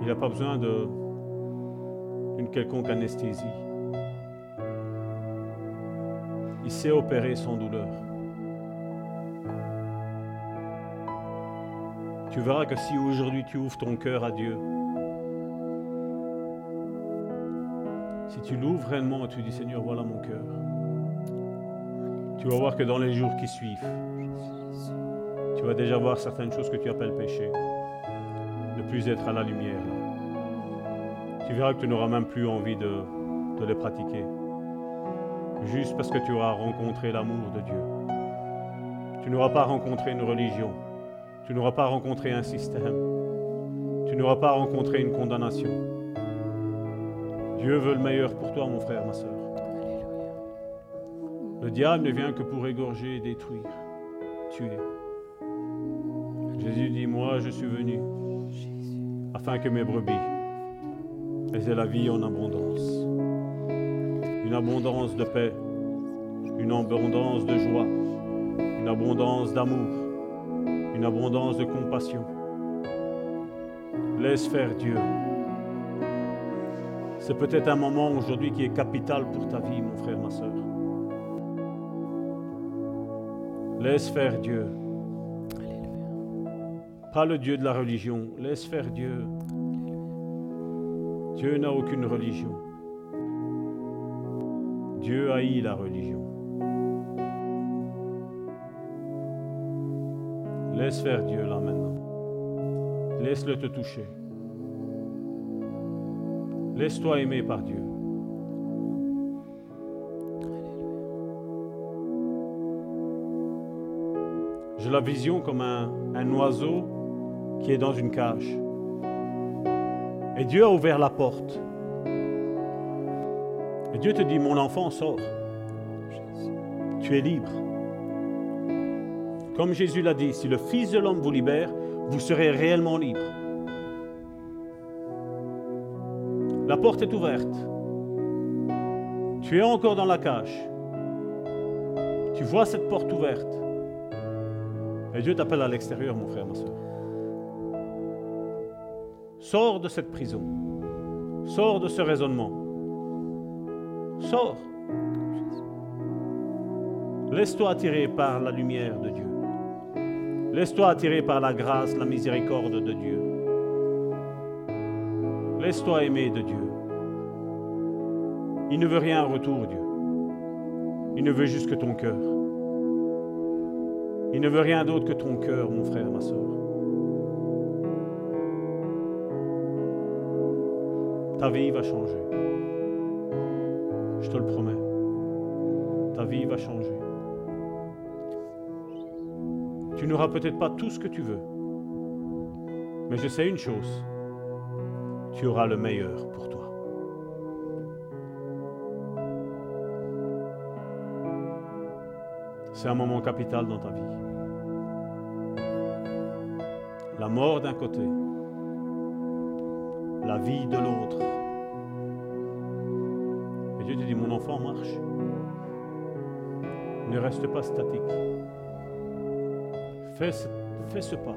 Speaker 3: Il n'a pas besoin d'une quelconque anesthésie. Il sait opérer sans douleur. Tu verras que si aujourd'hui tu ouvres ton cœur à Dieu, si tu l'ouvres réellement et tu dis Seigneur, voilà mon cœur, tu vas voir que dans les jours qui suivent, tu vas déjà voir certaines choses que tu appelles péché, ne plus être à la lumière. Tu verras que tu n'auras même plus envie de, de les pratiquer, juste parce que tu auras rencontré l'amour de Dieu. Tu n'auras pas rencontré une religion, tu n'auras pas rencontré un système, tu n'auras pas rencontré une condamnation. Dieu veut le meilleur pour toi, mon frère, ma soeur. Le diable ne vient que pour égorger détruire, tuer. Jésus dit, moi je suis venu afin que mes brebis aient la vie en abondance. Une abondance de paix, une abondance de joie, une abondance d'amour, une abondance de compassion. Laisse faire Dieu. C'est peut-être un moment aujourd'hui qui est capital pour ta vie, mon frère, ma soeur. Laisse faire Dieu. Pas le Dieu de la religion. Laisse faire Dieu. Dieu n'a aucune religion. Dieu haït la religion. Laisse faire Dieu là maintenant. Laisse-le te toucher. Laisse-toi aimer par Dieu. J'ai la vision comme un, un, oiseau qui est dans une cage. Et Dieu a ouvert la porte. Et Dieu te dit, mon enfant, sors. Tu es libre. Comme Jésus l'a dit, si le Fils de l'homme vous libère, vous serez réellement libre. La porte est ouverte. Tu es encore dans la cage. Tu vois cette porte ouverte. Et Dieu t'appelle à l'extérieur, mon frère, ma soeur. Sors de cette prison. Sors de ce raisonnement. Sors. Laisse-toi attirer par la lumière de Dieu. Laisse-toi attirer par la grâce, la miséricorde de Dieu. Laisse-toi aimer de Dieu. Il ne veut rien en retour, Dieu. Il ne veut juste que ton cœur. Il ne veut rien d'autre que ton cœur, mon frère, ma soeur. Ta vie va changer. Je te le promets. Ta vie va changer. Tu n'auras peut-être pas tout ce que tu veux. Mais je sais une chose. Tu auras le meilleur pour toi. C'est un moment capital dans ta vie. La mort d'un côté, la vie de l'autre. Dieu te dit, mon enfant, marche. Ne reste pas statique. Fais ce, fais ce pas.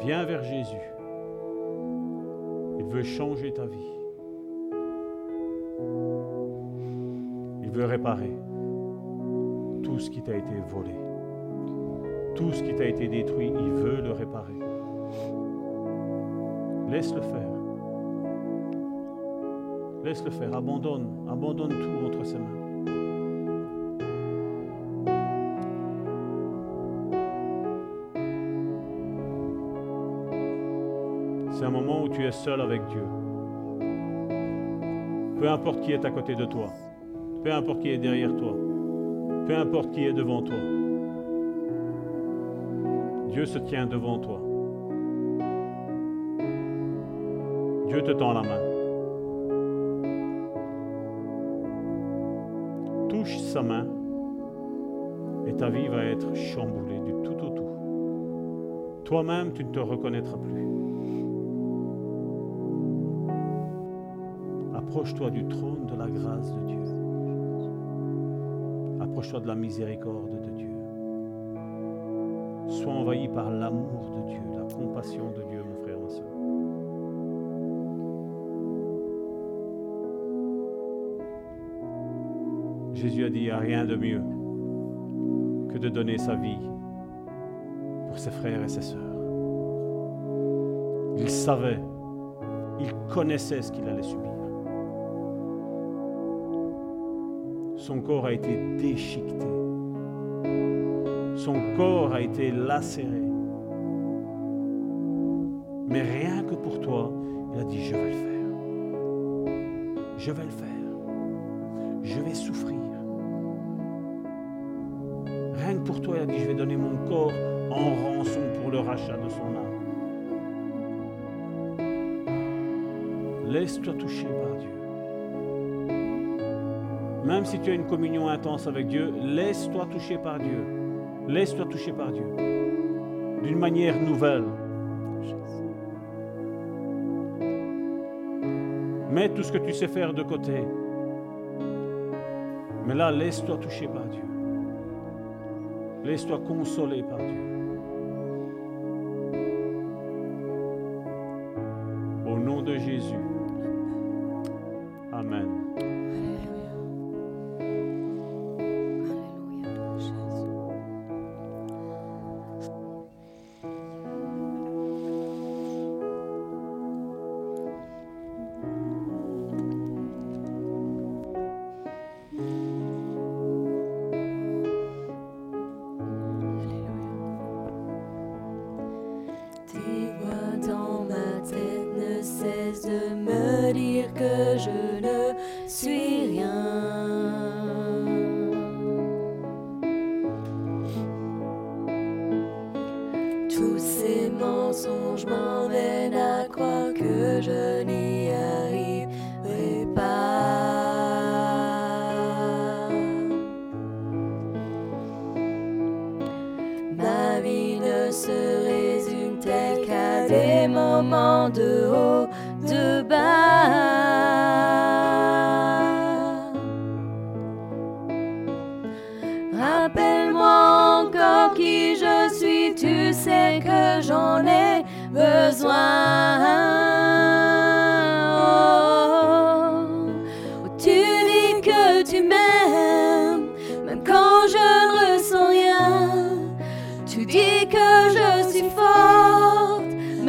Speaker 3: Viens vers Jésus. Il veut changer ta vie. Il veut réparer tout ce qui t'a été volé. Tout ce qui t'a été détruit, il veut le réparer. Laisse-le faire. Laisse-le faire. Abandonne. Abandonne tout entre ses mains. C'est un moment où tu es seul avec Dieu. Peu importe qui est à côté de toi. Peu importe qui est derrière toi. Peu importe qui est devant toi. Dieu se tient devant toi. Dieu te tend la main. Main et ta vie va être chamboulée du tout au tout. Toi-même, tu ne te reconnaîtras plus. Approche-toi du trône de la grâce de Dieu. Approche-toi de la miséricorde de Dieu. Sois envahi par l'amour de Dieu, la compassion de Dieu, Jésus a dit, il n'y a rien de mieux que de donner sa vie pour ses frères et ses sœurs. Il savait, il connaissait ce qu'il allait subir. Son corps a été déchiqueté. Son corps a été lacéré. Son âme. Laisse-toi toucher par Dieu. Même si tu as une communion intense avec Dieu, laisse-toi toucher par Dieu. Laisse-toi toucher par Dieu. D'une manière nouvelle. Mets tout ce que tu sais faire de côté. Mais là, laisse-toi toucher par Dieu. Laisse-toi consoler par Dieu.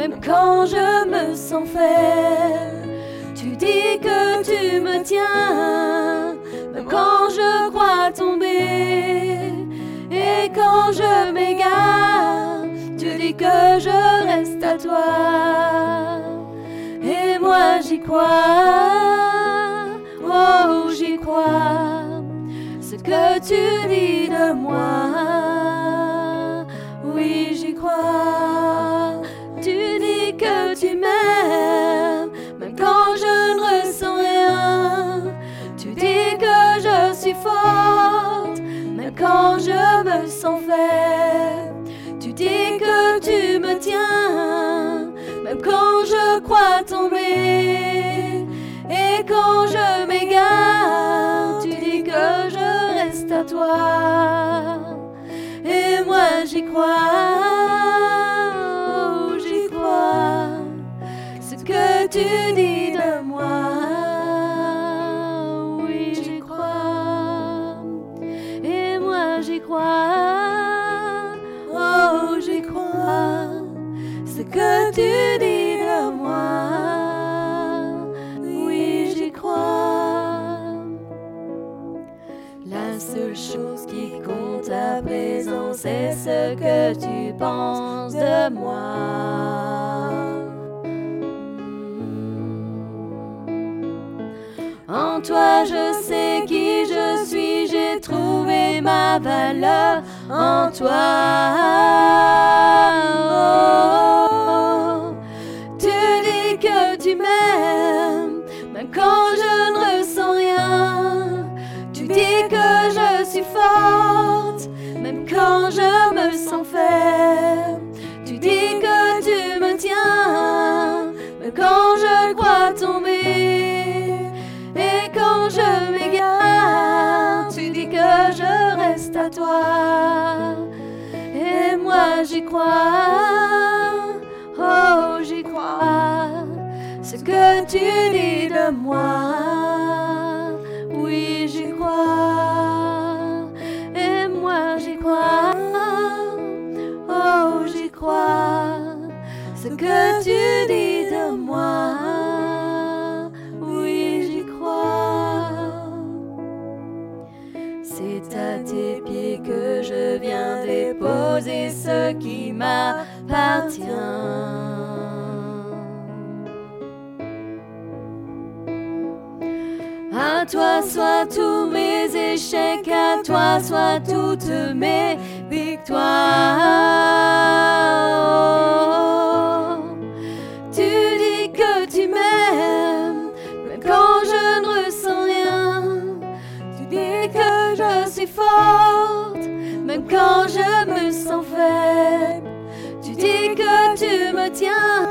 Speaker 3: Même quand je me sens
Speaker 1: faible. Tu dis que tu me tiens, même quand je crois tomber. Et quand je m'égare, tu dis que je reste à toi. Et moi j'y crois, oh j'y crois, ce que tu dis de moi. Oui, j'y crois. quand je me sens faible. Tu dis que tu me tiens, même quand je crois tomber. Et quand je m'égare, tu dis que je reste à toi. Et moi j'y crois, j'y crois. Ce que tu dis. tu dis de moi. Oui, j'y crois. La seule chose qui compte à présent, c'est ce que tu penses de moi. En toi, je sais qui je suis, j'ai trouvé ma valeur en toi. Oh. oh, oh. même ben, quand je ne ressens rien. Tu dis que je suis forte, même quand je me sens faible. Tu dis que tu me tiens, même quand je crois tomber. Et quand je m'égare, tu dis que je reste à toi. Et moi j'y crois, oh j'y crois que tu dis de moi. Oui, j'y crois. Et moi, j'y crois. Oh, j'y crois. Ce que tu dis de moi. Oui, j'y crois. C'est à tes pieds que je viens déposer ce qui m'appartient. À toi soient tous mes échecs, à toi soient toutes mes victoires. Tu dis que tu m'aimes, même quand je ne ressens rien. Tu dis que je suis forte, même quand je me
Speaker 2: sens faible. Tu dis que tu me tiens,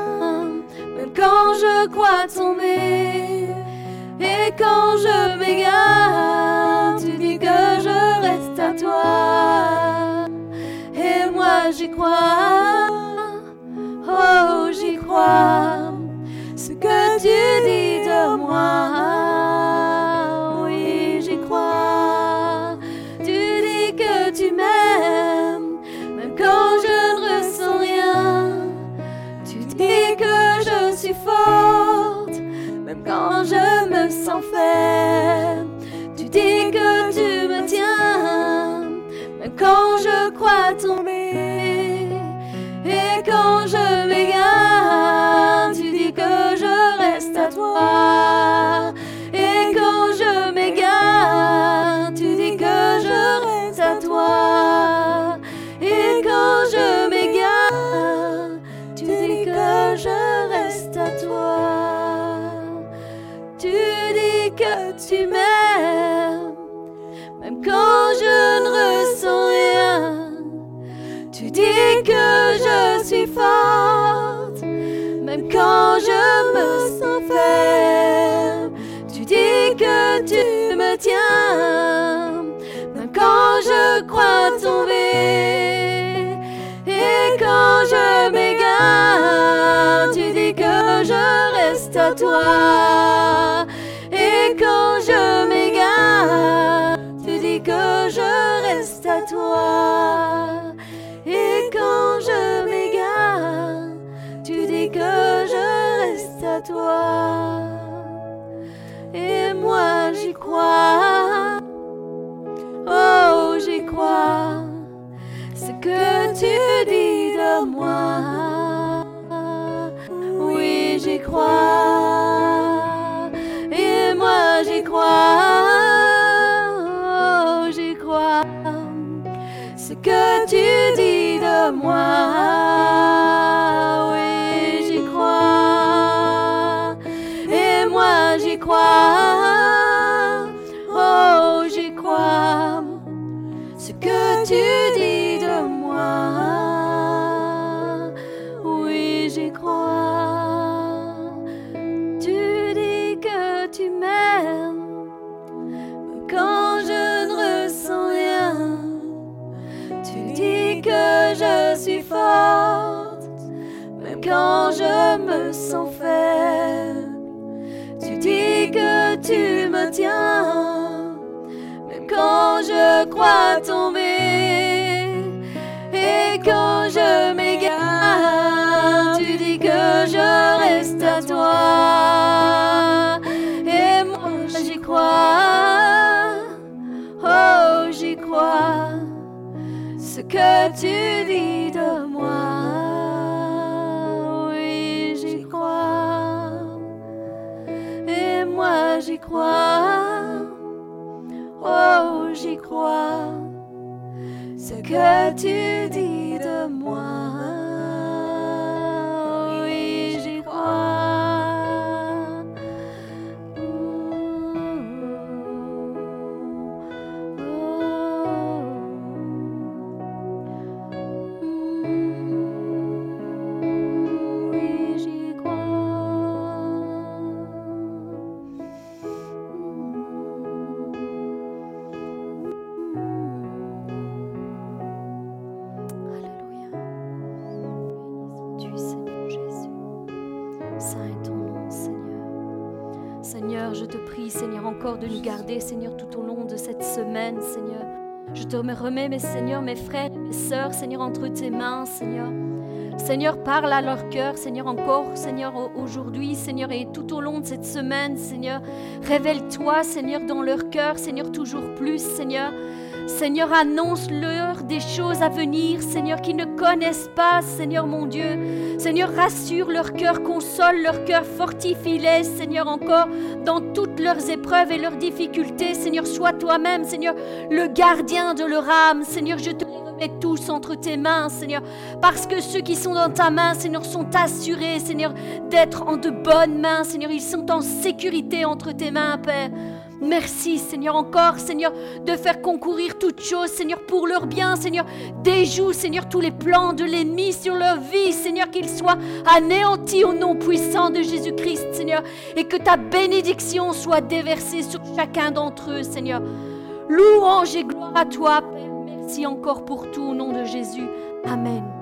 Speaker 2: même quand je crois tomber. Et quand je m'égare, tu dis que je reste à toi. Et moi j'y crois, oh j'y crois, ce que tu dis de moi. quand je me sens faible. Tu dis que tu me tiens, même quand je crois tomber. Et quand je m'égare, tu dis
Speaker 1: que je reste à toi. Seigneur, tout au long de cette semaine, Seigneur. Je te remets, mes Seigneur, mes frères mes sœurs, Seigneur, entre tes mains, Seigneur. Seigneur, parle à leur cœur, Seigneur, encore, Seigneur, au- aujourd'hui, Seigneur, et tout au long de cette semaine, Seigneur. Révèle-toi, Seigneur, dans leur cœur, Seigneur, toujours plus, Seigneur. Seigneur, annonce-leur des choses à venir, Seigneur, qu'ils ne connaissent pas, Seigneur mon Dieu. Seigneur, rassure leur cœur, console leur cœur, fortifie-les, Seigneur, encore dans toutes leurs épreuves et leurs difficultés. Seigneur, sois toi-même, Seigneur, le gardien de leur âme. Seigneur, je te remets tous entre tes mains, Seigneur, parce que ceux qui sont dans ta main, Seigneur, sont assurés, Seigneur, d'être en de bonnes mains, Seigneur. Ils sont en sécurité entre tes mains, Père. Merci, Seigneur, encore, Seigneur, de faire concourir toutes choses, Seigneur, pour leur bien, Seigneur. Déjoue, Seigneur, tous les plans de l'ennemi sur leur vie, Seigneur, qu'ils soient anéantis au nom puissant de Jésus-Christ, Seigneur, et que ta bénédiction soit déversée sur chacun d'entre eux, Seigneur. Louange et gloire à toi, Père. Merci encore pour tout au nom de Jésus. Amen.